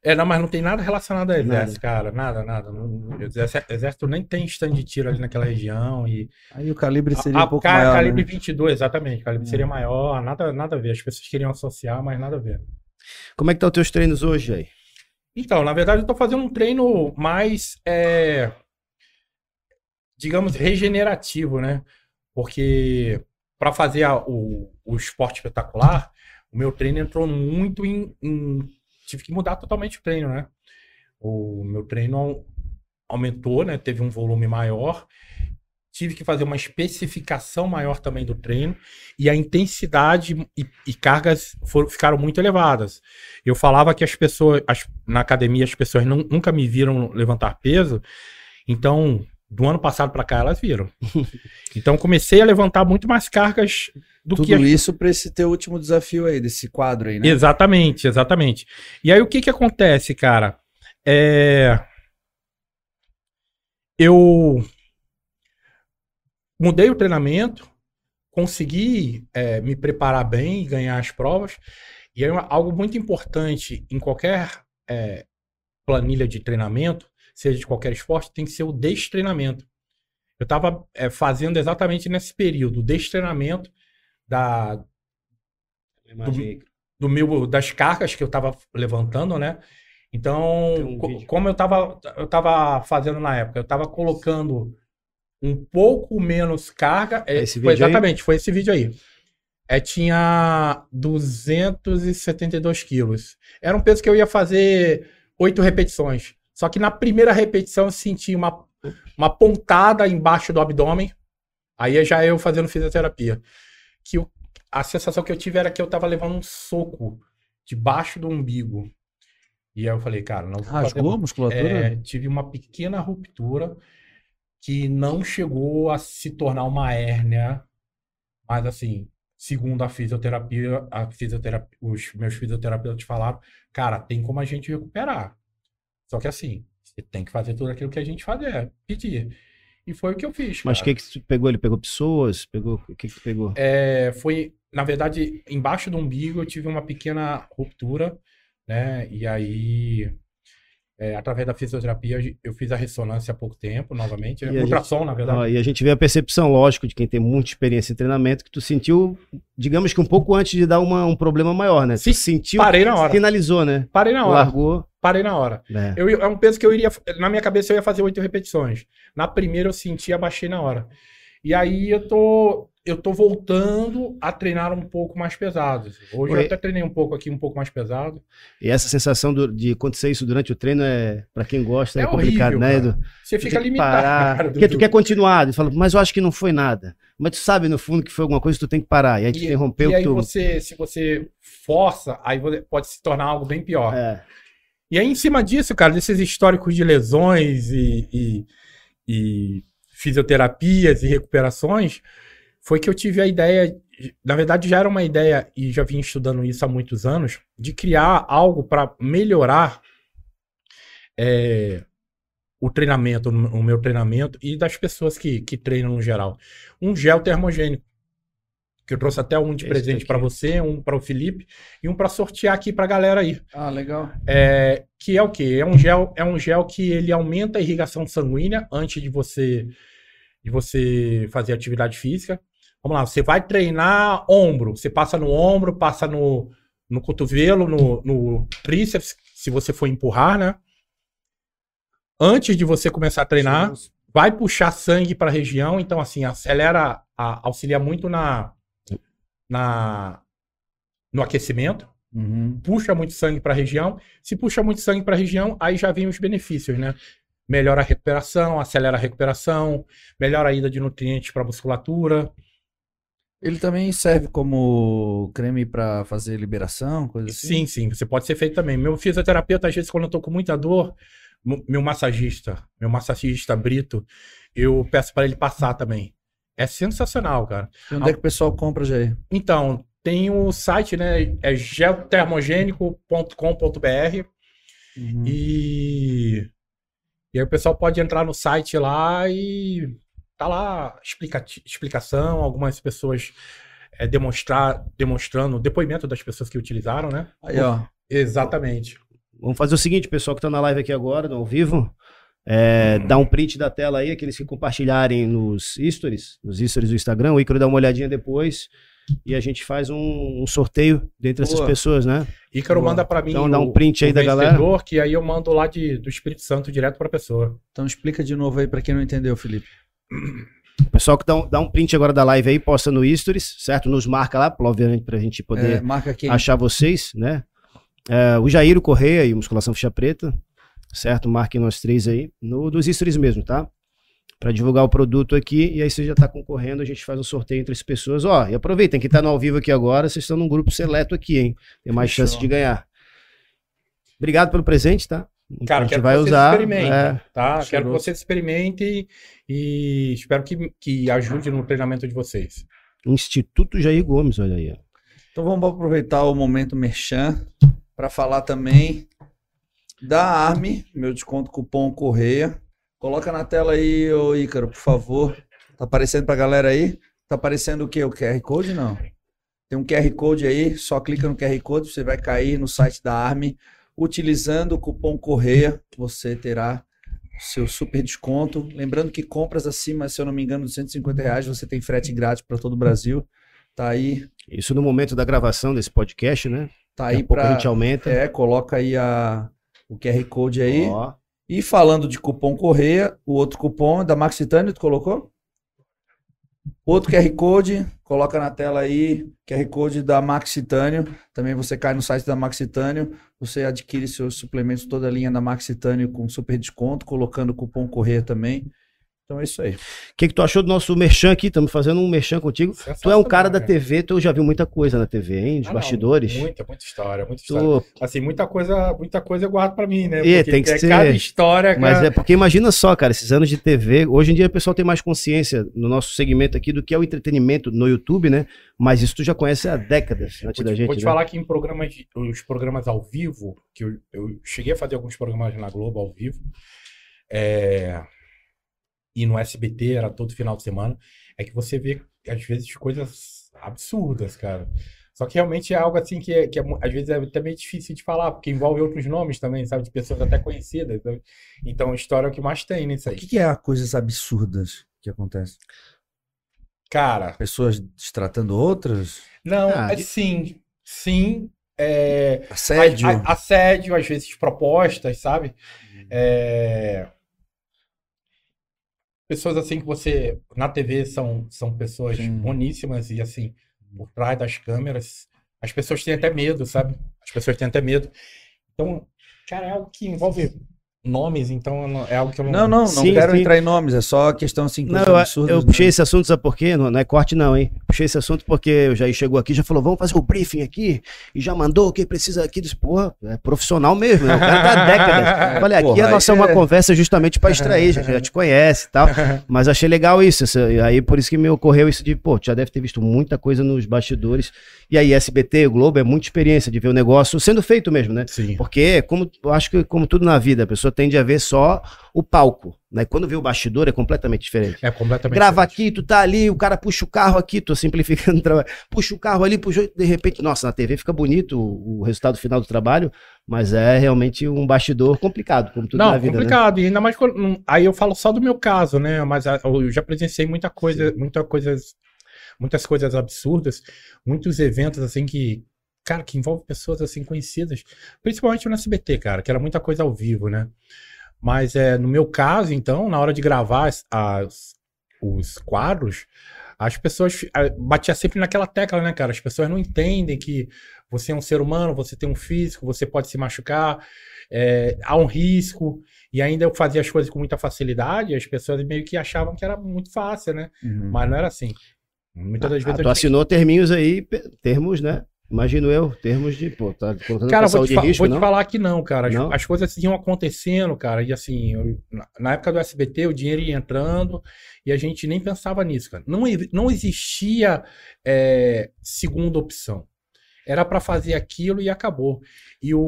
É, não, mas não tem nada relacionado a exército, cara. Nada, nada. Não- exército, exército nem tem stand de tiro ali naquela região. E Aí o calibre seria a, um pouco ca- maior, calibre né? 22, exatamente. O calibre É. seria maior, nada, nada a ver. As pessoas queriam associar, mas nada a ver. Como é que tá os teus treinos hoje aí? Então, na verdade, eu tô fazendo um treino mais, é, digamos, regenerativo, né? Porque para fazer a- o, o esporte espetacular, o meu treino entrou muito em, em- Tive que mudar totalmente o treino, né? O meu treino au- aumentou, né? Teve um volume maior. Tive que fazer uma especificação maior também do treino. E a intensidade e, e cargas foram, ficaram muito elevadas. Eu falava que as pessoas, as- na academia, as pessoas nun- nunca me viram levantar peso. Então, do ano passado para cá, elas viram. Então, comecei a levantar muito mais cargas do Tudo que as isso pra esse teu último desafio aí, desse quadro aí, né? Exatamente, exatamente. E aí o que que acontece, cara? É... Eu mudei o treinamento, consegui é, me preparar bem e ganhar as provas. E aí algo muito importante em qualquer é, planilha de treinamento, seja de qualquer esporte, tem que ser o destreinamento. Eu estava fazendo exatamente nesse período, o destreinamento da, do meu das cargas que eu tava levantando, né? Então, um co- como eu tava eu tava fazendo na época, eu tava colocando um pouco menos carga, é, Esse foi vídeo aí? exatamente, foi esse vídeo aí. É, tinha 272 quilos. Era um peso que eu ia fazer oito repetições. Só que na primeira repetição eu senti uma, uma pontada embaixo do abdômen. Aí já eu fazendo fisioterapia. Que o- a sensação que eu tive era que eu tava levando um soco debaixo do umbigo. E aí eu falei, cara, não vou fazer Rasgou a musculatura? é, tive uma pequena ruptura que não chegou a se tornar uma hérnia, mas assim, segundo a fisioterapia, a fisioterapia, os meus fisioterapeutas falaram, cara, tem como a gente recuperar. Só que assim, você tem que fazer tudo aquilo que a gente fazer, pedir. E foi o que eu fiz. Mas o que que tu pegou? Ele pegou pessoas? Pegou... O que que tu pegou? É, foi, na verdade, embaixo do umbigo eu tive uma pequena ruptura, né? E aí, é, através da fisioterapia, eu fiz a ressonância há pouco tempo, novamente. E É, a gente- ultrassom, na verdade. Ó, e a gente vê a percepção, lógico, de quem tem muita experiência em treinamento, que tu sentiu, digamos que um pouco antes de dar uma- um problema maior, né? Tu Sim, sentiu, Parei na hora. finalizou, né? Parei na hora. Largou. Parei na hora. É. Eu, é um peso que eu iria. Na minha cabeça eu ia fazer oito repetições. Na primeira eu senti, abaixei na hora. E aí eu tô, eu tô voltando a treinar um pouco mais pesado. Hoje Oi. eu até treinei um pouco aqui, um pouco mais pesado. E essa sensação do- de acontecer isso durante o treino é, pra quem gosta, é, É complicado, horrível, né, cara. Edu? Você fica que parar, limitado. Porque tu quer continuar, tu fala, mas eu acho que não foi nada. Mas tu sabe, no fundo, que foi alguma coisa que tu tem que parar. E aí tu E- interrompeu E aí tu. você, se você força, aí pode se tornar algo bem pior. É. E aí, em cima disso, cara, desses históricos de lesões e, e- e fisioterapias e recuperações, foi que eu tive a ideia. Na verdade, já era uma ideia, e já vim estudando isso há muitos anos, de criar algo para melhorar é, o treinamento, o meu treinamento e das pessoas que, que treinam no geral. Um gel termogênico. Que eu trouxe até um de Esse presente para você, um para o Felipe e um para sortear aqui para galera aí. Ah, legal. É, que é o quê? É um gel, é um gel que ele aumenta a irrigação sanguínea antes de você de você fazer atividade física. Vamos lá, você vai treinar ombro, você passa no ombro, passa no, no cotovelo, no, no tríceps, se você for empurrar, né? Antes de você começar a treinar, vai puxar sangue para a região, então assim, acelera, a- auxilia muito na, na no aquecimento Uhum. puxa muito sangue para a região. Se puxa muito sangue para a região, aí já vem os benefícios, né? Melhora a recuperação, acelera a recuperação, melhora a ida de nutrientes para a musculatura. Ele também serve como creme pra fazer liberação, coisa assim? Sim, sim, você pode ser feito também. Meu fisioterapeuta, às vezes, quando eu tô com muita dor, meu massagista, meu massagista Brito, eu peço para ele passar também. É sensacional, cara. E onde é que o pessoal compra, Jair? Então, tem o site, né? É geltermogênico.com.br. Uhum. E, e aí o pessoal pode entrar no site lá e tá lá explica, explicação, algumas pessoas é, demonstrar, demonstrando o depoimento das pessoas que utilizaram, né? Aí, ó. Exatamente. Vamos fazer o seguinte, pessoal que tá na live aqui agora, no ao vivo, é, dá um print da tela aí, aqueles que compartilharem nos stories, nos stories do Instagram, o Icaro dá uma olhadinha depois e a gente faz um, um sorteio dentre essas Boa. pessoas, né? Ícaro Boa. manda pra mim Então dá um o- print aí o da galera. que aí eu mando lá de, do Espírito Santo direto pra pessoa. Então explica de novo aí pra quem não entendeu, Felipe. O pessoal que dá um, dá um print agora da live aí, posta no stories, certo? Nos marca lá, obviamente, pra gente poder É, achar vocês, né? É, o Jairo Correia e o Musculação Ficha Preta, certo? Marquem nós três aí, no dos stories mesmo, tá? Pra divulgar o produto aqui, e aí você já tá concorrendo, a gente faz um sorteio entre as pessoas. Ó, e aproveitem, quem tá no ao vivo aqui agora, vocês estão num grupo seleto aqui, hein? Tem mais Fechou. chance de ganhar. Obrigado pelo presente, tá? Cara, a gente quero vai que vocês usar. experimentem, é, tá? Quero que cheiroso. vocês experimentem e espero que, que ajude no treinamento de vocês. Instituto Jair Gomes, olha aí. Então vamos aproveitar o momento merchan para falar também da Arme, meu desconto cupom Correia. Coloca na tela aí, ô Ícaro, por favor. Tá aparecendo pra galera aí? Tá aparecendo o quê? O QR Code? Não. Tem um QR Code aí, só clica no QR Code, você vai cair no site da Arme. Utilizando o cupom Correia, você terá seu super desconto. Lembrando que compras acima, se eu não me engano, de 150 reais, você tem frete grátis para todo o Brasil. Tá aí, Isso no momento da gravação desse podcast, né? tá Daqui aí a pouco a para gente aumenta. É, coloca aí a, o QR Code aí. Ó, E falando de cupom Correia, o outro cupom é da Maxitânio, tu colocou? Outro QR Code, coloca na tela aí, QR Code da Maxitânio. Também você cai no site da Maxitânio, você adquire seus suplementos, toda a linha da Maxitânio com super desconto, colocando o cupom Correia também. Então é isso aí. O que, que tu achou do nosso merchan aqui? Estamos fazendo um merchan contigo. Tu é um cara da TV, tu já viu muita coisa na TV, hein? Dos Ah, não, bastidores. Muita, muita história, muita história. Tu- Assim, muita coisa, muita coisa eu guardo pra mim, né? É, tem que é ser. cada história, Mas cara. é porque imagina só, cara, esses anos de TV. Hoje em dia o pessoal tem mais consciência no nosso segmento aqui do que é o entretenimento no YouTube, né? Mas isso tu já conhece há décadas antes Vou da te, gente. vou te né? falar que em programas, de- os programas ao vivo, que eu, eu cheguei a fazer alguns programas na Globo ao vivo, é, e no SBT era todo final de semana, é que você vê, às vezes, coisas absurdas, cara. Só que realmente é algo assim que, é, que é às vezes é até meio difícil de falar, porque envolve outros nomes também, sabe? De pessoas até conhecidas. sabe? Então, a história é o que mais tem nisso O aí. que, que é coisas absurdas que acontecem? Cara, Pessoas destratando outras? não, Ah, é sim, sim. É, Assédio? A- a- assédio, às vezes propostas, sabe? É, pessoas assim que você na TV são, são pessoas Sim. boníssimas e assim, por trás das câmeras, as pessoas têm até medo, sabe? As pessoas têm até medo. Então, cara, é algo que envolve nomes, então é algo que eu não. Não, não, não Sim, quero sim. entrar em nomes, é só questão assim, Não, eu, absurdas, eu né? puxei esse assunto, sabe por quê? Não, não é corte, não, hein? Puxei esse assunto porque o Jair chegou aqui já falou: vamos fazer o briefing aqui. E já mandou quem precisa aqui. Disse, porra, é profissional mesmo, né? O cara tá décadas. Falei, aqui Porra, a nossa é uma é- conversa justamente pra extrair, já, já te conhece e tal. Mas achei legal isso. essa- e aí por isso que me ocorreu isso de, pô, já deve ter visto muita coisa nos bastidores. E aí, SBT, o Globo, é muita experiência de ver o negócio sendo feito mesmo, né? Sim. Porque, como eu acho que como tudo na vida, a pessoa tende a ver só o palco, né? Quando vê o bastidor é completamente diferente. É completamente. Grava diferente. aqui, tu tá ali, o cara puxa o carro aqui, tô simplificando o trabalho. Puxa o carro ali, puxa, de repente, nossa, na TV fica bonito o, o resultado final do trabalho, mas é realmente um bastidor complicado, como tudo Não, na vida, né? complicado. E ainda mais Aí eu falo só do meu caso, né? Mas ah, eu já presenciei muita coisa, muita coisas, muitas coisas absurdas, muitos eventos assim que, cara, que envolve pessoas assim conhecidas, principalmente no SBT, cara, que era muita coisa ao vivo, né? Mas é, no meu caso, então, na hora de gravar as, as- os quadros, as pessoas ah, batia sempre naquela tecla, né, cara? As pessoas não entendem que você é um ser humano, você tem um físico, você pode se machucar, é, há um risco. E ainda eu fazia as coisas com muita facilidade, as pessoas meio que achavam que era muito fácil, né? Uhum. Mas não era assim. Muitas das Ah, vezes tu eu tinha- assinou terminhos aí, pe- termos, né? Imagino eu, termos de, pô, tá contando Cara, vou te, risco, vou te não? falar que não, cara. As, Não? as coisas iam acontecendo, cara. E assim, eu- na, época do SBT, o dinheiro ia entrando e a gente nem pensava nisso, cara. Não, não existia é, segunda opção. Era pra fazer aquilo e acabou. E o,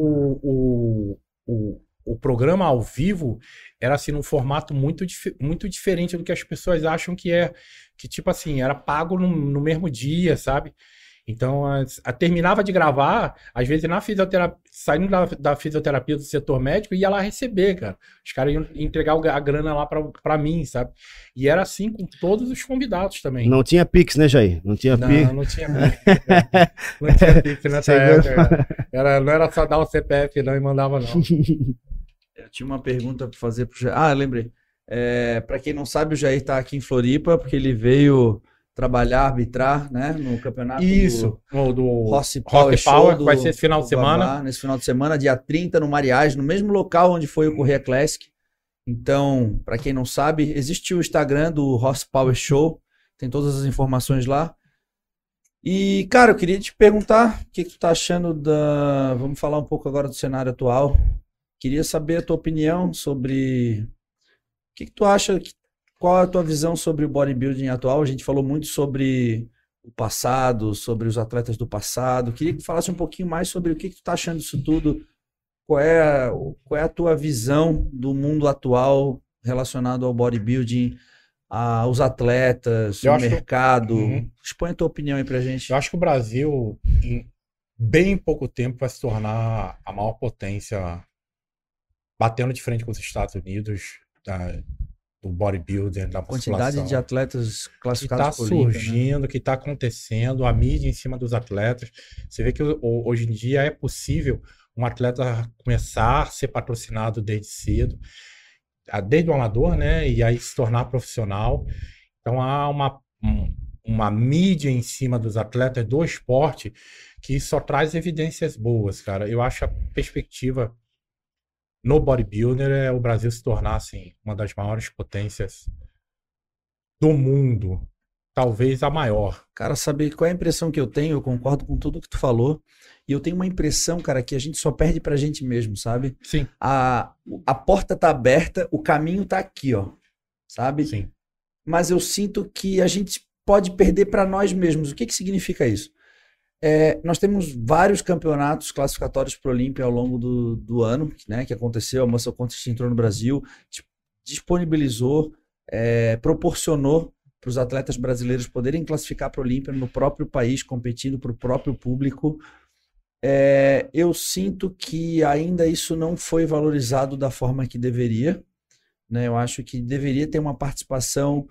o, o, o programa ao vivo era assim num formato muito, muito diferente do que as pessoas acham que é. Que, tipo assim, era pago no, no mesmo dia, sabe? Então, as- a, terminava de gravar, às vezes na fisioterapia, saindo da, da fisioterapia do setor médico, ia lá receber, cara. Os caras iam entregar a grana lá pra, pra mim, sabe? E era assim com todos os convidados também. Não tinha Pix, né, Jair? Não tinha Não, Pix. não tinha Pix. não tinha Pix nessa Segura- época. Era, não era só dar o CPF não e mandava não. Eu tinha uma pergunta para fazer pro Jair. Ah, lembrei. É, para quem não sabe, o Jair tá aqui em Floripa porque ele veio trabalhar, arbitrar, né, no campeonato Isso, do do Rossi Rock Power Power, Show que do, vai ser esse final de semana. Babá, nesse final de semana, dia 30 no Mariage, no mesmo local onde foi o Correia Classic. Então, para quem não sabe, existe o Instagram do Rossi Power Show, tem todas as informações lá. E, cara, eu queria te perguntar o que, que tu tá achando da. Vamos falar um pouco agora do cenário atual. Queria saber a tua opinião sobre. O que, que tu acha? que- Qual é a tua visão sobre o bodybuilding atual? A gente falou muito sobre o passado, sobre os atletas do passado. Queria que tu falasse um pouquinho mais sobre o que, que tu tá achando disso tudo. Qual é, a- qual é a tua visão do mundo atual relacionado ao bodybuilding, aos atletas, ao mercado? Uhum. Expõe a tua opinião aí pra gente. Eu acho que o Brasil, em bem pouco tempo, vai se tornar a maior potência, batendo de frente com os Estados Unidos, do bodybuilding, da quantidade de atletas que está classificados por Olímpia, né? surgindo, que está acontecendo, a mídia em cima dos atletas. Você vê que ho- hoje em dia é possível um atleta começar a ser patrocinado desde cedo, desde o amador, né? E aí se tornar profissional. Então há uma, um- uma mídia em cima dos atletas do esporte que só traz evidências boas, cara. Eu acho a perspectiva no bodybuilder é o Brasil se tornar assim uma das maiores potências do mundo, talvez a maior. Cara, sabe qual é a impressão que eu tenho? Eu concordo com tudo que tu falou. E eu tenho uma impressão, cara, que a gente só perde pra gente mesmo, sabe? Sim, A, a porta tá aberta, o caminho tá aqui, ó. Sabe? sim. Mas eu sinto que a gente pode perder pra nós mesmos. O que que significa isso? É, nós temos vários campeonatos classificatórios para Olímpia ao longo do, do ano, né, que aconteceu. A Muscle Contest entrou no Brasil, dis- disponibilizou, é, proporcionou para os atletas brasileiros poderem classificar para Olímpia no próprio país, competindo para o próprio público. É, eu sinto que ainda isso não foi valorizado da forma que deveria. Né? Eu acho que deveria ter uma participação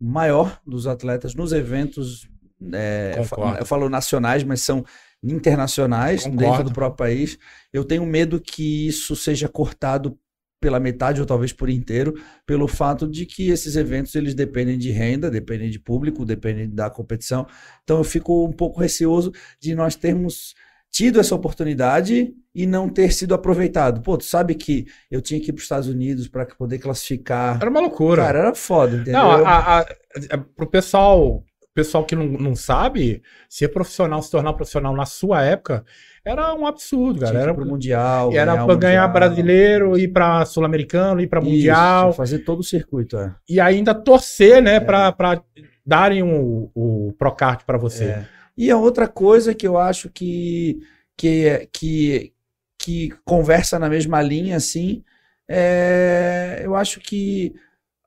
maior dos atletas nos eventos. É, eu falo nacionais, mas são internacionais dentro Concordo. do próprio país. Eu tenho medo que isso seja cortado pela metade ou talvez por inteiro, pelo fato de que esses eventos eles dependem de renda, dependem de público, dependem da competição. Então eu fico um pouco receoso de nós termos tido essa oportunidade e não ter sido aproveitado. Pô, tu sabe que eu tinha que ir para os Estados Unidos para poder classificar. Era uma loucura. Cara, era foda, entendeu? Não, a, a, a, pro pessoal, pessoal que não, não sabe, ser profissional, se tornar profissional na sua época, era um absurdo, cara. Era, pro Mundial. era o pra ganhar brasileiro, ir pra sul-americano, ir Isso, mundial. fazer todo o circuito, é. E ainda torcer, né, pra, pra darem o, o Procard pra você. É. E a outra coisa que eu acho que, que, que, que conversa na mesma linha, assim, é, eu acho que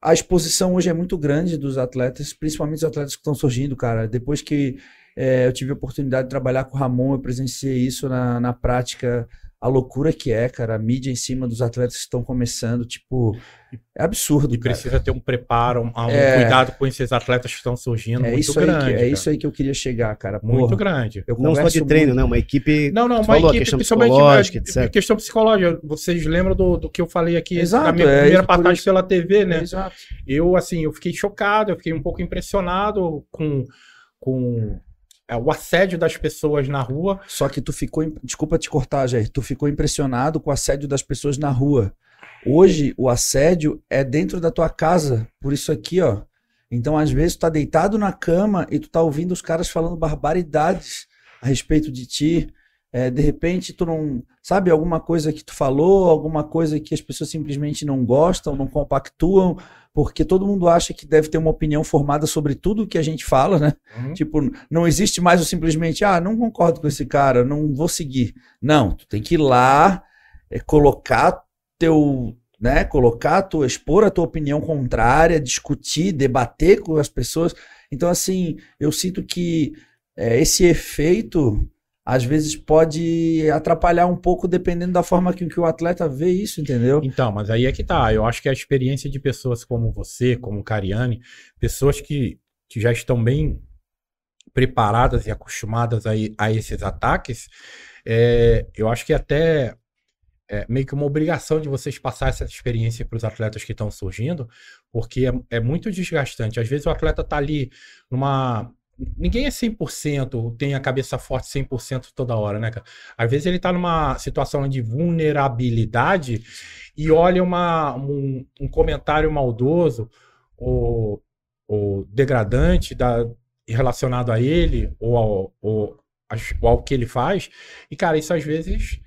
a exposição hoje é muito grande dos atletas, principalmente os atletas que estão surgindo, cara. Depois que é, eu tive a oportunidade de trabalhar com o Ramon, eu presenciei isso na, na prática, a loucura que é, cara, a mídia em cima dos atletas que estão começando, tipo, é absurdo, E cara. precisa ter um preparo, um, um É. cuidado com esses atletas que estão surgindo É muito isso aí, grande. que, é cara. isso aí que eu queria chegar, cara. Muito Porra, grande. eu Não só de treino, muito- né? Uma equipe. Não, não, uma falou equipe, questão principalmente psicológica, etc. questão psicológica. Vocês lembram do, do que eu falei aqui Exato, na minha é primeira passagem pela TV, né? Exato. Eu, assim, eu fiquei chocado, eu fiquei um pouco impressionado com, com é, o assédio das pessoas na rua. Só que tu ficou. Desculpa te cortar, Jair. Tu ficou impressionado com o assédio das pessoas na rua. Hoje, o assédio é dentro da tua casa, por isso aqui, ó. Então, às vezes, tu tá deitado na cama e tu tá ouvindo os caras falando barbaridades a respeito de ti. É, de repente, tu não. Sabe, alguma coisa que tu falou, alguma coisa que as pessoas simplesmente não gostam, não compactuam, porque todo mundo acha que deve ter uma opinião formada sobre tudo que a gente fala, né? Tipo, não existe mais o simplesmente, ah, não concordo com esse cara, não vou seguir. Não, tu tem que ir lá, é, colocar teu, né, colocar tua, expor a tua opinião contrária, discutir, debater com as pessoas. Então, assim, eu sinto que é, esse efeito às vezes pode atrapalhar um pouco dependendo da forma que, que o atleta vê isso, entendeu? Então, mas aí é que tá. Eu acho que a experiência de pessoas como você, como Cariane, pessoas que, que já estão bem preparadas e acostumadas a, a esses ataques, é, eu acho que até é meio que uma obrigação de vocês passar essa experiência para os atletas que estão surgindo, porque é, é muito desgastante. Às vezes o atleta tá ali numa. Ninguém é 100%, tem a cabeça forte 100% toda hora, né, cara? Às vezes ele tá numa situação de vulnerabilidade e olha uma, um, um comentário maldoso ou, ou degradante da, relacionado a ele ou ao, ou, ao que ele faz. E, cara, isso às vezes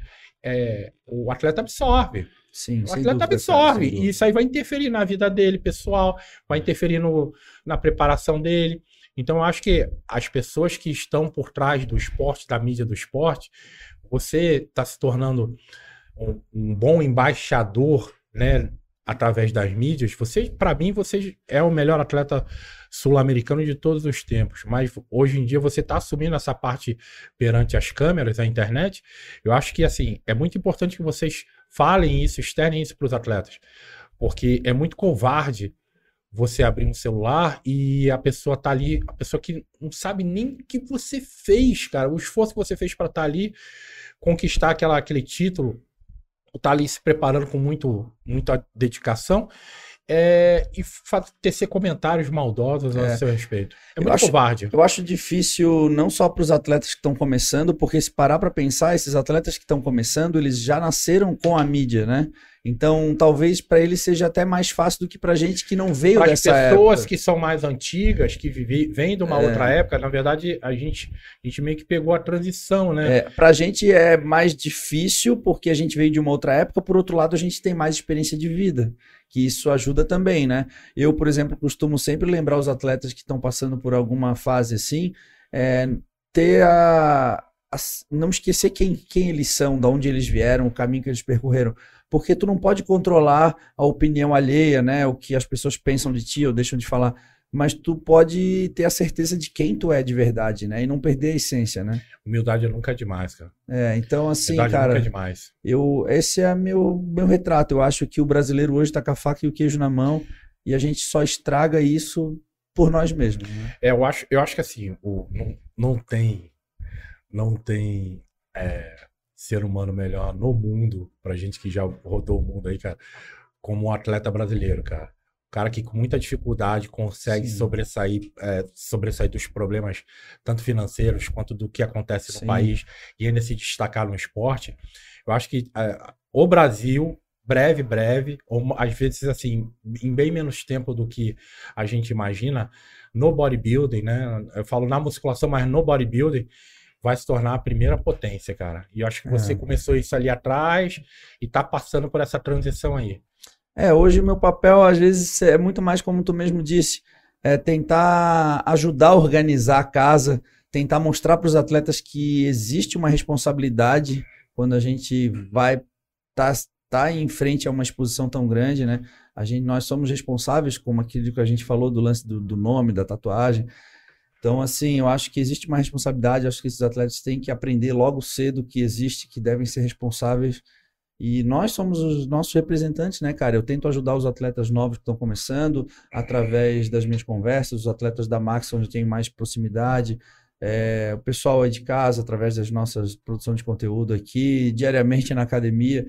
é, o atleta absorve. Sim, O atleta dúvida, cara, absorve. sem e isso aí vai interferir na vida dele, pessoal, vai interferir no, na preparação dele. Então, eu acho que as pessoas que estão por trás do esporte, da mídia do esporte, você está se tornando um, um bom embaixador, né? Através das mídias, você, para mim, você é o melhor atleta sul-americano de todos os tempos. Mas hoje em dia você está assumindo essa parte perante as câmeras, a internet. Eu acho que assim é muito importante que vocês falem isso, externem isso para os atletas, porque é muito covarde você abrir um celular e a pessoa tá ali, a pessoa que não sabe nem o que você fez, cara, o esforço que você fez para estar ali, conquistar aquela, aquele título, tá ali se preparando com muito, muita dedicação. é, e tecer comentários maldosos a É. seu respeito. É Eu muito acho- covarde. Eu acho difícil não só para os atletas que estão começando, porque se parar para pensar, esses atletas que estão começando, eles já nasceram com a mídia, né? Então, talvez para eles seja até mais fácil do que para gente que não veio Para as dessa pessoas época. que são mais antigas, que vive, vêm de uma É. outra época, na verdade, a gente, a gente meio que pegou a transição, né? É, pra gente é mais difícil porque a gente veio de uma outra época, por outro lado, a gente tem mais experiência de vida, que isso ajuda também, né? Eu, por exemplo, costumo sempre lembrar os atletas que estão passando por alguma fase assim, é, ter a, a- não esquecer quem, quem eles são, de onde eles vieram, o caminho que eles percorreram. Porque tu não pode controlar a opinião alheia, né? O que as pessoas pensam de ti ou deixam de falar. Mas tu pode ter a certeza de quem tu é de verdade, né? E não perder a essência, né? Humildade nunca é demais, cara. É, então assim, Humildade cara, nunca é demais. eu esse é meu meu retrato. Eu acho que o brasileiro hoje tá com a faca e o queijo na mão e a gente só estraga isso por nós mesmos. né? É, eu acho, eu acho que assim, o, não, não tem, não tem é, ser humano melhor no mundo, pra gente que já rodou o mundo aí, cara, como um atleta brasileiro, cara. O cara que com muita dificuldade consegue Sim. sobressair, é, sobressair dos problemas, tanto financeiros quanto do que acontece no Sim. país, e ainda se destacar no esporte. Eu acho que é, o Brasil, breve, breve, ou às vezes assim, em bem menos tempo do que a gente imagina, no bodybuilding, né? Eu falo na musculação, mas no bodybuilding vai se tornar a primeira potência, cara. E eu acho que você É. começou isso ali atrás e tá passando por essa transição aí. É, hoje o meu papel, às vezes, é muito mais como tu mesmo disse, é tentar ajudar a organizar a casa, tentar mostrar para os atletas que existe uma responsabilidade quando a gente vai tá, tá em frente a uma exposição tão grande, né? A gente, nós somos responsáveis, como aquilo que a gente falou do lance do, do nome, da tatuagem. Então, assim, eu acho que existe uma responsabilidade, eu acho que esses atletas têm que aprender logo cedo que existe, que devem ser responsáveis e nós somos os nossos representantes, né, cara? Eu tento ajudar os atletas novos que estão começando através das minhas conversas, os atletas da Max, onde tem mais proximidade, é, o pessoal aí de casa, através das nossas produção de conteúdo aqui, diariamente na academia.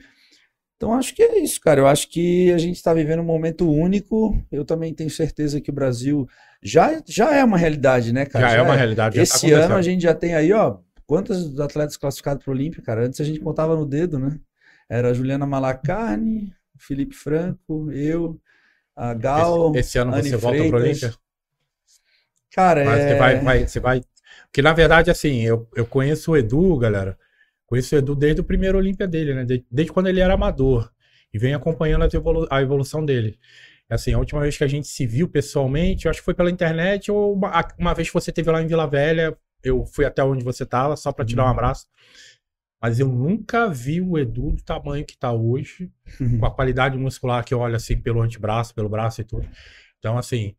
Então, acho que é isso, cara. Eu acho que a gente está vivendo um momento único. Eu também tenho certeza que o Brasil já, já é uma realidade, né, cara? já, é uma realidade. já tá Esse ano a gente já tem aí, ó, quantos atletas classificados para o Olímpia, cara? Antes a gente contava no dedo, né? Era a Juliana Malacarne, Felipe Franco, eu, a Gal. esse, esse ano Anne você volta pro Freitas. Olímpia? Cara, Mas é... você vai, vai, você vai. Porque na verdade, assim, eu, eu conheço o Edu, galera. Conheço o Edu desde o primeiro Olímpia dele, né? Desde, desde quando ele era amador. E venho acompanhando as evolu- a evolução dele. Assim, a última vez que a gente se viu pessoalmente, eu acho que foi pela internet, ou uma, a- uma vez que você esteve lá em Vila Velha, eu fui até onde você tava, só pra te dar um Uhum. abraço. Mas eu nunca vi o Edu do tamanho que tá hoje, com a qualidade muscular que eu olho assim pelo antebraço, pelo braço e tudo. Então, assim,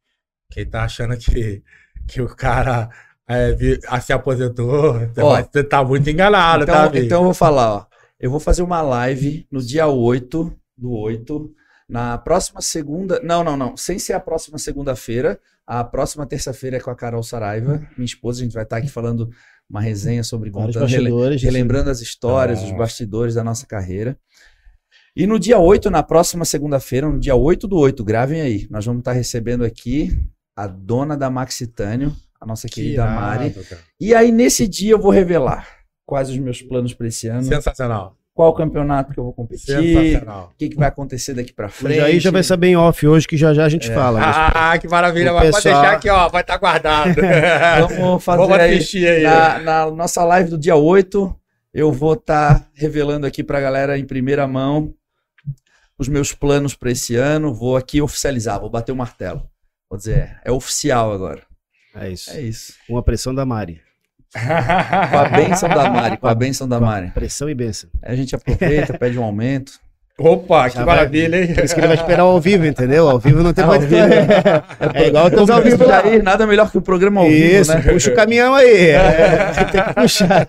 quem tá achando que, que o cara é, vi- ah, se aposentou, você Ó, você tá muito enganado, tá, Então, amigo? então eu vou falar, ó. Eu vou fazer uma live no dia 8 do 8, na próxima segunda. Não, não, não. Sem ser a próxima segunda-feira. A próxima terça-feira é com a Carol Saraiva, minha esposa. A gente vai estar aqui falando uma resenha sobre contando, rele- bastidores. relembrando as histórias, os Nossa. bastidores da nossa carreira. E no dia 8, na próxima segunda-feira, no dia 8 do 8, gravem aí. Nós vamos estar recebendo aqui a dona da Maxitânio, a nossa Que querida Mari. irado, cara. E aí, nesse dia, eu vou revelar quais os meus planos para esse ano, Sensacional. qual campeonato que eu vou competir, Sensacional. o que, que vai acontecer daqui para frente. Jair já vai saber em off hoje, que já já a gente É. fala. mas- Ah, que maravilha. Mas pode pessoal- deixar aqui, ó. Vai estar guardado. Vamos fazer Vamos aí. assistir aí. Na, na nossa live do dia 8, eu vou estar revelando aqui para a galera em primeira mão os meus planos para esse ano. Vou aqui oficializar, vou bater o martelo. Vou dizer, é oficial agora. É isso. É isso. Com a pressão da Mari. Com a benção da Mari, com a benção da Mari. Pressão e benção. Aí a gente aproveita, pede um aumento. Opa, que Já vai- maravilha, hein? Por isso que ele vai esperar ao vivo, entendeu? Ao vivo não tem mais vivo. É igual teus ao vivo lá. Jair, nada melhor que o programa ao Isso, vivo, né? puxa o caminhão aí. É, tem que puxar.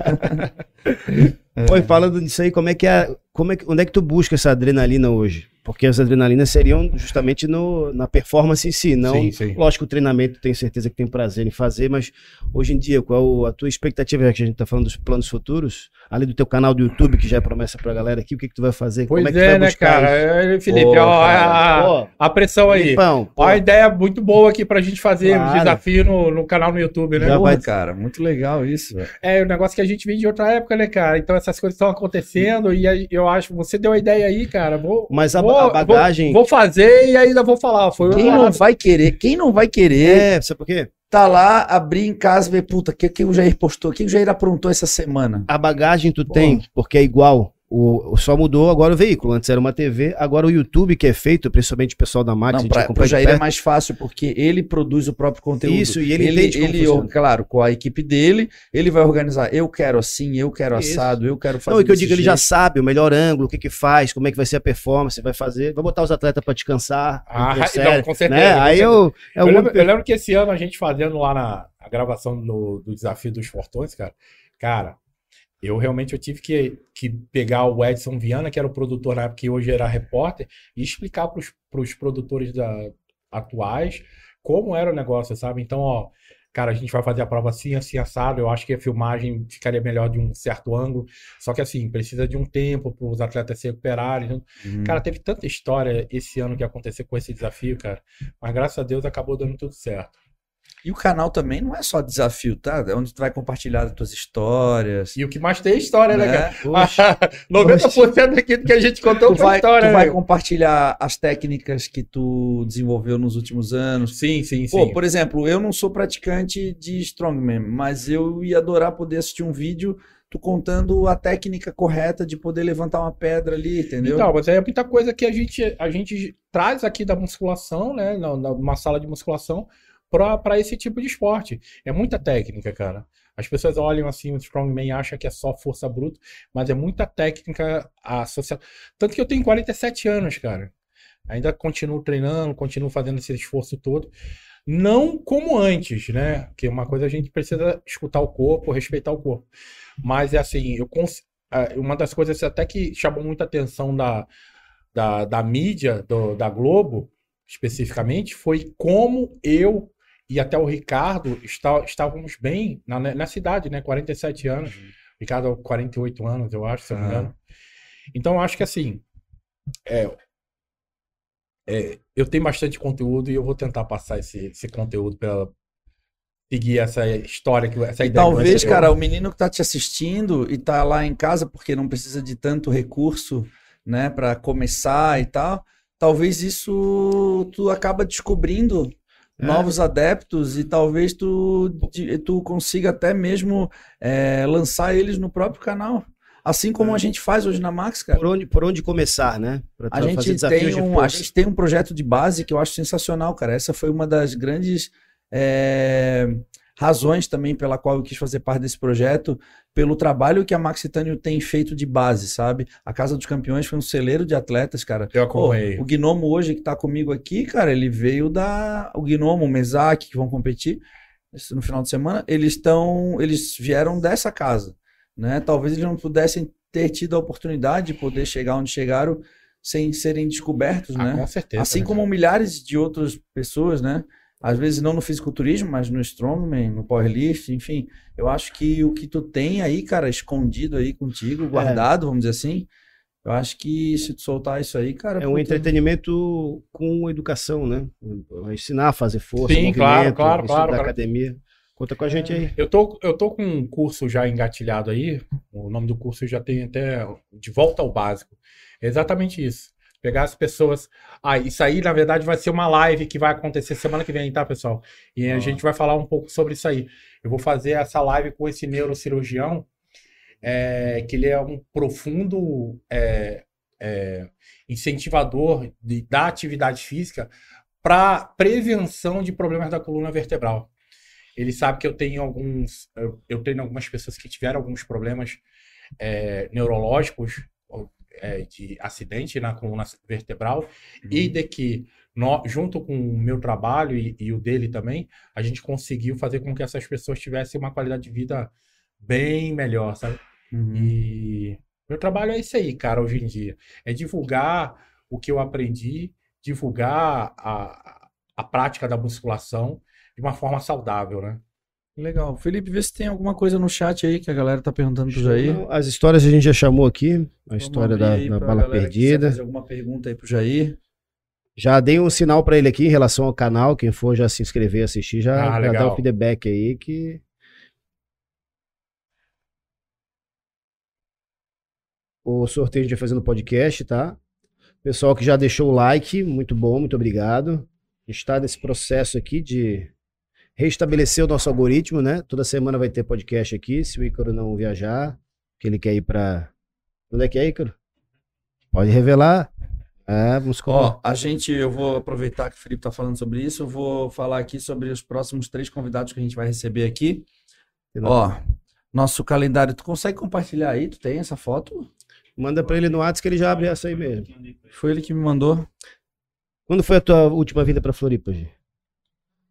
Oi, falando disso aí, como é que é, como é que, onde é que tu busca essa adrenalina hoje? Porque as adrenalinas seriam justamente no, na performance em si, não. Sim, sim. Lógico que o treinamento tenho certeza que tem prazer em fazer, mas hoje em dia, qual a tua expectativa, já que a gente tá falando dos planos futuros, além do teu canal do YouTube, que já é promessa pra galera aqui, o que que tu vai fazer? Pois como é que tu é, vai né, buscar cara? É, Felipe, ó, cara. a, a pressão aí. Ó, a ideia muito boa aqui pra gente fazer um Claro. desafio no, no canal no YouTube, né? Já vai- cara, muito legal isso, velho. É um negócio que a gente vem de outra época, né, cara? Então essas coisas estão acontecendo e eu acho você deu a ideia aí, cara. Vou, Mas a, vou- a bagagem. Vou, vou fazer e ainda vou falar. Foi Quem não vai querer, quem não vai querer É, sabe por quê? tá lá, abrir em casa e ver, puta, o que, que o Jair postou? O que o Jair aprontou essa semana? A bagagem tu Pô. tem, porque é igual. O, o- só mudou agora o veículo. Antes era uma TV, agora o YouTube que é feito, principalmente o pessoal da Max, a Não, gente pra, acompanha pro de Jair é mais fácil, porque ele produz o próprio conteúdo. Isso, e ele ele, entende como ele, funciona. claro, com a equipe dele, ele vai organizar. Eu quero assim, eu quero Isso. assado, eu quero fazer. Não, e que eu digo, ele já jeito. sabe o melhor ângulo, o que que faz, como é que vai ser a performance, vai fazer, vai botar os atletas pra descansar. Ah, não, com certeza, Né? com Aí certeza. eu, é eu, o lembro, eu lembro que esse ano a gente fazendo lá na a gravação do, do Desafio dos Fortões, cara. Cara, eu realmente eu tive que, que pegar o Edson Viana, que era o produtor na época, que hoje era repórter, e explicar para os produtores da, atuais como era o negócio, sabe? Então, ó, cara, a gente vai fazer a prova assim, assim, assado. Eu acho que a filmagem ficaria melhor de um certo ângulo. Só que assim, precisa de um tempo para os atletas se recuperarem. Uhum. Cara, teve tanta história esse ano que aconteceu com esse desafio, cara. Mas graças a Deus acabou dando tudo certo. E o canal também não é só desafio, tá? É onde tu vai compartilhar as tuas histórias. E o que mais tem é história, né, né? cara? Poxa, 90% daquilo que a gente contou Tu vai, história, tu vai né? compartilhar as técnicas que tu desenvolveu nos últimos anos. Sim, sim, Pô, sim. por exemplo, eu não sou praticante de Strongman, mas eu ia adorar poder assistir um vídeo tu contando a técnica correta de poder levantar uma pedra ali, entendeu? Então, mas é muita coisa que a gente, a gente traz aqui da musculação, né? na- na- Numa sala de musculação, para esse tipo de esporte. É muita técnica, cara. As pessoas olham assim, o Strongman acha que é só força bruta, mas é muita técnica associada. Tanto que eu tenho 47 anos, cara. Ainda continuo treinando, continuo fazendo esse esforço todo. Não como antes, né? Porque uma coisa a gente precisa escutar o corpo, respeitar o corpo. Mas é assim, eu cons... uma das coisas até que chamou muita atenção da, da, da mídia, do- da Globo, especificamente, foi como eu e até o Ricardo está, estávamos bem na, nessa idade, né? 47 anos. Ricardo, 48 anos, eu acho, se eu não me engano. Então, eu acho que assim, é, é, eu tenho bastante conteúdo e eu vou tentar passar esse, esse conteúdo para seguir essa história, que, essa E ideia. que talvez, você cara, o menino que tá te assistindo e tá lá em casa porque não precisa de tanto recurso, né, para começar e tal, talvez isso tu acaba descobrindo É. novos adeptos e talvez tu, tu consiga até mesmo é, lançar eles no próprio canal. Assim como a gente faz hoje na Max, cara. por onde, por onde começar, né? Pra A gente, tem um, a gente tem um projeto de base que eu acho sensacional, cara. Essa foi uma das grandes é, razões também pela qual eu quis fazer parte desse projeto, pelo trabalho que a Maxitânio tem feito de base, sabe? A Casa dos Campeões foi um celeiro de atletas, cara. Eu Pô, acompanhei. o Gnomo hoje que tá comigo aqui, cara, ele veio da. O Gnomo, o Mesak, que vão competir no final de semana, eles estão. Eles vieram dessa casa. Né? Talvez eles não pudessem ter tido a oportunidade de poder chegar onde chegaram sem serem descobertos, Ah, né? com certeza. Assim né, como milhares de outras pessoas, né? Às vezes não no fisiculturismo, mas no strongman, no powerlift, enfim. Eu acho que o que tu tem aí, cara, escondido aí É. contigo, guardado, vamos dizer assim, eu acho que se tu soltar isso aí, cara, É um puta, entretenimento com educação, né? Ensinar a fazer força, Sim, movimento, claro, claro, isso claro, da claro. academia. Conta com a gente aí. Eu tô, eu tô com um curso já engatilhado aí. O nome do curso já tem até De Volta ao Básico. É exatamente isso. Pegar as pessoas. Ah, isso aí, na verdade, vai ser uma live que vai acontecer semana que vem, tá, pessoal? E a gente vai falar um pouco sobre isso aí. Eu vou fazer essa live com esse neurocirurgião, é, que ele é um profundo é, é, incentivador de- da atividade física para prevenção de problemas da coluna vertebral. Ele sabe que eu tenho alguns, eu, eu tenho algumas pessoas que tiveram alguns problemas é, neurológicos é, de acidente na coluna vertebral e de que nó- junto com o meu trabalho e, e o dele também, a gente conseguiu fazer com que essas pessoas tivessem uma qualidade de vida bem melhor, sabe? Uhum. E meu trabalho é isso aí, cara, hoje em dia. É divulgar o que eu aprendi, divulgar a, a prática da musculação de uma forma saudável, né? Legal. Felipe, vê se tem alguma coisa no chat aí que a galera tá perguntando pro Jair. Não, As histórias a gente já chamou aqui. A Vamos história da, da bala perdida. fazer alguma pergunta aí pro Jair. Já dei um sinal pra ele aqui em relação ao canal. Quem for já se inscrever, assistir, já, Ah, já dá o feedback aí que. O sorteio a gente vai fazer no podcast, tá? Pessoal que já deixou o like, muito bom, muito obrigado. A gente está nesse processo aqui de restabelecer o nosso algoritmo, né? Toda semana vai ter podcast aqui, se o Ícaro não viajar, que ele quer ir pra. Onde é que é, Ícaro? Pode revelar. É, vamos Ó, a gente, eu vou aproveitar que o Felipe tá falando sobre isso, eu vou falar aqui sobre os próximos três convidados que a gente vai receber aqui. Ó, nosso calendário, tu consegue compartilhar aí? Tu tem essa foto? Manda pra ele no WhatsApp que ele já abre essa aí mesmo. Foi ele que me mandou. Quando foi a tua última vinda pra Floripa, Gi?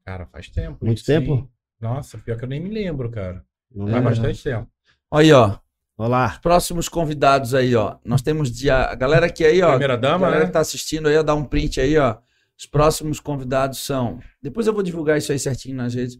Cara, faz tempo. Muito sim. tempo? Nossa, pior que eu nem me lembro, cara. Não Faz É. bastante tempo. Aí, ó. Olá. Próximos convidados aí, ó. Nós temos dia. A galera aqui aí, ó. Primeira A dama, galera né? que tá assistindo aí, ó, dá um print aí, ó. Os próximos convidados são. Depois eu vou divulgar isso aí certinho nas redes.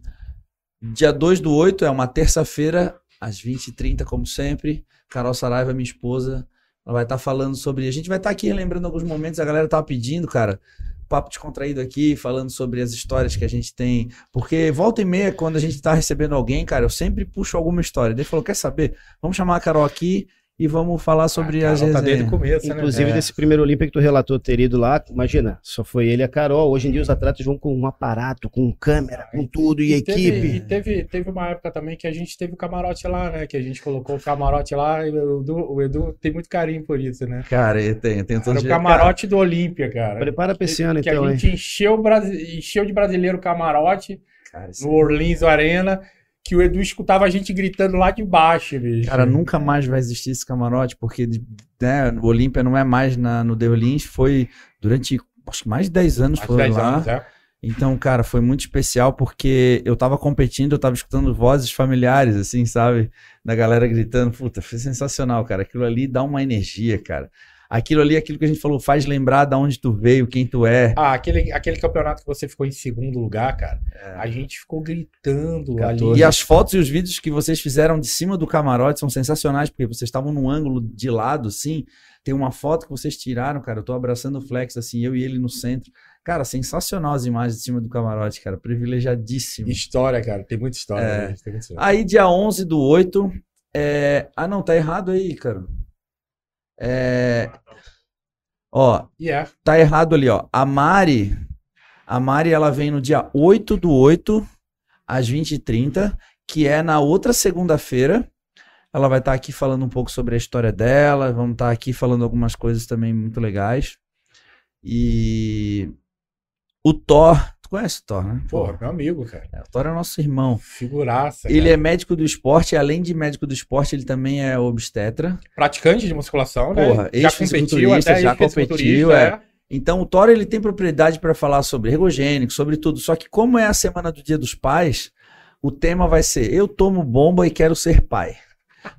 Dia 2 do 8 é uma terça-feira, às 20h30, como sempre. Carol Saraiva, minha esposa, ela vai estar falando sobre. A gente vai estar aqui lembrando alguns momentos, a galera tava pedindo, cara. Papo descontraído aqui, falando sobre as histórias que a gente tem. Porque volta e meia, quando a gente tá recebendo alguém, cara, eu sempre puxo alguma história. Ele falou: quer saber? Vamos chamar a Carol aqui e vamos falar sobre Ah, as tá desde o começo, Inclusive, né? desse primeiro Olímpia que tu relatou ter ido lá, imagina, só foi ele e a Carol. Hoje em dia os atletas vão com um aparato, com câmera, com tudo e, teve, equipe. e teve, teve uma época também que a gente teve o camarote lá, né? Que a gente colocou o camarote lá e o Edu, o Edu tem muito carinho por isso, né? Cara, eu tenho, eu tenho Era o camarote do Olímpia, cara. Prepara pra esse ano, que então, a hein? gente encheu, encheu de brasileiro o camarote Cara, no Orleans Arena, que o Edu escutava a gente gritando lá de baixo, bicho. Cara, nunca mais vai existir esse camarote, porque né, o Olímpia não é mais na, no The foi durante acho que mais de 10 anos Mais 10 lá. anos, é. Então, cara, foi muito especial porque eu tava competindo, eu tava escutando vozes familiares, assim, sabe? Da galera gritando. Puta, foi sensacional, cara. Aquilo ali dá uma energia, cara. Aquilo ali, aquilo que a gente falou, faz lembrar de onde tu veio, quem tu é. Ah, aquele, aquele campeonato que você ficou em segundo lugar, cara. A gente ficou gritando ali. E as fotos e os vídeos que vocês fizeram de cima do camarote são sensacionais, porque vocês estavam num ângulo de lado, assim. Tem uma foto que vocês tiraram, cara. Eu tô abraçando o Flex, assim, eu e ele no centro. Cara, sensacional as imagens de cima do camarote, cara. Privilegiadíssimo. História, cara. Tem muita história. É. né? Tem muita história. Aí, dia 11 do 8. É... Ah, não, tá errado aí, cara. É... Ó, é. tá errado ali, ó. A Mari. A Mari, ela vem no dia 8 do 8, às 20h30, que é na outra segunda-feira. Ela vai estar aqui falando um pouco sobre a história dela. Vamos estar aqui falando algumas coisas também muito legais. E. O Thor. Tu conhece o Thor, né? Porra, meu amigo, cara. É, o Thor é nosso irmão. Figuraça. Ele cara. é médico do esporte, e além de médico do esporte, ele também é obstetra. praticante de musculação, né? Porra, já competiu até já competiu, é. Então o Thor ele tem propriedade para falar sobre ergogênico, sobre tudo. Só que como é a semana do Dia dos Pais, o tema vai ser eu tomo bomba e quero ser pai.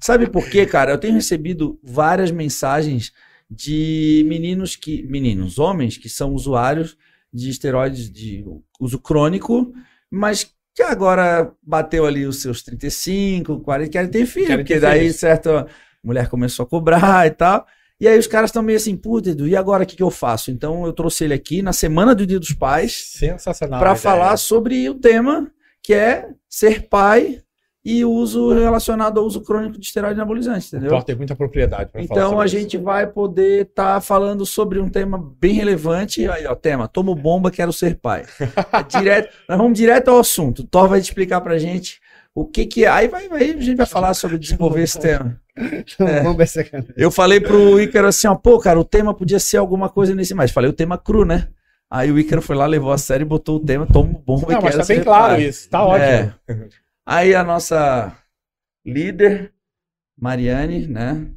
Sabe por quê, cara? Eu tenho recebido várias mensagens de meninos que meninos, homens que são usuários de esteroides de uso crônico, mas que agora bateu ali os seus 35, 40, querem ter filho, Querem ter porque daí, filhos. certo, a mulher começou a cobrar e tal. E aí os caras estão meio assim, puta, Edu, e agora o que, que eu faço? Então eu trouxe ele aqui na semana do Dia dos Pais Sensacional. para falar sobre o tema que é ser pai e o uso relacionado ao uso crônico de esteroide anabolizante, O entendeu? Thor tem muita propriedade para falar Então sobre a isso. gente vai poder estar falando sobre um tema bem relevante. Aí, ó, tema, tomo bomba, quero ser pai. É direto, nós vamos direto ao assunto. O Thor vai explicar pra gente o que que é. Aí vai, vai- a gente vai falar sobre desenvolver esse tema. Vamos ver se- Eu falei pro Ícaro assim, ó, pô, cara, o tema podia ser alguma coisa nesse mais. Falei o tema cru, né? Aí o Ícaro foi lá, levou a sério e botou o tema, tomo bomba Não, mas tá bem claro pai. isso. Tá ótimo. É. Aí a nossa líder, Mariane, né?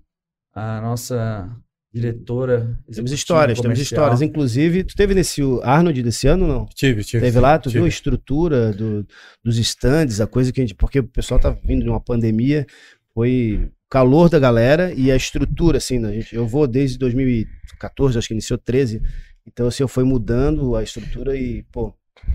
A nossa diretora. Temos histórias, temos comercial. histórias. Inclusive, tu teve nesse Arnold desse ano não? Tive, tive. Teve lá, tu tive. viu a estrutura do- dos stands, a coisa que a gente. Porque o pessoal tá vindo de uma pandemia, foi o calor da galera e a estrutura, assim, né? eu vou desde 2014, acho que iniciou 13. Então, assim, eu fui mudando a estrutura e, pô,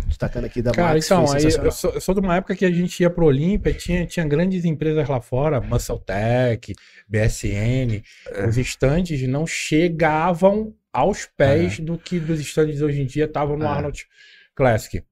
destacando aqui da Cara, Max, então, aí eu sou, eu sou de uma época que a gente ia pro Olímpia e tinha, tinha grandes empresas lá fora, MuscleTech, BSN. É. Os estandes não chegavam aos pés do que dos estandes hoje em dia estavam no É. Arnold Classic.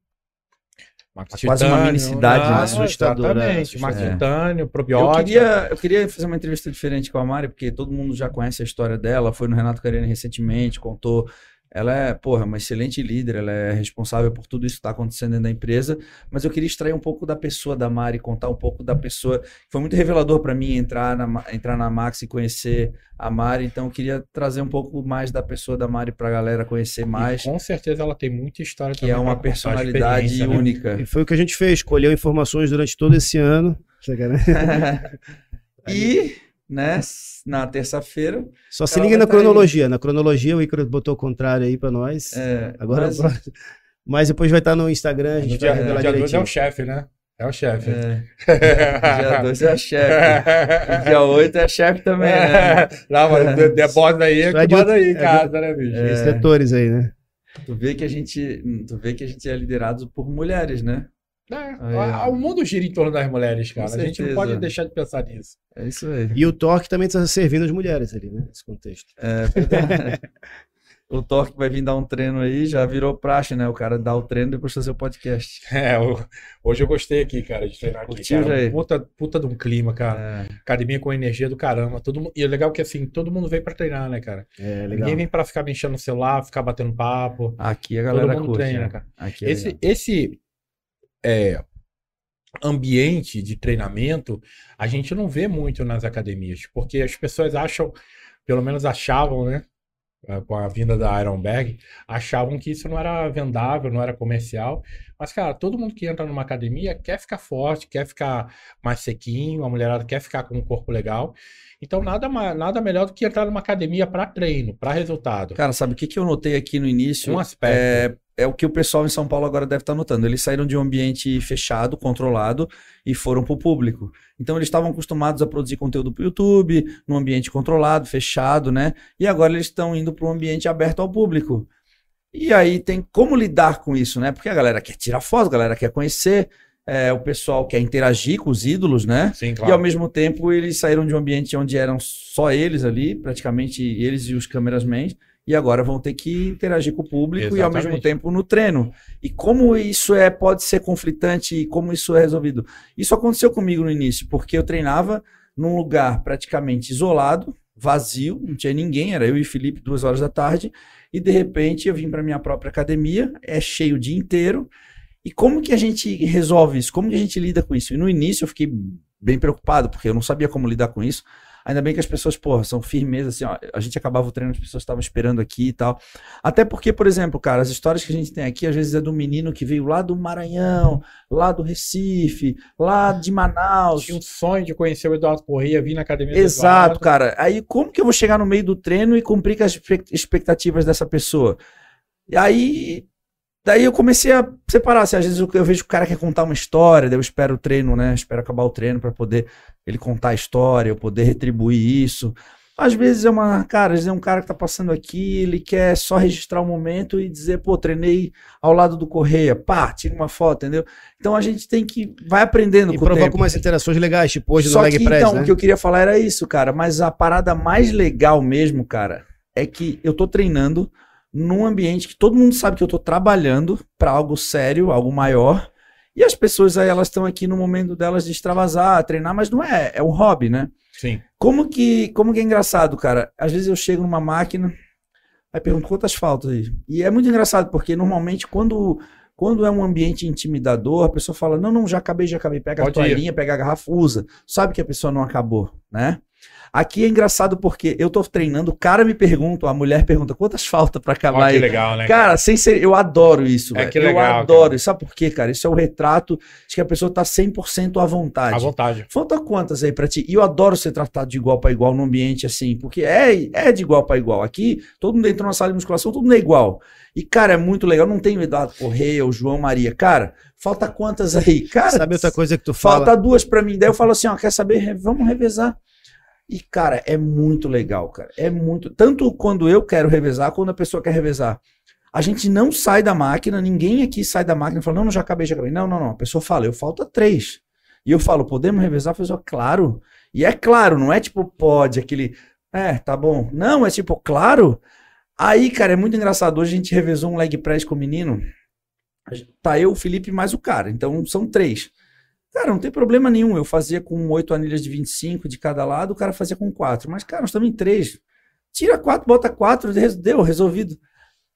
Max quase uma mini cidade, né? Assustador, é, Exatamente. Max. Titânio, Eu queria, eu queria fazer uma entrevista diferente com a Mari, porque todo mundo já conhece a história dela. Foi no Renato Carene recentemente, contou. Ela é, porra, uma excelente líder, ela é responsável por tudo isso que está acontecendo dentro da empresa. Mas eu queria extrair um pouco da pessoa da Mari, contar um pouco da pessoa. Foi muito revelador para mim entrar na, entrar na Max e conhecer a Mari. Então eu queria trazer um pouco mais da pessoa da Mari para a galera conhecer E mais, com certeza ela tem muita história que é também uma personalidade né? única. E foi o que a gente fez, colheu informações durante todo esse ano. Sacanagem. e, né, na terça-feira. Só se liga na tá aí. cronologia. Na cronologia, o Icaro botou o contrário aí pra nós. É, Agora, mas- mas... depois vai estar no Instagram, a gente dia, vai no revelar dia dois é direitinho. o chefe, né? É o chefe. É, dia 2 é chefe. E dia 8 é chefe também, né? Não, mas de, de boss aí é é de- aí em é casa, né, bicho? Os setores aí, né? Tu vê que a gente, tu vê que a gente é liderado por mulheres, né? É, o mundo gira em torno das mulheres, cara. A gente não pode deixar de pensar nisso. É isso aí. E o Torque também está servindo as mulheres ali, né? Nesse contexto. É o Torque vai vir dar um treino aí, já virou praxe, né? O cara dá o treino e depois fazer o podcast. É, hoje eu gostei aqui, cara, de treinar aqui. Curtiu, cara. Puta, puta de um clima, cara. É, Academia com energia do caramba. Todo, e é legal que assim, todo mundo vem pra treinar, né, cara? É, legal. Ninguém vem pra ficar mexendo no celular, ficar batendo papo. aqui a Todo galera mundo curte. treina, né? cara. Aqui é Esse, legal. esse é, ambiente de treinamento a gente não vê muito nas academias, porque as pessoas acham, pelo menos achavam, né? eh, Com a vinda da Ironberg, achavam que isso não era vendável, não era comercial. Mas, cara, todo mundo que entra numa academia quer ficar forte, quer ficar mais sequinho, a mulherada quer ficar com um corpo legal. Então, nada, nada melhor do que entrar numa academia para treino, para resultado. Cara, sabe o que, que eu notei aqui no início? Um aspecto. É, é o que o pessoal em São Paulo agora deve estar notando. Eles saíram de um ambiente fechado, controlado, e foram para o público. Então eles estavam acostumados a produzir conteúdo para o YouTube, num ambiente controlado, fechado, né? E agora eles estão indo para um ambiente aberto ao público. E aí tem como lidar com isso, né? Porque a galera quer tirar foto, a galera quer conhecer, é, o pessoal quer interagir com os ídolos, né? Sim, E ao mesmo tempo eles saíram de um ambiente onde eram só eles ali, praticamente eles e os cameramen, e agora vão ter que interagir com o público e ao mesmo Exatamente. tempo no treino. E como isso é pode ser conflitante e como isso é resolvido? Isso aconteceu comigo no início, porque eu treinava num lugar praticamente isolado, vazio, não tinha ninguém, era eu e Felipe duas horas da tarde, e de repente eu vim para minha própria academia, é cheio o dia inteiro. E como que a gente resolve isso? Como que a gente lida com isso? E no início eu fiquei bem preocupado, porque eu não sabia como lidar com isso. Ainda bem que as pessoas, porra, são firmes, assim, ó, a gente acabava o treino, as pessoas estavam esperando aqui e tal. Até porque, por exemplo, cara, as histórias que a gente tem aqui, às vezes é do menino que veio lá do Maranhão, lá do Recife, lá de Manaus. Tinha um sonho de conhecer o Eduardo Corrêa, vir na academia do Exato, cara. Aí como que eu vou chegar no meio do treino e cumprir com as expectativas dessa pessoa? E aí, daí eu comecei a separar. Assim, às vezes eu, eu vejo que o cara quer contar uma história, daí eu espero o treino, né? Espero acabar o treino para poder ele contar a história, eu poder retribuir isso. Às vezes é uma, cara, às vezes é um cara que tá passando aqui, ele quer só registrar o momento e dizer, pô, treinei ao lado do Correia, pá, tira uma foto, entendeu? Então a gente tem que vai aprendendo E com provoca umas interações legais, tipo hoje Só no Leg que, Press, então, né? o que eu queria falar era isso, cara. Mas a parada mais legal mesmo, cara, é que eu tô treinando num ambiente que todo mundo sabe que eu tô trabalhando pra algo sério, algo maior. E as pessoas aí, elas estão aqui no momento delas de extravasar, treinar, mas não é, é um hobby, né? Sim. Como que, como que é engraçado, cara? Às vezes eu chego numa máquina, aí pergunto quantas faltas aí. E é muito engraçado, porque normalmente quando, quando é um ambiente intimidador, a pessoa fala: Não, não, já acabei, já acabei. Pega Pode a ir. toalhinha, pega a garrafa, usa. Sabe que a pessoa não acabou, né? Aqui é engraçado porque eu tô treinando, o cara me pergunta, a mulher pergunta quantas faltas pra acabar Olha que aí. legal, né? Cara, sem ser, eu adoro isso, É velho. que eu legal, adoro. cara. Sabe por quê, cara? Isso é o retrato de que a pessoa tá 100% à vontade. À vontade. Falta quantas aí pra ti? E eu adoro ser tratado de igual pra igual num ambiente assim, porque é, é de igual pra igual. Aqui, todo mundo entra na sala de musculação, todo mundo é igual. E, cara, é muito legal. Não tem o Eduardo Correia, o João Maria. Cara, falta quantas aí? Cara, Sabe outra coisa que tu fala? falta duas pra mim. Daí eu falo assim, ó, quer saber? Vamos revezar. E, cara, é muito legal, cara. É muito. Tanto quando eu quero revezar, quando a pessoa quer revezar. A gente não sai da máquina, ninguém aqui sai da máquina e fala, não, não, já acabei, já acabei. Não, não, não. A pessoa fala, eu falta três. E eu falo, podemos revezar? A pessoa, claro. E é claro, não é tipo, pode, aquele. É, tá bom. Não, é tipo, claro. Aí, cara, é muito engraçado. Hoje a gente revezou um leg press com o menino. Tá eu, o Felipe mais o cara. Então são três. Cara, não tem problema nenhum. Eu fazia com oito anilhas de 25 de cada lado, o cara fazia com quatro. Mas, cara, nós estamos em três. Tira quatro, bota quatro, deu, resolvido.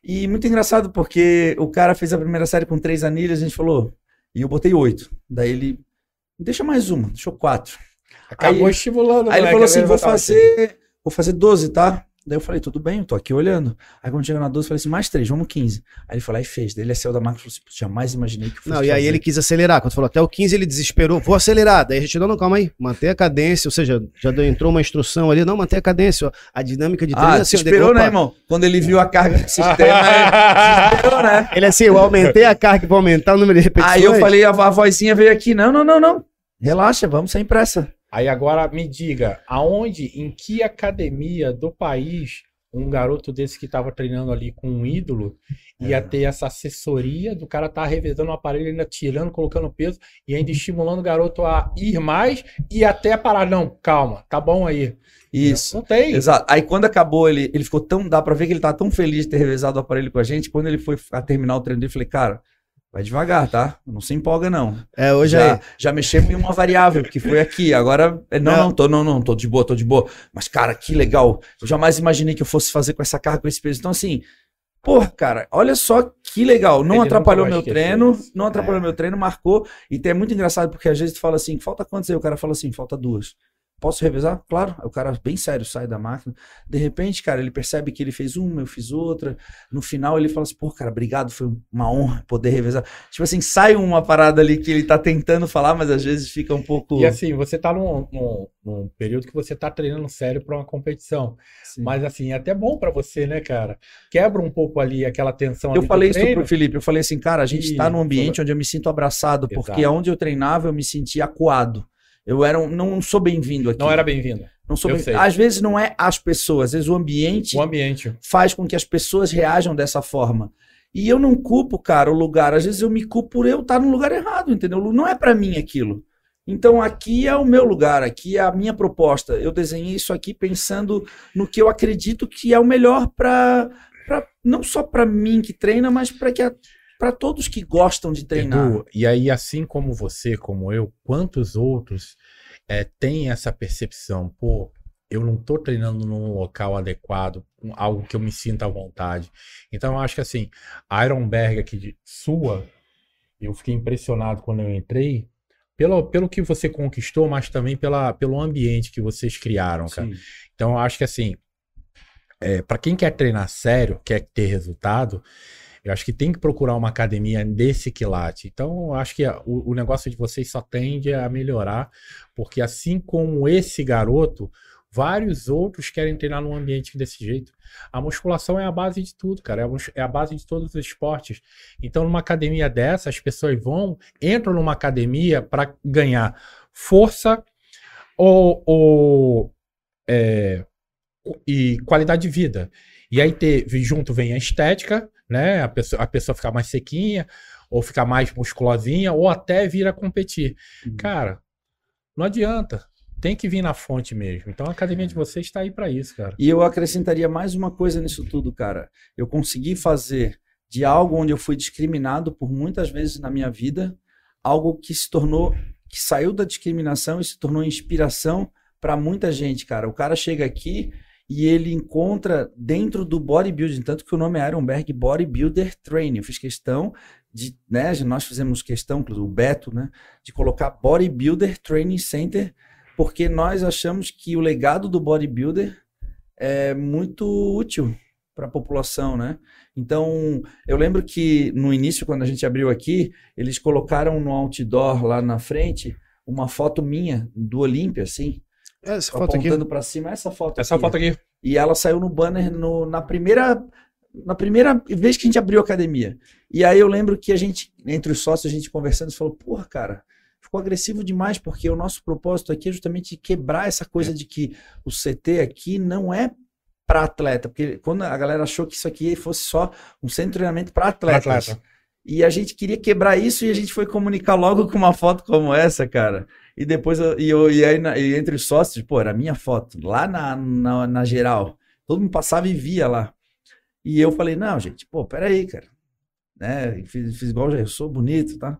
E muito engraçado, porque o cara fez a primeira série com três anilhas, a gente falou, e eu botei oito. Daí ele, deixa mais uma, deixou quatro. Acabou Aí- estimulando, Aí ele moleque, falou a assim: vou fazer, vou fazer 12, tá? Daí eu falei, tudo bem, eu tô aqui olhando. Aí quando chegou na 12, eu falei assim, mais três, vamos 15. Aí ele foi lá e fez. Daí ele saiu da máquina e falou assim, "Putz, jamais imaginei que fosse Não, e aí fazer." ele quis acelerar. Quando falou até o 15, ele desesperou. Vou acelerar. Daí a gente, não, não, calma aí. Manter a cadência. Ou seja, já entrou uma instrução ali. Não, manter a cadência. ó. A dinâmica de treino Ah, é se assim. esperou, né, irmão? Quando ele viu a carga do sistema, ele esperou, né? Ele assim, eu aumentei a carga para aumentar o número de repetições. Aí eu falei, a, a vozinha veio aqui, não, não, não, não. Relaxa, vamos sem pressa. Aí agora me diga, aonde, em que academia do país um garoto desse que tava treinando ali com um ídolo ia ter essa assessoria do cara tá revezando o aparelho, ainda tirando, colocando peso e ainda estimulando o garoto a ir mais e até parar. Não, calma, tá bom aí. Isso. Não tem. Exato. Aí quando acabou, ele, ele ficou tão. Dá pra ver que ele tá tão feliz de ter revezado o aparelho com a gente. Quando ele foi a terminar o treino dele, eu falei, cara, vai devagar, tá? Não se empolga, não. É, hoje já, aí. já mexemos em uma variável, que foi aqui. Agora, é, não, Não. não, tô, não, não, tô de boa, tô de boa. Mas, cara, que legal. Eu jamais imaginei que eu fosse fazer com essa carga, com esse peso. Então, assim, porra, cara, olha só que legal. Não Ele atrapalhou meu treino, isso. não atrapalhou meu treino, marcou. E é muito engraçado, porque às vezes tu fala assim, falta quantos aí? O cara fala assim, falta duas. Posso revezar? Claro. O cara, bem sério, sai da máquina. De repente, cara, ele percebe que ele fez uma, eu fiz outra. No final, ele fala assim: pô, cara, obrigado, foi uma honra poder revezar. Tipo assim, sai uma parada ali que ele tá tentando falar, mas às vezes fica um pouco. E assim, você tá num, num, num período que você tá treinando sério pra uma competição. Sim. Mas assim, é até bom pra você, né, cara? Quebra um pouco ali aquela tensão Eu falei isso pro Felipe, eu falei assim, cara, a gente E- tá num ambiente onde eu me sinto abraçado, porque Exato. onde eu treinava eu me sentia acuado. Eu era um, não sou bem-vindo aqui. Não era bem-vindo. Não sou bem. Às vezes não é as pessoas, às vezes o ambiente O ambiente. faz com que as pessoas reajam dessa forma. E eu não culpo, cara, o lugar. Às vezes eu me culpo por eu estar no lugar errado, entendeu? Não é pra mim aquilo. Então aqui é o meu lugar, aqui é a minha proposta. Eu desenhei isso aqui pensando no que eu acredito que é o melhor para não só pra mim que treina, mas para que para todos que gostam de treinar. Edu, e aí, assim como você, como eu, quantos outros é, têm essa percepção? Pô, eu não tô treinando num local adequado, algo que eu me sinta à vontade. Então, eu acho que assim, a Ironberg aqui de sua, eu fiquei impressionado quando eu entrei, pelo, pelo que você conquistou, mas também pela, pelo ambiente que vocês criaram, cara. Sim. Então, eu acho que assim, é, para quem quer treinar sério, quer ter resultado, eu acho que tem que procurar uma academia desse quilate. Então, eu acho que o, o negócio de vocês só tende a melhorar, porque assim como esse garoto, vários outros querem treinar num ambiente desse jeito. A musculação é a base de tudo, cara. É a É base de todos os esportes. Então, numa academia dessa, as pessoas vão, entram numa academia para ganhar força ou, ou é, e qualidade de vida. E aí ter, junto vem a estética, né? A pessoa, a pessoa ficar mais sequinha, ou ficar mais musculosinha, ou até vir a competir. Uhum. Cara, não adianta. Tem que vir na fonte mesmo. Então a academia de vocês está aí para isso, cara. E eu acrescentaria mais uma coisa nisso tudo, cara. Eu consegui fazer de algo onde eu fui discriminado por muitas vezes na minha vida, algo que se tornou, que saiu da discriminação e se tornou inspiração para muita gente, cara. O cara chega aqui e ele encontra dentro do bodybuilding, tanto que o nome é Ironberg Bodybuilder Training. Eu fiz questão de, né, nós fizemos questão, o Beto, né, de colocar Bodybuilder Training Center, porque nós achamos que o legado do bodybuilder é muito útil para a população, né? Então, eu lembro que no início, quando a gente abriu aqui, eles colocaram no outdoor lá na frente uma foto minha do Olímpia, assim, Essa foto aqui. apontando para cima, essa foto Essa aqui. foto aqui. E ela saiu no banner no- na primeira na primeira vez que a gente abriu a academia. E aí eu lembro que a gente, entre os sócios, a gente conversando, falou, porra, cara, ficou agressivo demais, porque o nosso propósito aqui é justamente quebrar essa coisa de que o CT aqui não é para atleta, porque quando a galera achou que isso aqui fosse só um centro de treinamento para Pra atletas. atleta. E a gente queria quebrar isso e a gente foi comunicar logo com uma foto como essa, cara. E depois, eu, e, eu, e aí e entre os sócios, pô, era a minha foto, lá na, na, na geral. Todo mundo passava e via lá. E eu falei, não, gente, pô, peraí, cara. Né? Fiz, fiz igual já, eu sou bonito, tá?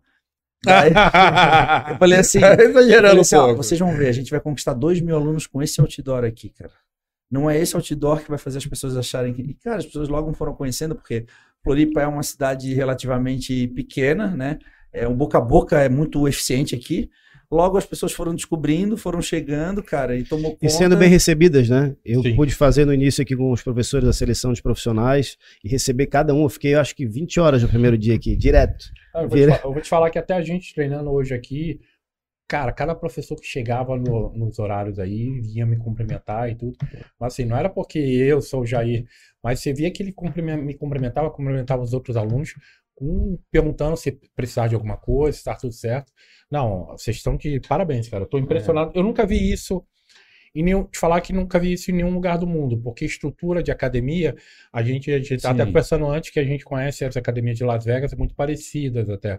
Daí, eu falei assim, Tá eu falei um assim, vocês vão ver, a gente vai conquistar dois mil alunos com esse outdoor aqui, cara. Não é esse outdoor que vai fazer as pessoas acharem que. E, cara, as pessoas logo foram conhecendo, porque Floripa é uma cidade relativamente pequena, né? É, o boca a boca é muito eficiente aqui. Logo as pessoas foram descobrindo, foram chegando, cara, e tomou conta. E sendo bem recebidas, né? Eu Sim. pude fazer no início aqui com os professores da seleção de profissionais e receber cada um. Eu fiquei, acho que 20 horas no primeiro dia aqui, direto. Ah, Eu vou, Vira- fa- eu vou te falar que até a gente treinando hoje aqui, cara, cada professor que chegava no- nos horários aí vinha me cumprimentar e tudo. Mas assim, não era porque eu sou o Jair, mas você via que ele me cumprimentava, cumprimentava os outros alunos, um perguntando se precisar de alguma coisa, se tá tudo certo. Não, vocês estão de parabéns, cara. Eu tô impressionado. Eu nunca vi isso em nenhum, te falar que nunca vi isso em nenhum lugar do mundo, porque estrutura de academia, a gente, a gente tá até conversando antes que a gente conhece as academias de Las Vegas, muito parecidas até.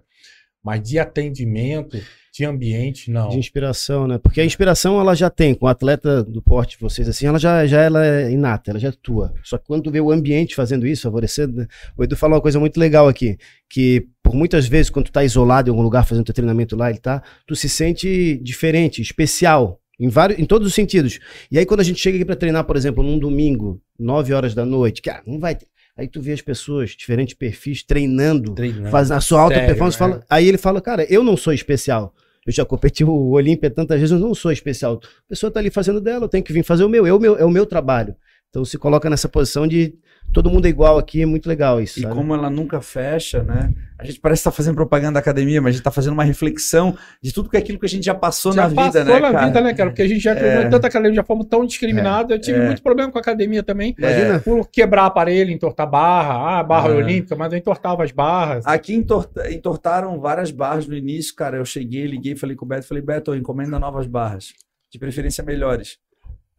Mas de atendimento, de ambiente, não. De inspiração, né? Porque a inspiração ela já tem, com o atleta do porte de vocês, assim, ela já, já ela é inata, ela já é tua. Só que quando tu vê o ambiente fazendo isso, favorecendo, né? o Edu falou uma coisa muito legal aqui, que por muitas vezes, quando tu tá isolado em algum lugar fazendo teu treinamento lá e tá, tu se sente diferente, especial. Em, vários, em todos os sentidos. E aí, quando a gente chega aqui pra treinar, por exemplo, num domingo, 9 horas da noite, cara, não vai. ter- Aí tu vê as pessoas, diferentes perfis, treinando, Treinando. fazendo a sua alta Sério, performance. é. Fala, aí ele fala, cara, eu não sou especial. Eu já competi o Olímpia tantas vezes, eu não sou especial. A pessoa tá ali fazendo dela, eu tenho que vir fazer o meu, é o meu, é o meu trabalho. Então se coloca nessa posição de todo mundo é igual aqui, é muito legal isso. E sabe? como ela nunca fecha, né? A gente parece estar fazendo propaganda da academia, mas a gente tá fazendo uma reflexão de tudo que é aquilo que a gente já passou Já na vida, passou né, na cara? vida, né, cara? Porque a gente já treinou É. tanta academia, já fomos tão discriminados. Eu tive É. muito problema com a academia também. Imagina. Por quebrar aparelho, entortar barra. Ah, barra É. olímpica, mas eu entortava as barras. Aqui entorta- entortaram várias barras no início, cara. Eu cheguei, liguei, falei com o Beto, falei, Beto, encomenda novas barras. De preferência melhores.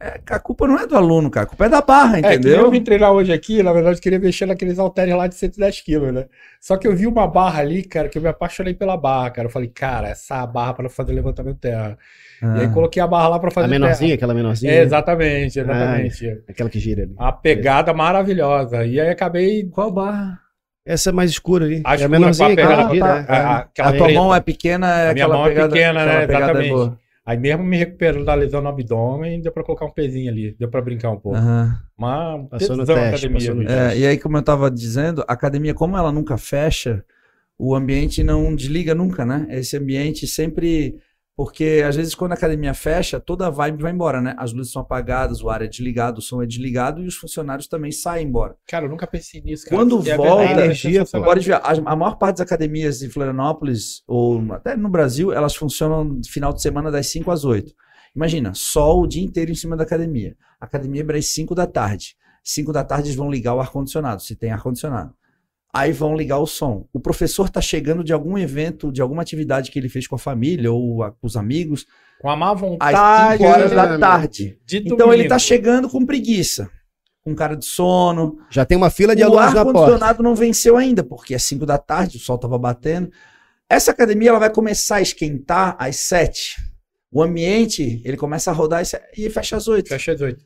É, a culpa não é do aluno, cara. A culpa é da barra, É, entendeu? eu vim treinar hoje aqui, na verdade, eu queria mexer naqueles halteres lá de 110 quilos, né? Só que eu vi uma barra ali, cara, que eu me apaixonei pela barra, cara. Eu falei, cara, essa barra para fazer levantamento terra. E aí Ah. coloquei a barra lá para fazer A menorzinha, aquela menorzinha. terra. É, exatamente, exatamente. Aquela que gira ali. A pegada maravilhosa. E aí acabei. Qual barra? Essa é mais escura ali. A é a escura menorzinha, a aquela pegada- que gira. a- é. a- aquela A tua mão é pequena, é A minha aquela mão é pequena, né? aquela pegada é Exatamente. Aí mesmo me recuperando da lesão no abdômen, deu pra colocar um pezinho ali, deu pra brincar um pouco. Aham. Mas Passou no teste, academia, passou no bicho. É, e aí, como eu tava dizendo, a academia, como ela nunca fecha, o ambiente não desliga nunca, né? Esse ambiente sempre. Porque às vezes, quando a academia fecha, toda a vibe vai embora, né? As luzes são apagadas, o ar é desligado, o som é desligado e os funcionários também saem embora. Cara, eu nunca pensei nisso, cara. Quando E volta, é energia. Pode ver, a, a maior parte das academias em Florianópolis, ou até no Brasil, elas funcionam no final de semana das 5 às 8. Imagina, sol o dia inteiro em cima da academia. A academia abre às 5 da tarde. 5 da tarde eles vão ligar o ar-condicionado, se tem ar-condicionado. Aí vão ligar o som. O professor está chegando de algum evento, de alguma atividade que ele fez com a família ou a- com os amigos, Com a má às vontade 5 horas né, da meu? tarde. de Então ele está chegando com preguiça, com cara de sono, Já tem uma fila de o alunos na porta. ar-condicionado não venceu ainda, porque é 5 da tarde, o sol estava batendo. Essa academia ela vai começar a esquentar às 7. O ambiente, ele começa a rodar às 7 e fecha às 8. Fecha às oito.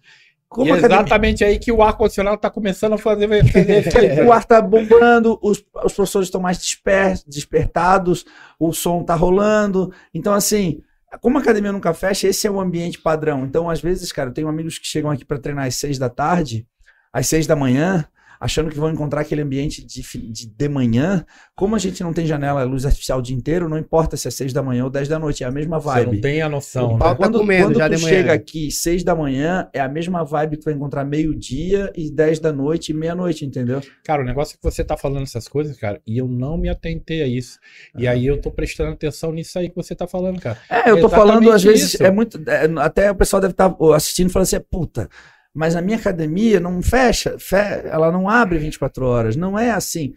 Como E é academia- exatamente aí que o ar-condicionado tá começando a fazer, o ar tá bombando, os, os professores estão mais desper, despertados, o som tá rolando. Então, assim, como a academia nunca fecha, esse é o ambiente padrão. Então, às vezes, cara, eu tenho amigos que chegam aqui para treinar às 6 da tarde, às 6 da manhã, achando que vão encontrar aquele ambiente de, de, de manhã. Como a gente não tem janela, luz artificial o dia inteiro, não importa se é 6 da manhã ou 10 da noite, é a mesma Você vibe. não tem a noção, O né? tá Quando, comendo quando já tu de manhã. chega aqui 6 da manhã, é a mesma vibe que tu vai encontrar meio-dia e 10 da noite e meia-noite, entendeu? Cara, o negócio é que você tá falando essas coisas, cara, e eu não me atentei a isso. E aí eu tô prestando atenção nisso aí que você tá falando, cara. É, eu tô Exatamente falando, às vezes, isso. é muito. é, até o pessoal deve estar assistindo e falando assim: puta, mas a minha academia não fecha, fe- ela não abre 24 horas. Não é assim.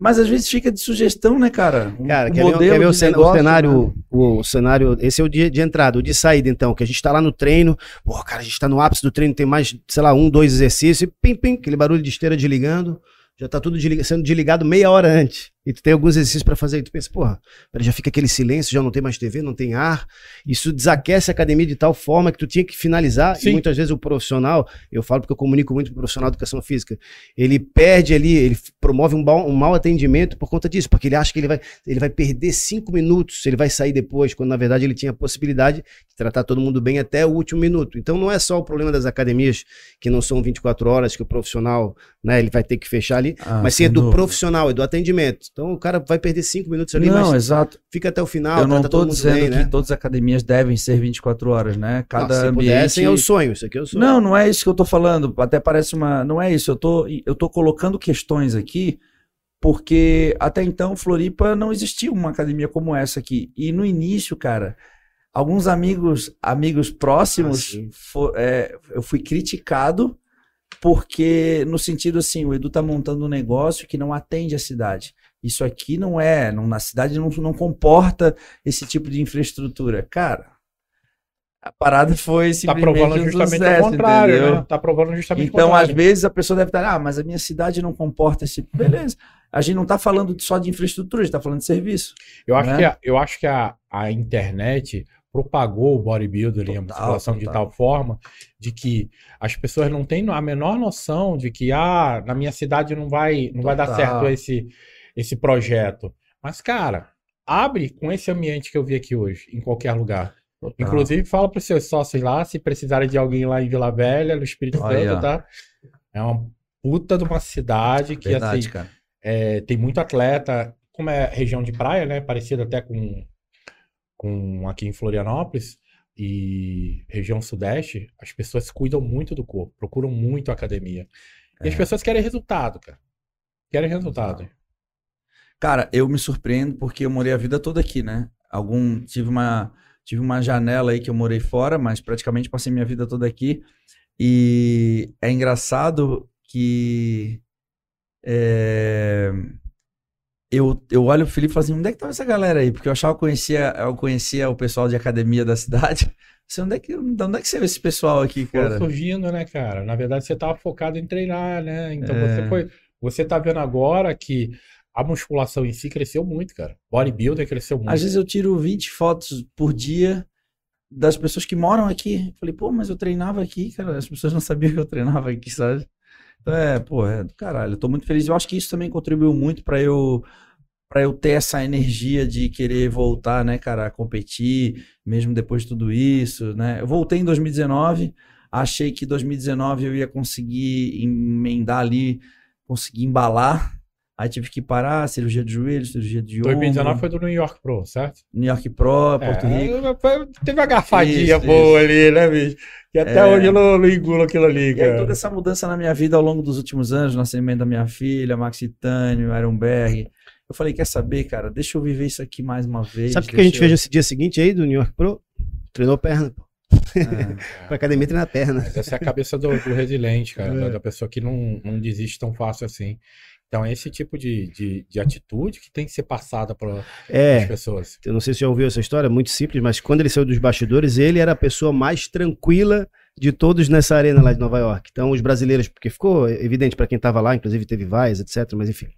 Mas às vezes fica de sugestão, né, cara? Um- Cara, um quer ver, quer ver o, cen- o negócio, cenário, né? o cenário, esse é o dia de entrada, o de saída, então, que a gente tá lá no treino, pô, cara, a gente tá no ápice do treino, tem mais, sei lá, um, dois exercícios, e pim, pim, aquele barulho de esteira desligando, já tá tudo sendo desligado meia hora antes, e tu tem alguns exercícios pra fazer, e tu pensa, porra, já fica aquele silêncio, já não tem mais TV, não tem ar, isso desaquece a academia de tal forma que tu tinha que finalizar, Sim. e muitas vezes o profissional, eu falo porque eu comunico muito com o profissional de educação física, ele perde ali, ele promove um, mau- um mau atendimento por conta disso, porque ele acha que ele vai ele vai perder cinco minutos, ele vai sair depois, quando na verdade ele tinha a possibilidade de tratar todo mundo bem até o último minuto. Então não é só o problema das academias que não são 24 horas, que o profissional, né, ele vai ter que fechar ali, Ah, mas sim é do profissional, é do atendimento. Então o cara vai perder cinco minutos ali, Não, mas exato. fica até o final, eu não todo mundo dizendo bem, que né? todas as academias devem ser 24 horas, né? Cada Não, se ambiente. pudessem é o sonho, isso aqui é o sonho. Não, não é isso que eu tô falando. Até parece uma. Não é isso. Eu tô, eu tô colocando questões aqui, porque até então Floripa não existia uma academia como essa aqui. E no início, cara, alguns amigos, amigos próximos, Ah, sim. fo- é, eu fui criticado porque no sentido assim, o Edu tá montando um negócio que não atende a cidade. Isso aqui não é, não, na cidade não, não comporta esse tipo de infraestrutura. Cara, A parada foi Tá simplesmente provando um justamente o contrário, entendeu? né? Tá provando justamente Então, o às contrário. vezes, a pessoa deve estar, ah, mas a minha cidade não comporta esse. Beleza. A gente não está falando só de infraestrutura, a gente está falando de serviço. Eu acho né? que, a, eu acho que a, a internet propagou o bodybuilder e a Total, musculação de total. tal forma de que as pessoas não têm a menor noção de que ah, na minha cidade não vai, não vai dar Total. certo esse, esse projeto. Mas, cara, abre com esse ambiente que eu vi aqui hoje, em qualquer lugar. Inclusive, fala para os seus sócios lá, se precisarem de alguém lá em Vila Velha, no Espírito Santo, tá? É uma puta de uma cidade que, Verdade, assim, cara. é, tem muito atleta, como é região de praia, né? Parecido até com, com aqui em Florianópolis e região sudeste, as pessoas cuidam muito do corpo, procuram muito a academia. E as É. pessoas querem resultado, cara. Querem resultado. Cara, eu me surpreendo porque eu morei a vida toda aqui, né? Algum tive uma tive uma janela aí que eu morei fora, mas praticamente passei minha vida toda aqui. E é engraçado que é, eu, eu olho o Felipe e falo assim, onde é que tava essa galera aí? Porque eu achava que eu conhecia, eu conhecia o pessoal de academia da cidade. Você, onde, é que, onde é que você vê esse pessoal aqui, cara? surgindo, né, cara? Na verdade, você tava focado em treinar, né? Então É. você foi. Você tá vendo agora que a musculação em si cresceu muito, cara. Bodybuilder cresceu muito. Às vezes eu tiro 20 fotos por dia das pessoas que moram aqui. Falei, pô, mas eu treinava aqui, cara. As pessoas não sabiam que eu treinava aqui, sabe? Então é, pô, é do caralho. Eu tô muito feliz. Eu acho que isso também contribuiu muito pra eu para eu ter essa energia de querer voltar, né, cara, a competir, mesmo depois de tudo isso, né? Eu voltei em 2019, achei que 2019 eu ia conseguir emendar ali, conseguir embalar. Aí tive que parar, cirurgia de joelho, cirurgia de ombro. 2019 foi do New York Pro, certo? New York Pro, Porto É, Rico. foi- Teve uma garfadinha Isso, boa isso. ali, né, bicho? Que até É. hoje eu não, não engulo aquilo ali, E aí, toda cara. essa mudança na minha vida ao longo dos últimos anos, nascimento da minha filha, Maxi Tânio, Ironberg. Eu falei, quer saber, cara? Deixa eu viver isso aqui mais uma vez. Sabe o que, que a gente fez eu- nesse dia seguinte aí do New York Pro? Treinou perna, pô. É. Pra academia treinar perna. Essa é a cabeça do, do resiliente, cara, É. da, da pessoa que não, não desiste tão fácil assim. Então, é esse tipo de, de, de atitude que tem que ser passada para as É, pessoas. eu não sei se você já ouviu essa história, muito simples, mas quando ele saiu dos bastidores, ele era a pessoa mais tranquila de todos nessa arena lá de Nova York. Então, os brasileiros, porque ficou evidente pra quem tava lá, inclusive teve vaias, etc, mas enfim.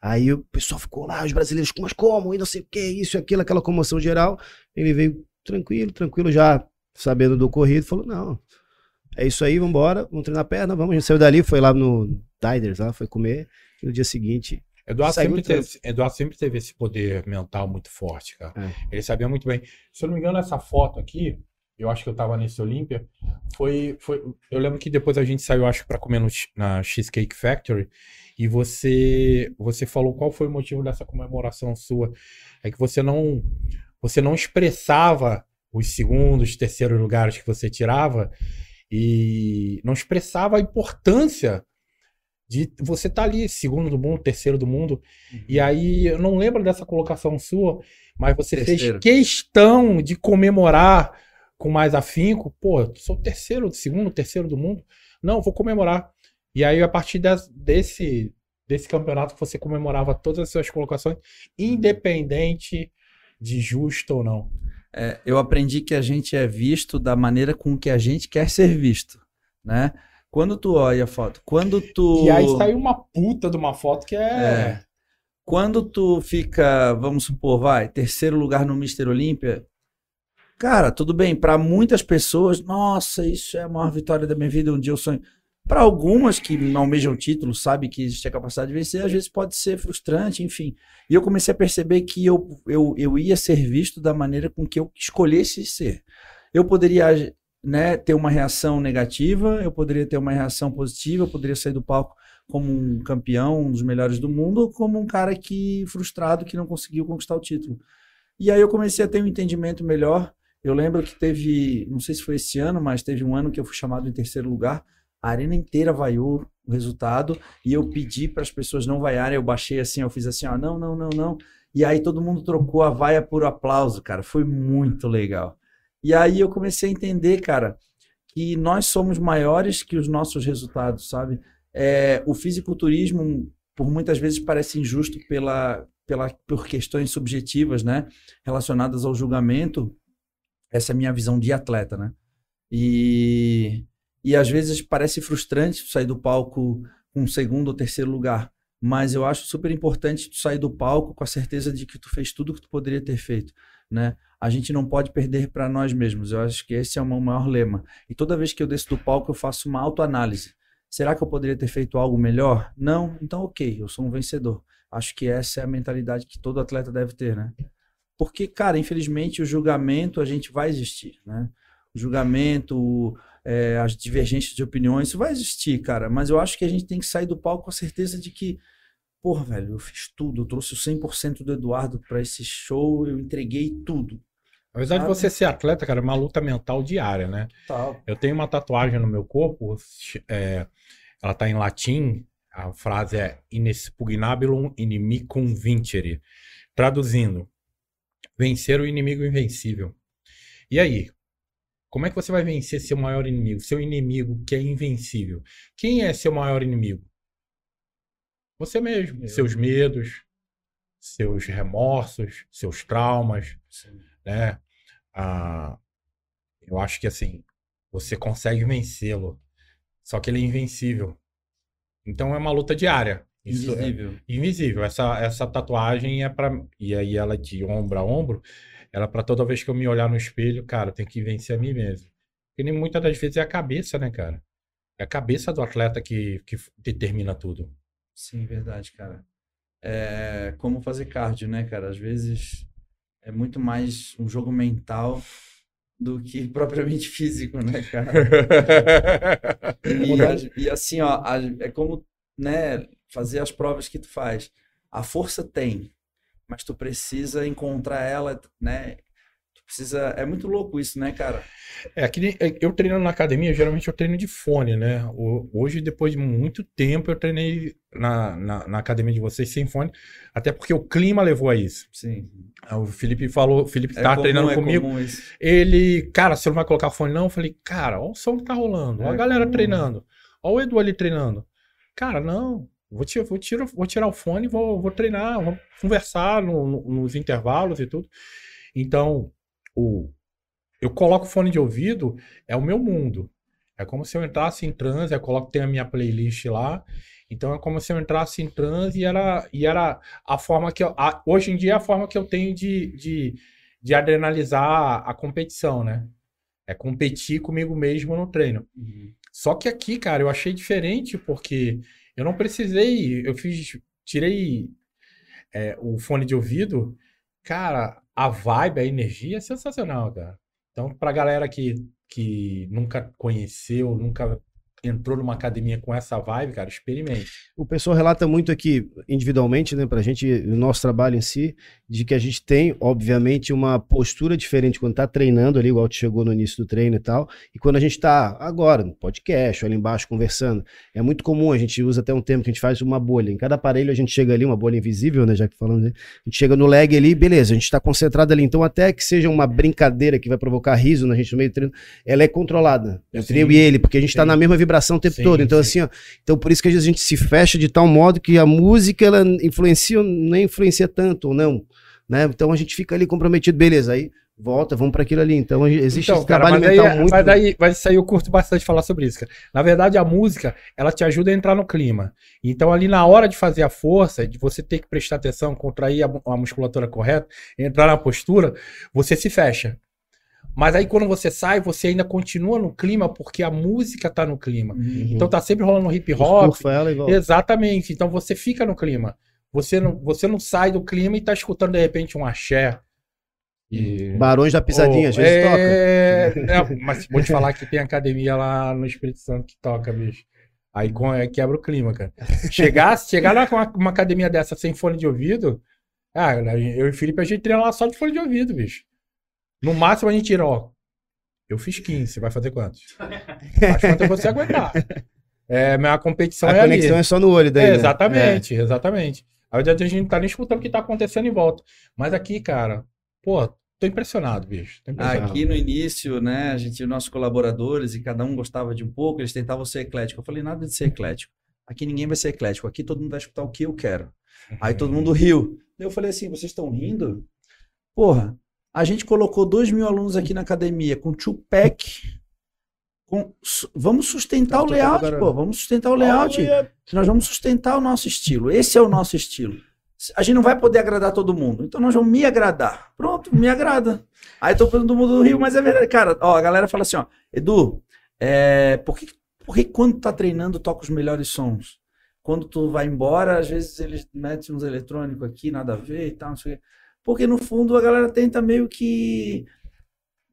Aí o pessoal ficou lá, os brasileiros, mas como? E não sei o que, isso e aquilo, aquela comoção geral. Ele veio tranquilo, tranquilo, já sabendo do ocorrido, falou: não, é isso aí, vambora, vamos treinar perna, vamos. A gente saiu dali, foi lá no Diners, lá, foi comer, e no dia seguinte. Eduardo sempre, teve, Eduardo sempre teve esse poder mental muito forte, cara. É. Ele sabia muito bem. Se eu não me engano, essa foto aqui, eu acho que eu tava nesse Olímpia, foi, foi. Eu lembro que depois a gente saiu, acho, pra comer no, na Cheesecake Factory, e você, você falou qual foi o motivo dessa comemoração sua. É que você não, você não expressava os segundos, terceiros lugares que você tirava, e não expressava a importância de você estar ali, segundo do mundo, terceiro do mundo. E aí, eu não lembro dessa colocação sua, mas você Terceiro. fez questão de comemorar com mais afinco. Pô, eu sou terceiro, segundo, terceiro do mundo. Não, vou comemorar. E aí, a partir des- desse, desse campeonato, você comemorava todas as suas colocações, independente de justo ou não. É, eu aprendi que a gente é visto da maneira com que a gente quer ser visto, né? Quando tu olha a foto, quando tu... E aí saiu uma puta de uma foto que é. É. Quando tu fica, vamos supor, vai, terceiro lugar no Mr. Olímpia, cara, tudo bem, para muitas pessoas, nossa, isso é a maior vitória da minha vida, um dia eu sonho. Para algumas que não almejam o título, sabe que existe a capacidade de vencer, às vezes pode ser frustrante, enfim. E eu comecei a perceber que eu, eu, eu ia ser visto da maneira com que eu escolhesse ser. Eu poderia né, ter uma reação negativa, eu poderia ter uma reação positiva, eu poderia sair do palco como um campeão, um dos melhores do mundo, ou como um cara que frustrado que não conseguiu conquistar o título. E aí eu comecei a ter um entendimento melhor. Eu lembro que teve, não sei se foi esse ano, mas teve um ano que eu fui chamado em terceiro lugar. A arena inteira vaiou o resultado e eu pedi para as pessoas não vaiarem. Eu baixei assim, eu fiz assim, ó, não, não, não, não. E aí todo mundo trocou a vaia por aplauso, cara. Foi muito legal. E aí eu comecei a entender, cara, que nós somos maiores que os nossos resultados, sabe? É, o fisiculturismo, por muitas vezes, parece injusto pela, pela, por questões subjetivas, né? Relacionadas ao julgamento. Essa é a minha visão de atleta, né? E, e às vezes parece frustrante sair do palco com segundo ou terceiro lugar. Mas eu acho super importante tu sair do palco com a certeza de que tu fez tudo o que tu poderia ter feito, né? A gente não pode perder para nós mesmos. Eu acho que esse é o meu maior lema. E toda vez que eu desço do palco, eu faço uma autoanálise. Será que eu poderia ter feito algo melhor? Não? Então, ok, eu sou um vencedor. Acho que essa é a mentalidade que todo atleta deve ter, né? Porque, cara, infelizmente o julgamento a gente vai existir, né? O julgamento, é, as divergências de opiniões, isso vai existir, cara. Mas eu acho que a gente tem que sair do palco com a certeza de que, porra, velho, eu fiz tudo, eu trouxe o 100% do Eduardo para esse show, eu entreguei tudo. Apesar de você ser atleta, cara, é uma luta mental diária, né? Tal. Eu tenho uma tatuagem no meu corpo, é, ela tá em latim, a frase é Inexpugnabilum inimicum vincere. Traduzindo, vencer o inimigo invencível. E aí? Como é que você vai vencer seu maior inimigo? Seu inimigo que é invencível. Quem é seu maior inimigo? Você mesmo. Eu. Seus medos, seus remorsos, seus traumas, Sim. né? Ah, eu acho que assim, você consegue vencê-lo. Só que ele é invencível. Então é uma luta diária. Isso é- Invisível. invisível. Essa, essa tatuagem é para e aí ela de ombro a ombro, ela para toda vez que eu me olhar no espelho, cara, eu tenho que vencer a mim mesmo. Porque nem muitas das vezes é a cabeça, né, cara? É a cabeça do atleta que, que determina tudo. Sim, verdade, cara. É como fazer cardio, né, cara? Às vezes é muito mais um jogo mental do que propriamente físico, né, cara? E, e assim, ó, é como, né, fazer as provas que tu faz. A força tem, mas tu precisa encontrar ela, né? Precisa. É muito louco isso, né, cara? É, que nem- eu treinando na academia, geralmente eu treino de fone, né? Hoje, depois de muito tempo, eu treinei na, na, na academia de vocês sem fone, até porque o clima levou a isso. Sim. O Felipe falou, o Felipe É tá comum, treinando é comigo. Ele, cara, você não vai colocar fone não? Eu falei, cara, olha o som que tá rolando, olha a É galera comum. treinando, olha o Edu ali treinando. Cara, não, vou, tirar, vou, tirar, vou tirar o fone e vou, vou treinar, vou conversar no- no- nos intervalos e tudo. Então, o, eu coloco o fone de ouvido, é o meu mundo. É como se eu entrasse em transe, eu coloco, tem a minha playlist lá. Então é como se eu entrasse em transe e era, e era a forma que eu. a- hoje em dia é a forma que eu tenho de, de, de adrenalizar a competição, né? É competir comigo mesmo no treino. Só que aqui, cara, eu achei diferente porque eu não precisei. Eu fiz. Tirei é, o fone de ouvido. Cara, a vibe, a energia é sensacional, cara. Então, pra galera que, que nunca conheceu, nunca entrou numa academia com essa vibe, cara, experimente. O pessoal relata muito aqui, individualmente, né, pra gente, o nosso trabalho em si, de que a gente tem, obviamente, uma postura diferente quando tá treinando ali, igual tu chegou no início do treino e tal, e quando a gente tá agora, no podcast, ali embaixo, conversando. É muito comum, a gente usa até um termo que a gente faz uma bolha. Em cada aparelho a gente chega ali, uma bolha invisível, né, já que falamos, né? a gente chega no leg ali, beleza, a gente tá concentrado ali. Então, até que seja uma brincadeira que vai provocar riso na gente no meio do treino, ela é controlada. Entre Sim, eu e ele, porque a gente tá sim. na mesma vibração o tempo Sim, todo. Então, sim. assim, ó, então por isso que às vezes a gente se fecha de tal modo que a música ela influencia ou nem influencia tanto ou não, né? Então a gente fica ali comprometido, beleza, aí volta, vamos para aquilo ali. Então existe Então, esse cara, trabalho mas, aí, mental muito mas aí, mas isso aí eu curto bastante falar sobre isso, cara. Na verdade, a música, ela te ajuda a entrar no clima. Então, ali na hora de fazer a força, de você ter que prestar atenção, contrair a, a musculatura correta, entrar na postura, você se fecha. Mas aí, quando você sai, você ainda continua no clima, porque a música tá no clima. Uhum. Então, tá sempre rolando hip hop. ela. Exatamente. Então, você fica no clima. Você não, você não sai do clima e tá escutando, de repente, um axé. E... Barões da pisadinha, às vezes toca. é... Não, mas vou te falar que tem academia lá no Espírito Santo que toca, bicho. Aí é, quebra o clima, cara. Chegar, chegar lá com uma, uma academia dessa sem fone de ouvido, ah, eu e o Felipe a gente treina lá só de fone de ouvido, bicho. No máximo a gente tira, ó. Eu fiz 15, você vai fazer quantos? Faz quanto você aguentar. É, minha competição A é ali. conexão é só no olho daí. É, né? exatamente, exatamente. Aí a gente não tá nem escutando o que tá acontecendo em volta. Mas aqui, cara, pô, tô impressionado, bicho. Tô impressionado. Aqui no início, né, a gente tinha nossos colaboradores e cada um gostava de um pouco, eles tentavam ser eclético. Eu falei, nada de ser eclético. Aqui ninguém vai ser eclético, aqui todo mundo vai escutar o que eu quero. Aí todo mundo riu. Eu falei assim, vocês estão rindo? Porra, a gente colocou dois mil alunos aqui na academia com Tupac, com- vamos sustentar o layout, pô. Vamos sustentar o layout. Nós vamos sustentar o nosso estilo. Esse é o nosso estilo. A gente não vai poder agradar todo mundo. Então nós vamos me agradar. Pronto, me agrada. Aí tô falando do mundo do Rio, mas é verdade. Cara, ó, a galera fala assim, ó. Edu, é, por, que, por que quando tá treinando toca os melhores sons? Quando tu vai embora, às vezes eles metem uns eletrônicos aqui, nada a ver e tal, não sei o quê. Porque no fundo a galera tenta meio que.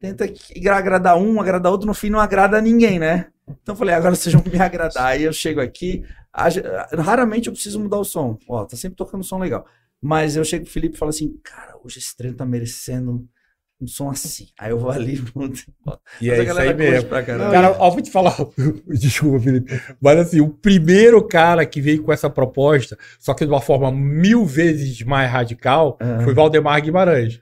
Tenta agradar um, agradar outro, no fim não agrada a ninguém, né? Então eu falei, agora vocês vão me agradar. Aí eu chego aqui, raramente eu preciso mudar o som. Ó, tá sempre tocando som legal. Mas eu chego pro Felipe e falo assim, cara, hoje esse treino tá merecendo um som assim. Aí eu vou ali e. E é a isso aí mesmo. pra caralho. Cara, ó, vou te falar. Desculpa, Felipe. Mas assim, o primeiro cara que veio com essa proposta, só que de uma forma mil vezes mais radical, Aham. foi Valdemar Guimarães.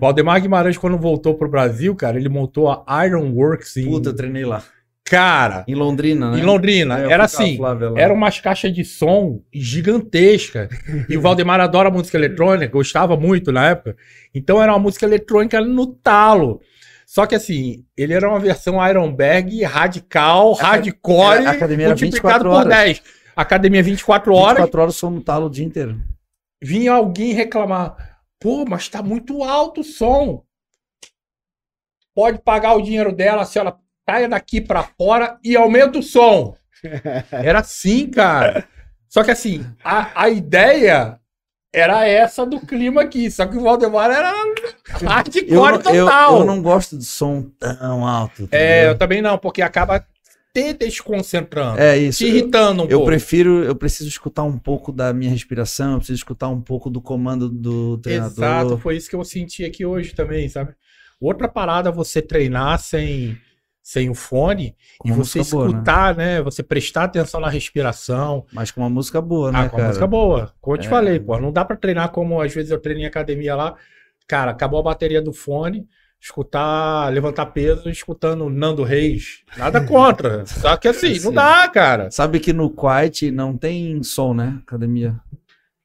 Valdemar Guimarães, quando voltou pro Brasil, cara, ele montou a Ironworks em. Puta, eu treinei lá. Cara, Em Londrina, né? em Londrina. Eu Era assim. Eram umas caixas de som gigantescas. E o Valdemar adora música eletrônica, gostava muito na época. Então era uma música eletrônica no talo. Só que assim, ele era uma versão Ironberg radical, hardcore, a academia era multiplicado 24 por horas. 10. Academia 24 horas. 24 horas som no talo o dia inteiro. Vinha alguém reclamar: pô, mas tá muito alto o som. Pode pagar o dinheiro dela, a senhora saia daqui pra fora e aumenta o som. Era assim, cara. Só que assim, a, a ideia era essa do clima aqui. Só que o Valdemar era Eu, hardcore eu, total. eu não gosto de som tão alto. tá É, eu ligado? também não, porque acaba te desconcentrando, é isso. te irritando um Eu pouco. prefiro, eu preciso escutar um pouco da minha respiração, eu preciso escutar um pouco do comando do treinador. Exato, foi isso que eu senti aqui hoje também, sabe? Outra parada é você treinar sem, sem o fone Com e uma você música boa, né? escutar, né? Você prestar atenção na respiração. Mas com uma música boa, né, ah, com cara? música boa. Como eu te É. falei, pô, não dá pra treinar como às vezes eu treino em academia lá. Cara, acabou a bateria do fone, escutar, levantar peso escutando Nando Reis. Nada contra. Só que assim, não Sim. dá, cara. Sabe que no Quiet não tem som, né? Academia.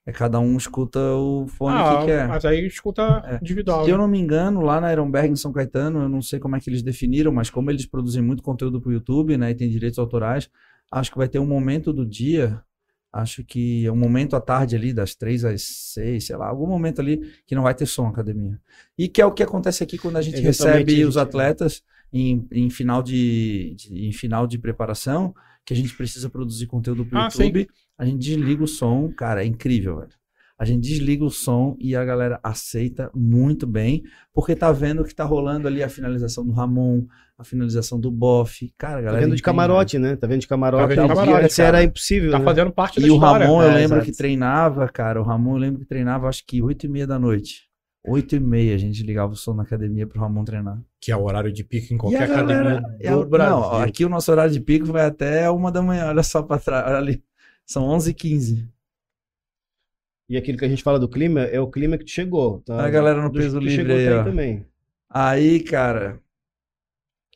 É cada um escuta o fone Ah, que quer. mas aí escuta É. individual. Se eu né? não me engano, lá na Ironberg, em São Caetano, eu não sei como é que eles definiram, mas como eles produzem muito conteúdo pro YouTube, né, e tem direitos autorais, acho que vai ter um momento do dia, acho que é um momento à tarde ali, das três às seis, sei lá, algum momento ali que não vai ter som na academia. E que é o que acontece aqui quando a gente recebe a os gente- atletas em, em final de, de- em final de preparação, que a gente precisa produzir conteúdo pro Ah, sim. A gente desliga o som, cara, é incrível, velho. A gente desliga o som e a galera aceita muito bem, porque tá vendo que tá rolando ali a finalização do Ramon, a finalização do Boff. Cara, a Tá galera. vendo de camarote, né? Tá vendo de camarote. Tá vendo de que camarote, antes era impossível, Tá né? fazendo parte da E o história. Ramon, eu É, lembro exato. que treinava, cara. O Ramon, eu lembro que treinava, acho que 8 e meia da noite. 8 e meia a gente ligava o som na academia pro Ramon treinar. Que é o horário de pico em E qualquer galera- academia é do o- Brasil. Não, aqui o nosso horário de pico vai até uma da manhã. Olha só pra trás. Olha ali. São 11h15. E aquilo que a gente fala do clima é o clima que chegou. Tá? A galera no Dos peso livre chegou aí, ó. também. Aí, cara,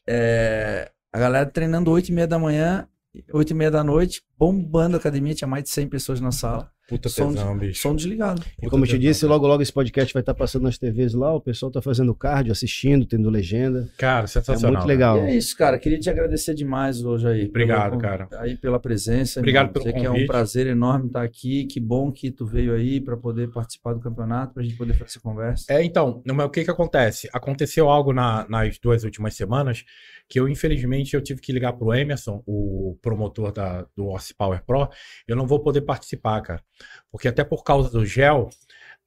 é, a galera treinando 8 e meia da manhã, 8 e meia da noite, bombando a academia, tinha mais de 100 pessoas na sala, Puta som, tesão, bicho. som desligado. E como eu te disse, logo logo esse podcast vai estar passando nas TVs lá, o pessoal tá fazendo cardio, assistindo, tendo legenda. Cara, É sensacional. muito legal. E é isso, cara, queria te agradecer demais hoje aí. Obrigado, pelo- cara. Aí pela presença. Obrigado irmão. pelo Sei que é um convite. prazer enorme estar aqui, que bom que tu veio aí para poder participar do campeonato, pra gente poder fazer essa conversa. É, então, mas o que que acontece? Aconteceu algo na- nas duas últimas semanas que eu, infelizmente, eu tive que ligar pro Emerson, o promotor da, do Horse Power Pro, eu não vou poder participar, cara. Porque até por causa do gel,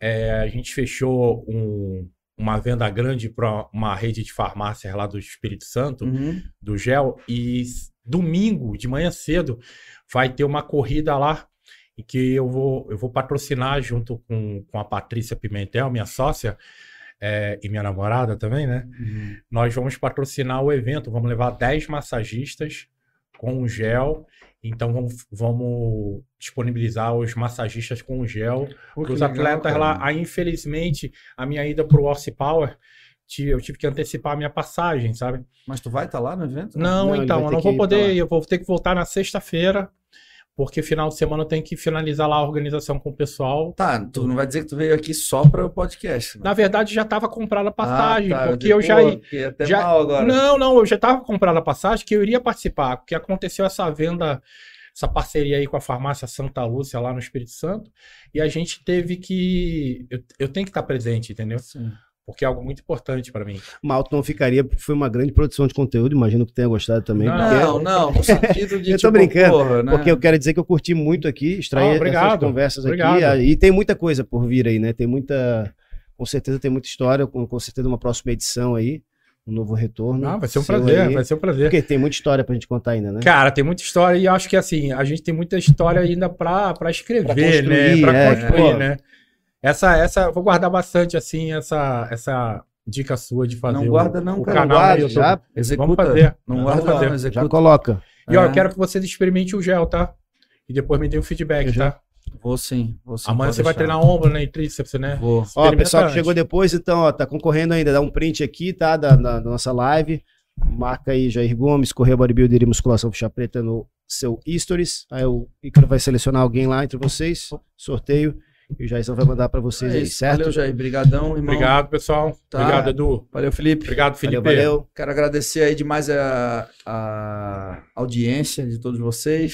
é, a gente fechou um- uma venda grande para uma rede de farmácias lá do Espírito Santo, Uhum. do gel, e domingo, de manhã cedo, vai ter uma corrida lá que eu vou, eu vou patrocinar junto com, com a Patrícia Pimentel, minha sócia, é, e minha namorada também, né? Uhum. Nós vamos patrocinar o evento, vamos levar 10 massagistas com gel. Então vamos, vamos disponibilizar os massagistas com gel para os legal, atletas cara. lá. Aí, infelizmente, a minha ida para o Horse Power, eu tive que antecipar a minha passagem, sabe? Mas tu vai estar lá no evento? Não, Não, então, eu não vou poder, ir, eu vou ter que voltar na sexta-feira. Porque final de semana eu tenho que finalizar lá a organização com o pessoal. Tá, tu não vai dizer que tu veio aqui só para o podcast. né? Na verdade, já estava comprada a passagem, Ah, tá, porque digo, eu já. pô, até já- mal agora. Não, não, eu já estava comprando a passagem que eu iria participar, porque aconteceu essa venda, essa parceria aí com a farmácia Santa Lúcia lá no Espírito Santo, e a gente teve que. Eu, eu tenho que estar presente, entendeu? Sim. Porque é algo muito importante para mim. Malto não ficaria, porque foi uma grande produção de conteúdo, imagino que tenha gostado também. Não, porque, Não, não, no sentido de Eu tô tipo, brincando, porra, né? porque eu quero dizer que eu curti muito aqui, extrair Ah, essas obrigado, conversas aqui. obrigado. E tem muita coisa por vir aí, né? Tem muita. Com certeza tem muita história, com, com certeza uma próxima edição aí, um novo retorno. Ah, vai ser um prazer, aí. vai ser um prazer. Porque tem muita história pra gente contar ainda, né? Cara, tem muita história e acho que assim, a gente tem muita história ainda pra, pra escrever, Pra né? construir, Pra é, construir, pô. né? Essa, essa, eu vou guardar bastante, assim, essa, essa dica sua de fazer Não o- guarda não, o cara, canal guarda, YouTube. já- Executa. Vamos fazer. Não Vamos guarda fazer. não, executa. Já coloca. E ó, É. eu quero que vocês experimentem o gel, tá? E depois me dê um feedback, Eu já- tá? Vou sim, vou sim. Amanhã você vai deixar. treinar ombro, né? E tríceps, né? Vou. Ó, pessoal que chegou depois, então, ó, tá concorrendo ainda, dá um print aqui, tá? Da, da- da nossa live. Marca aí Jair Gomes, Correia Bodybuilder e Musculação Ficha Preta no seu Stories. Aí o Ícaro vai selecionar alguém lá entre vocês, sorteio, e o Jair vai mandar pra vocês É aí, certo? Valeu, Jair. Brigadão, irmão. Obrigado, pessoal. Tá. Obrigado, Edu. Valeu, Felipe. Obrigado, Felipe. Valeu, valeu. Quero agradecer aí demais a, a audiência de todos vocês.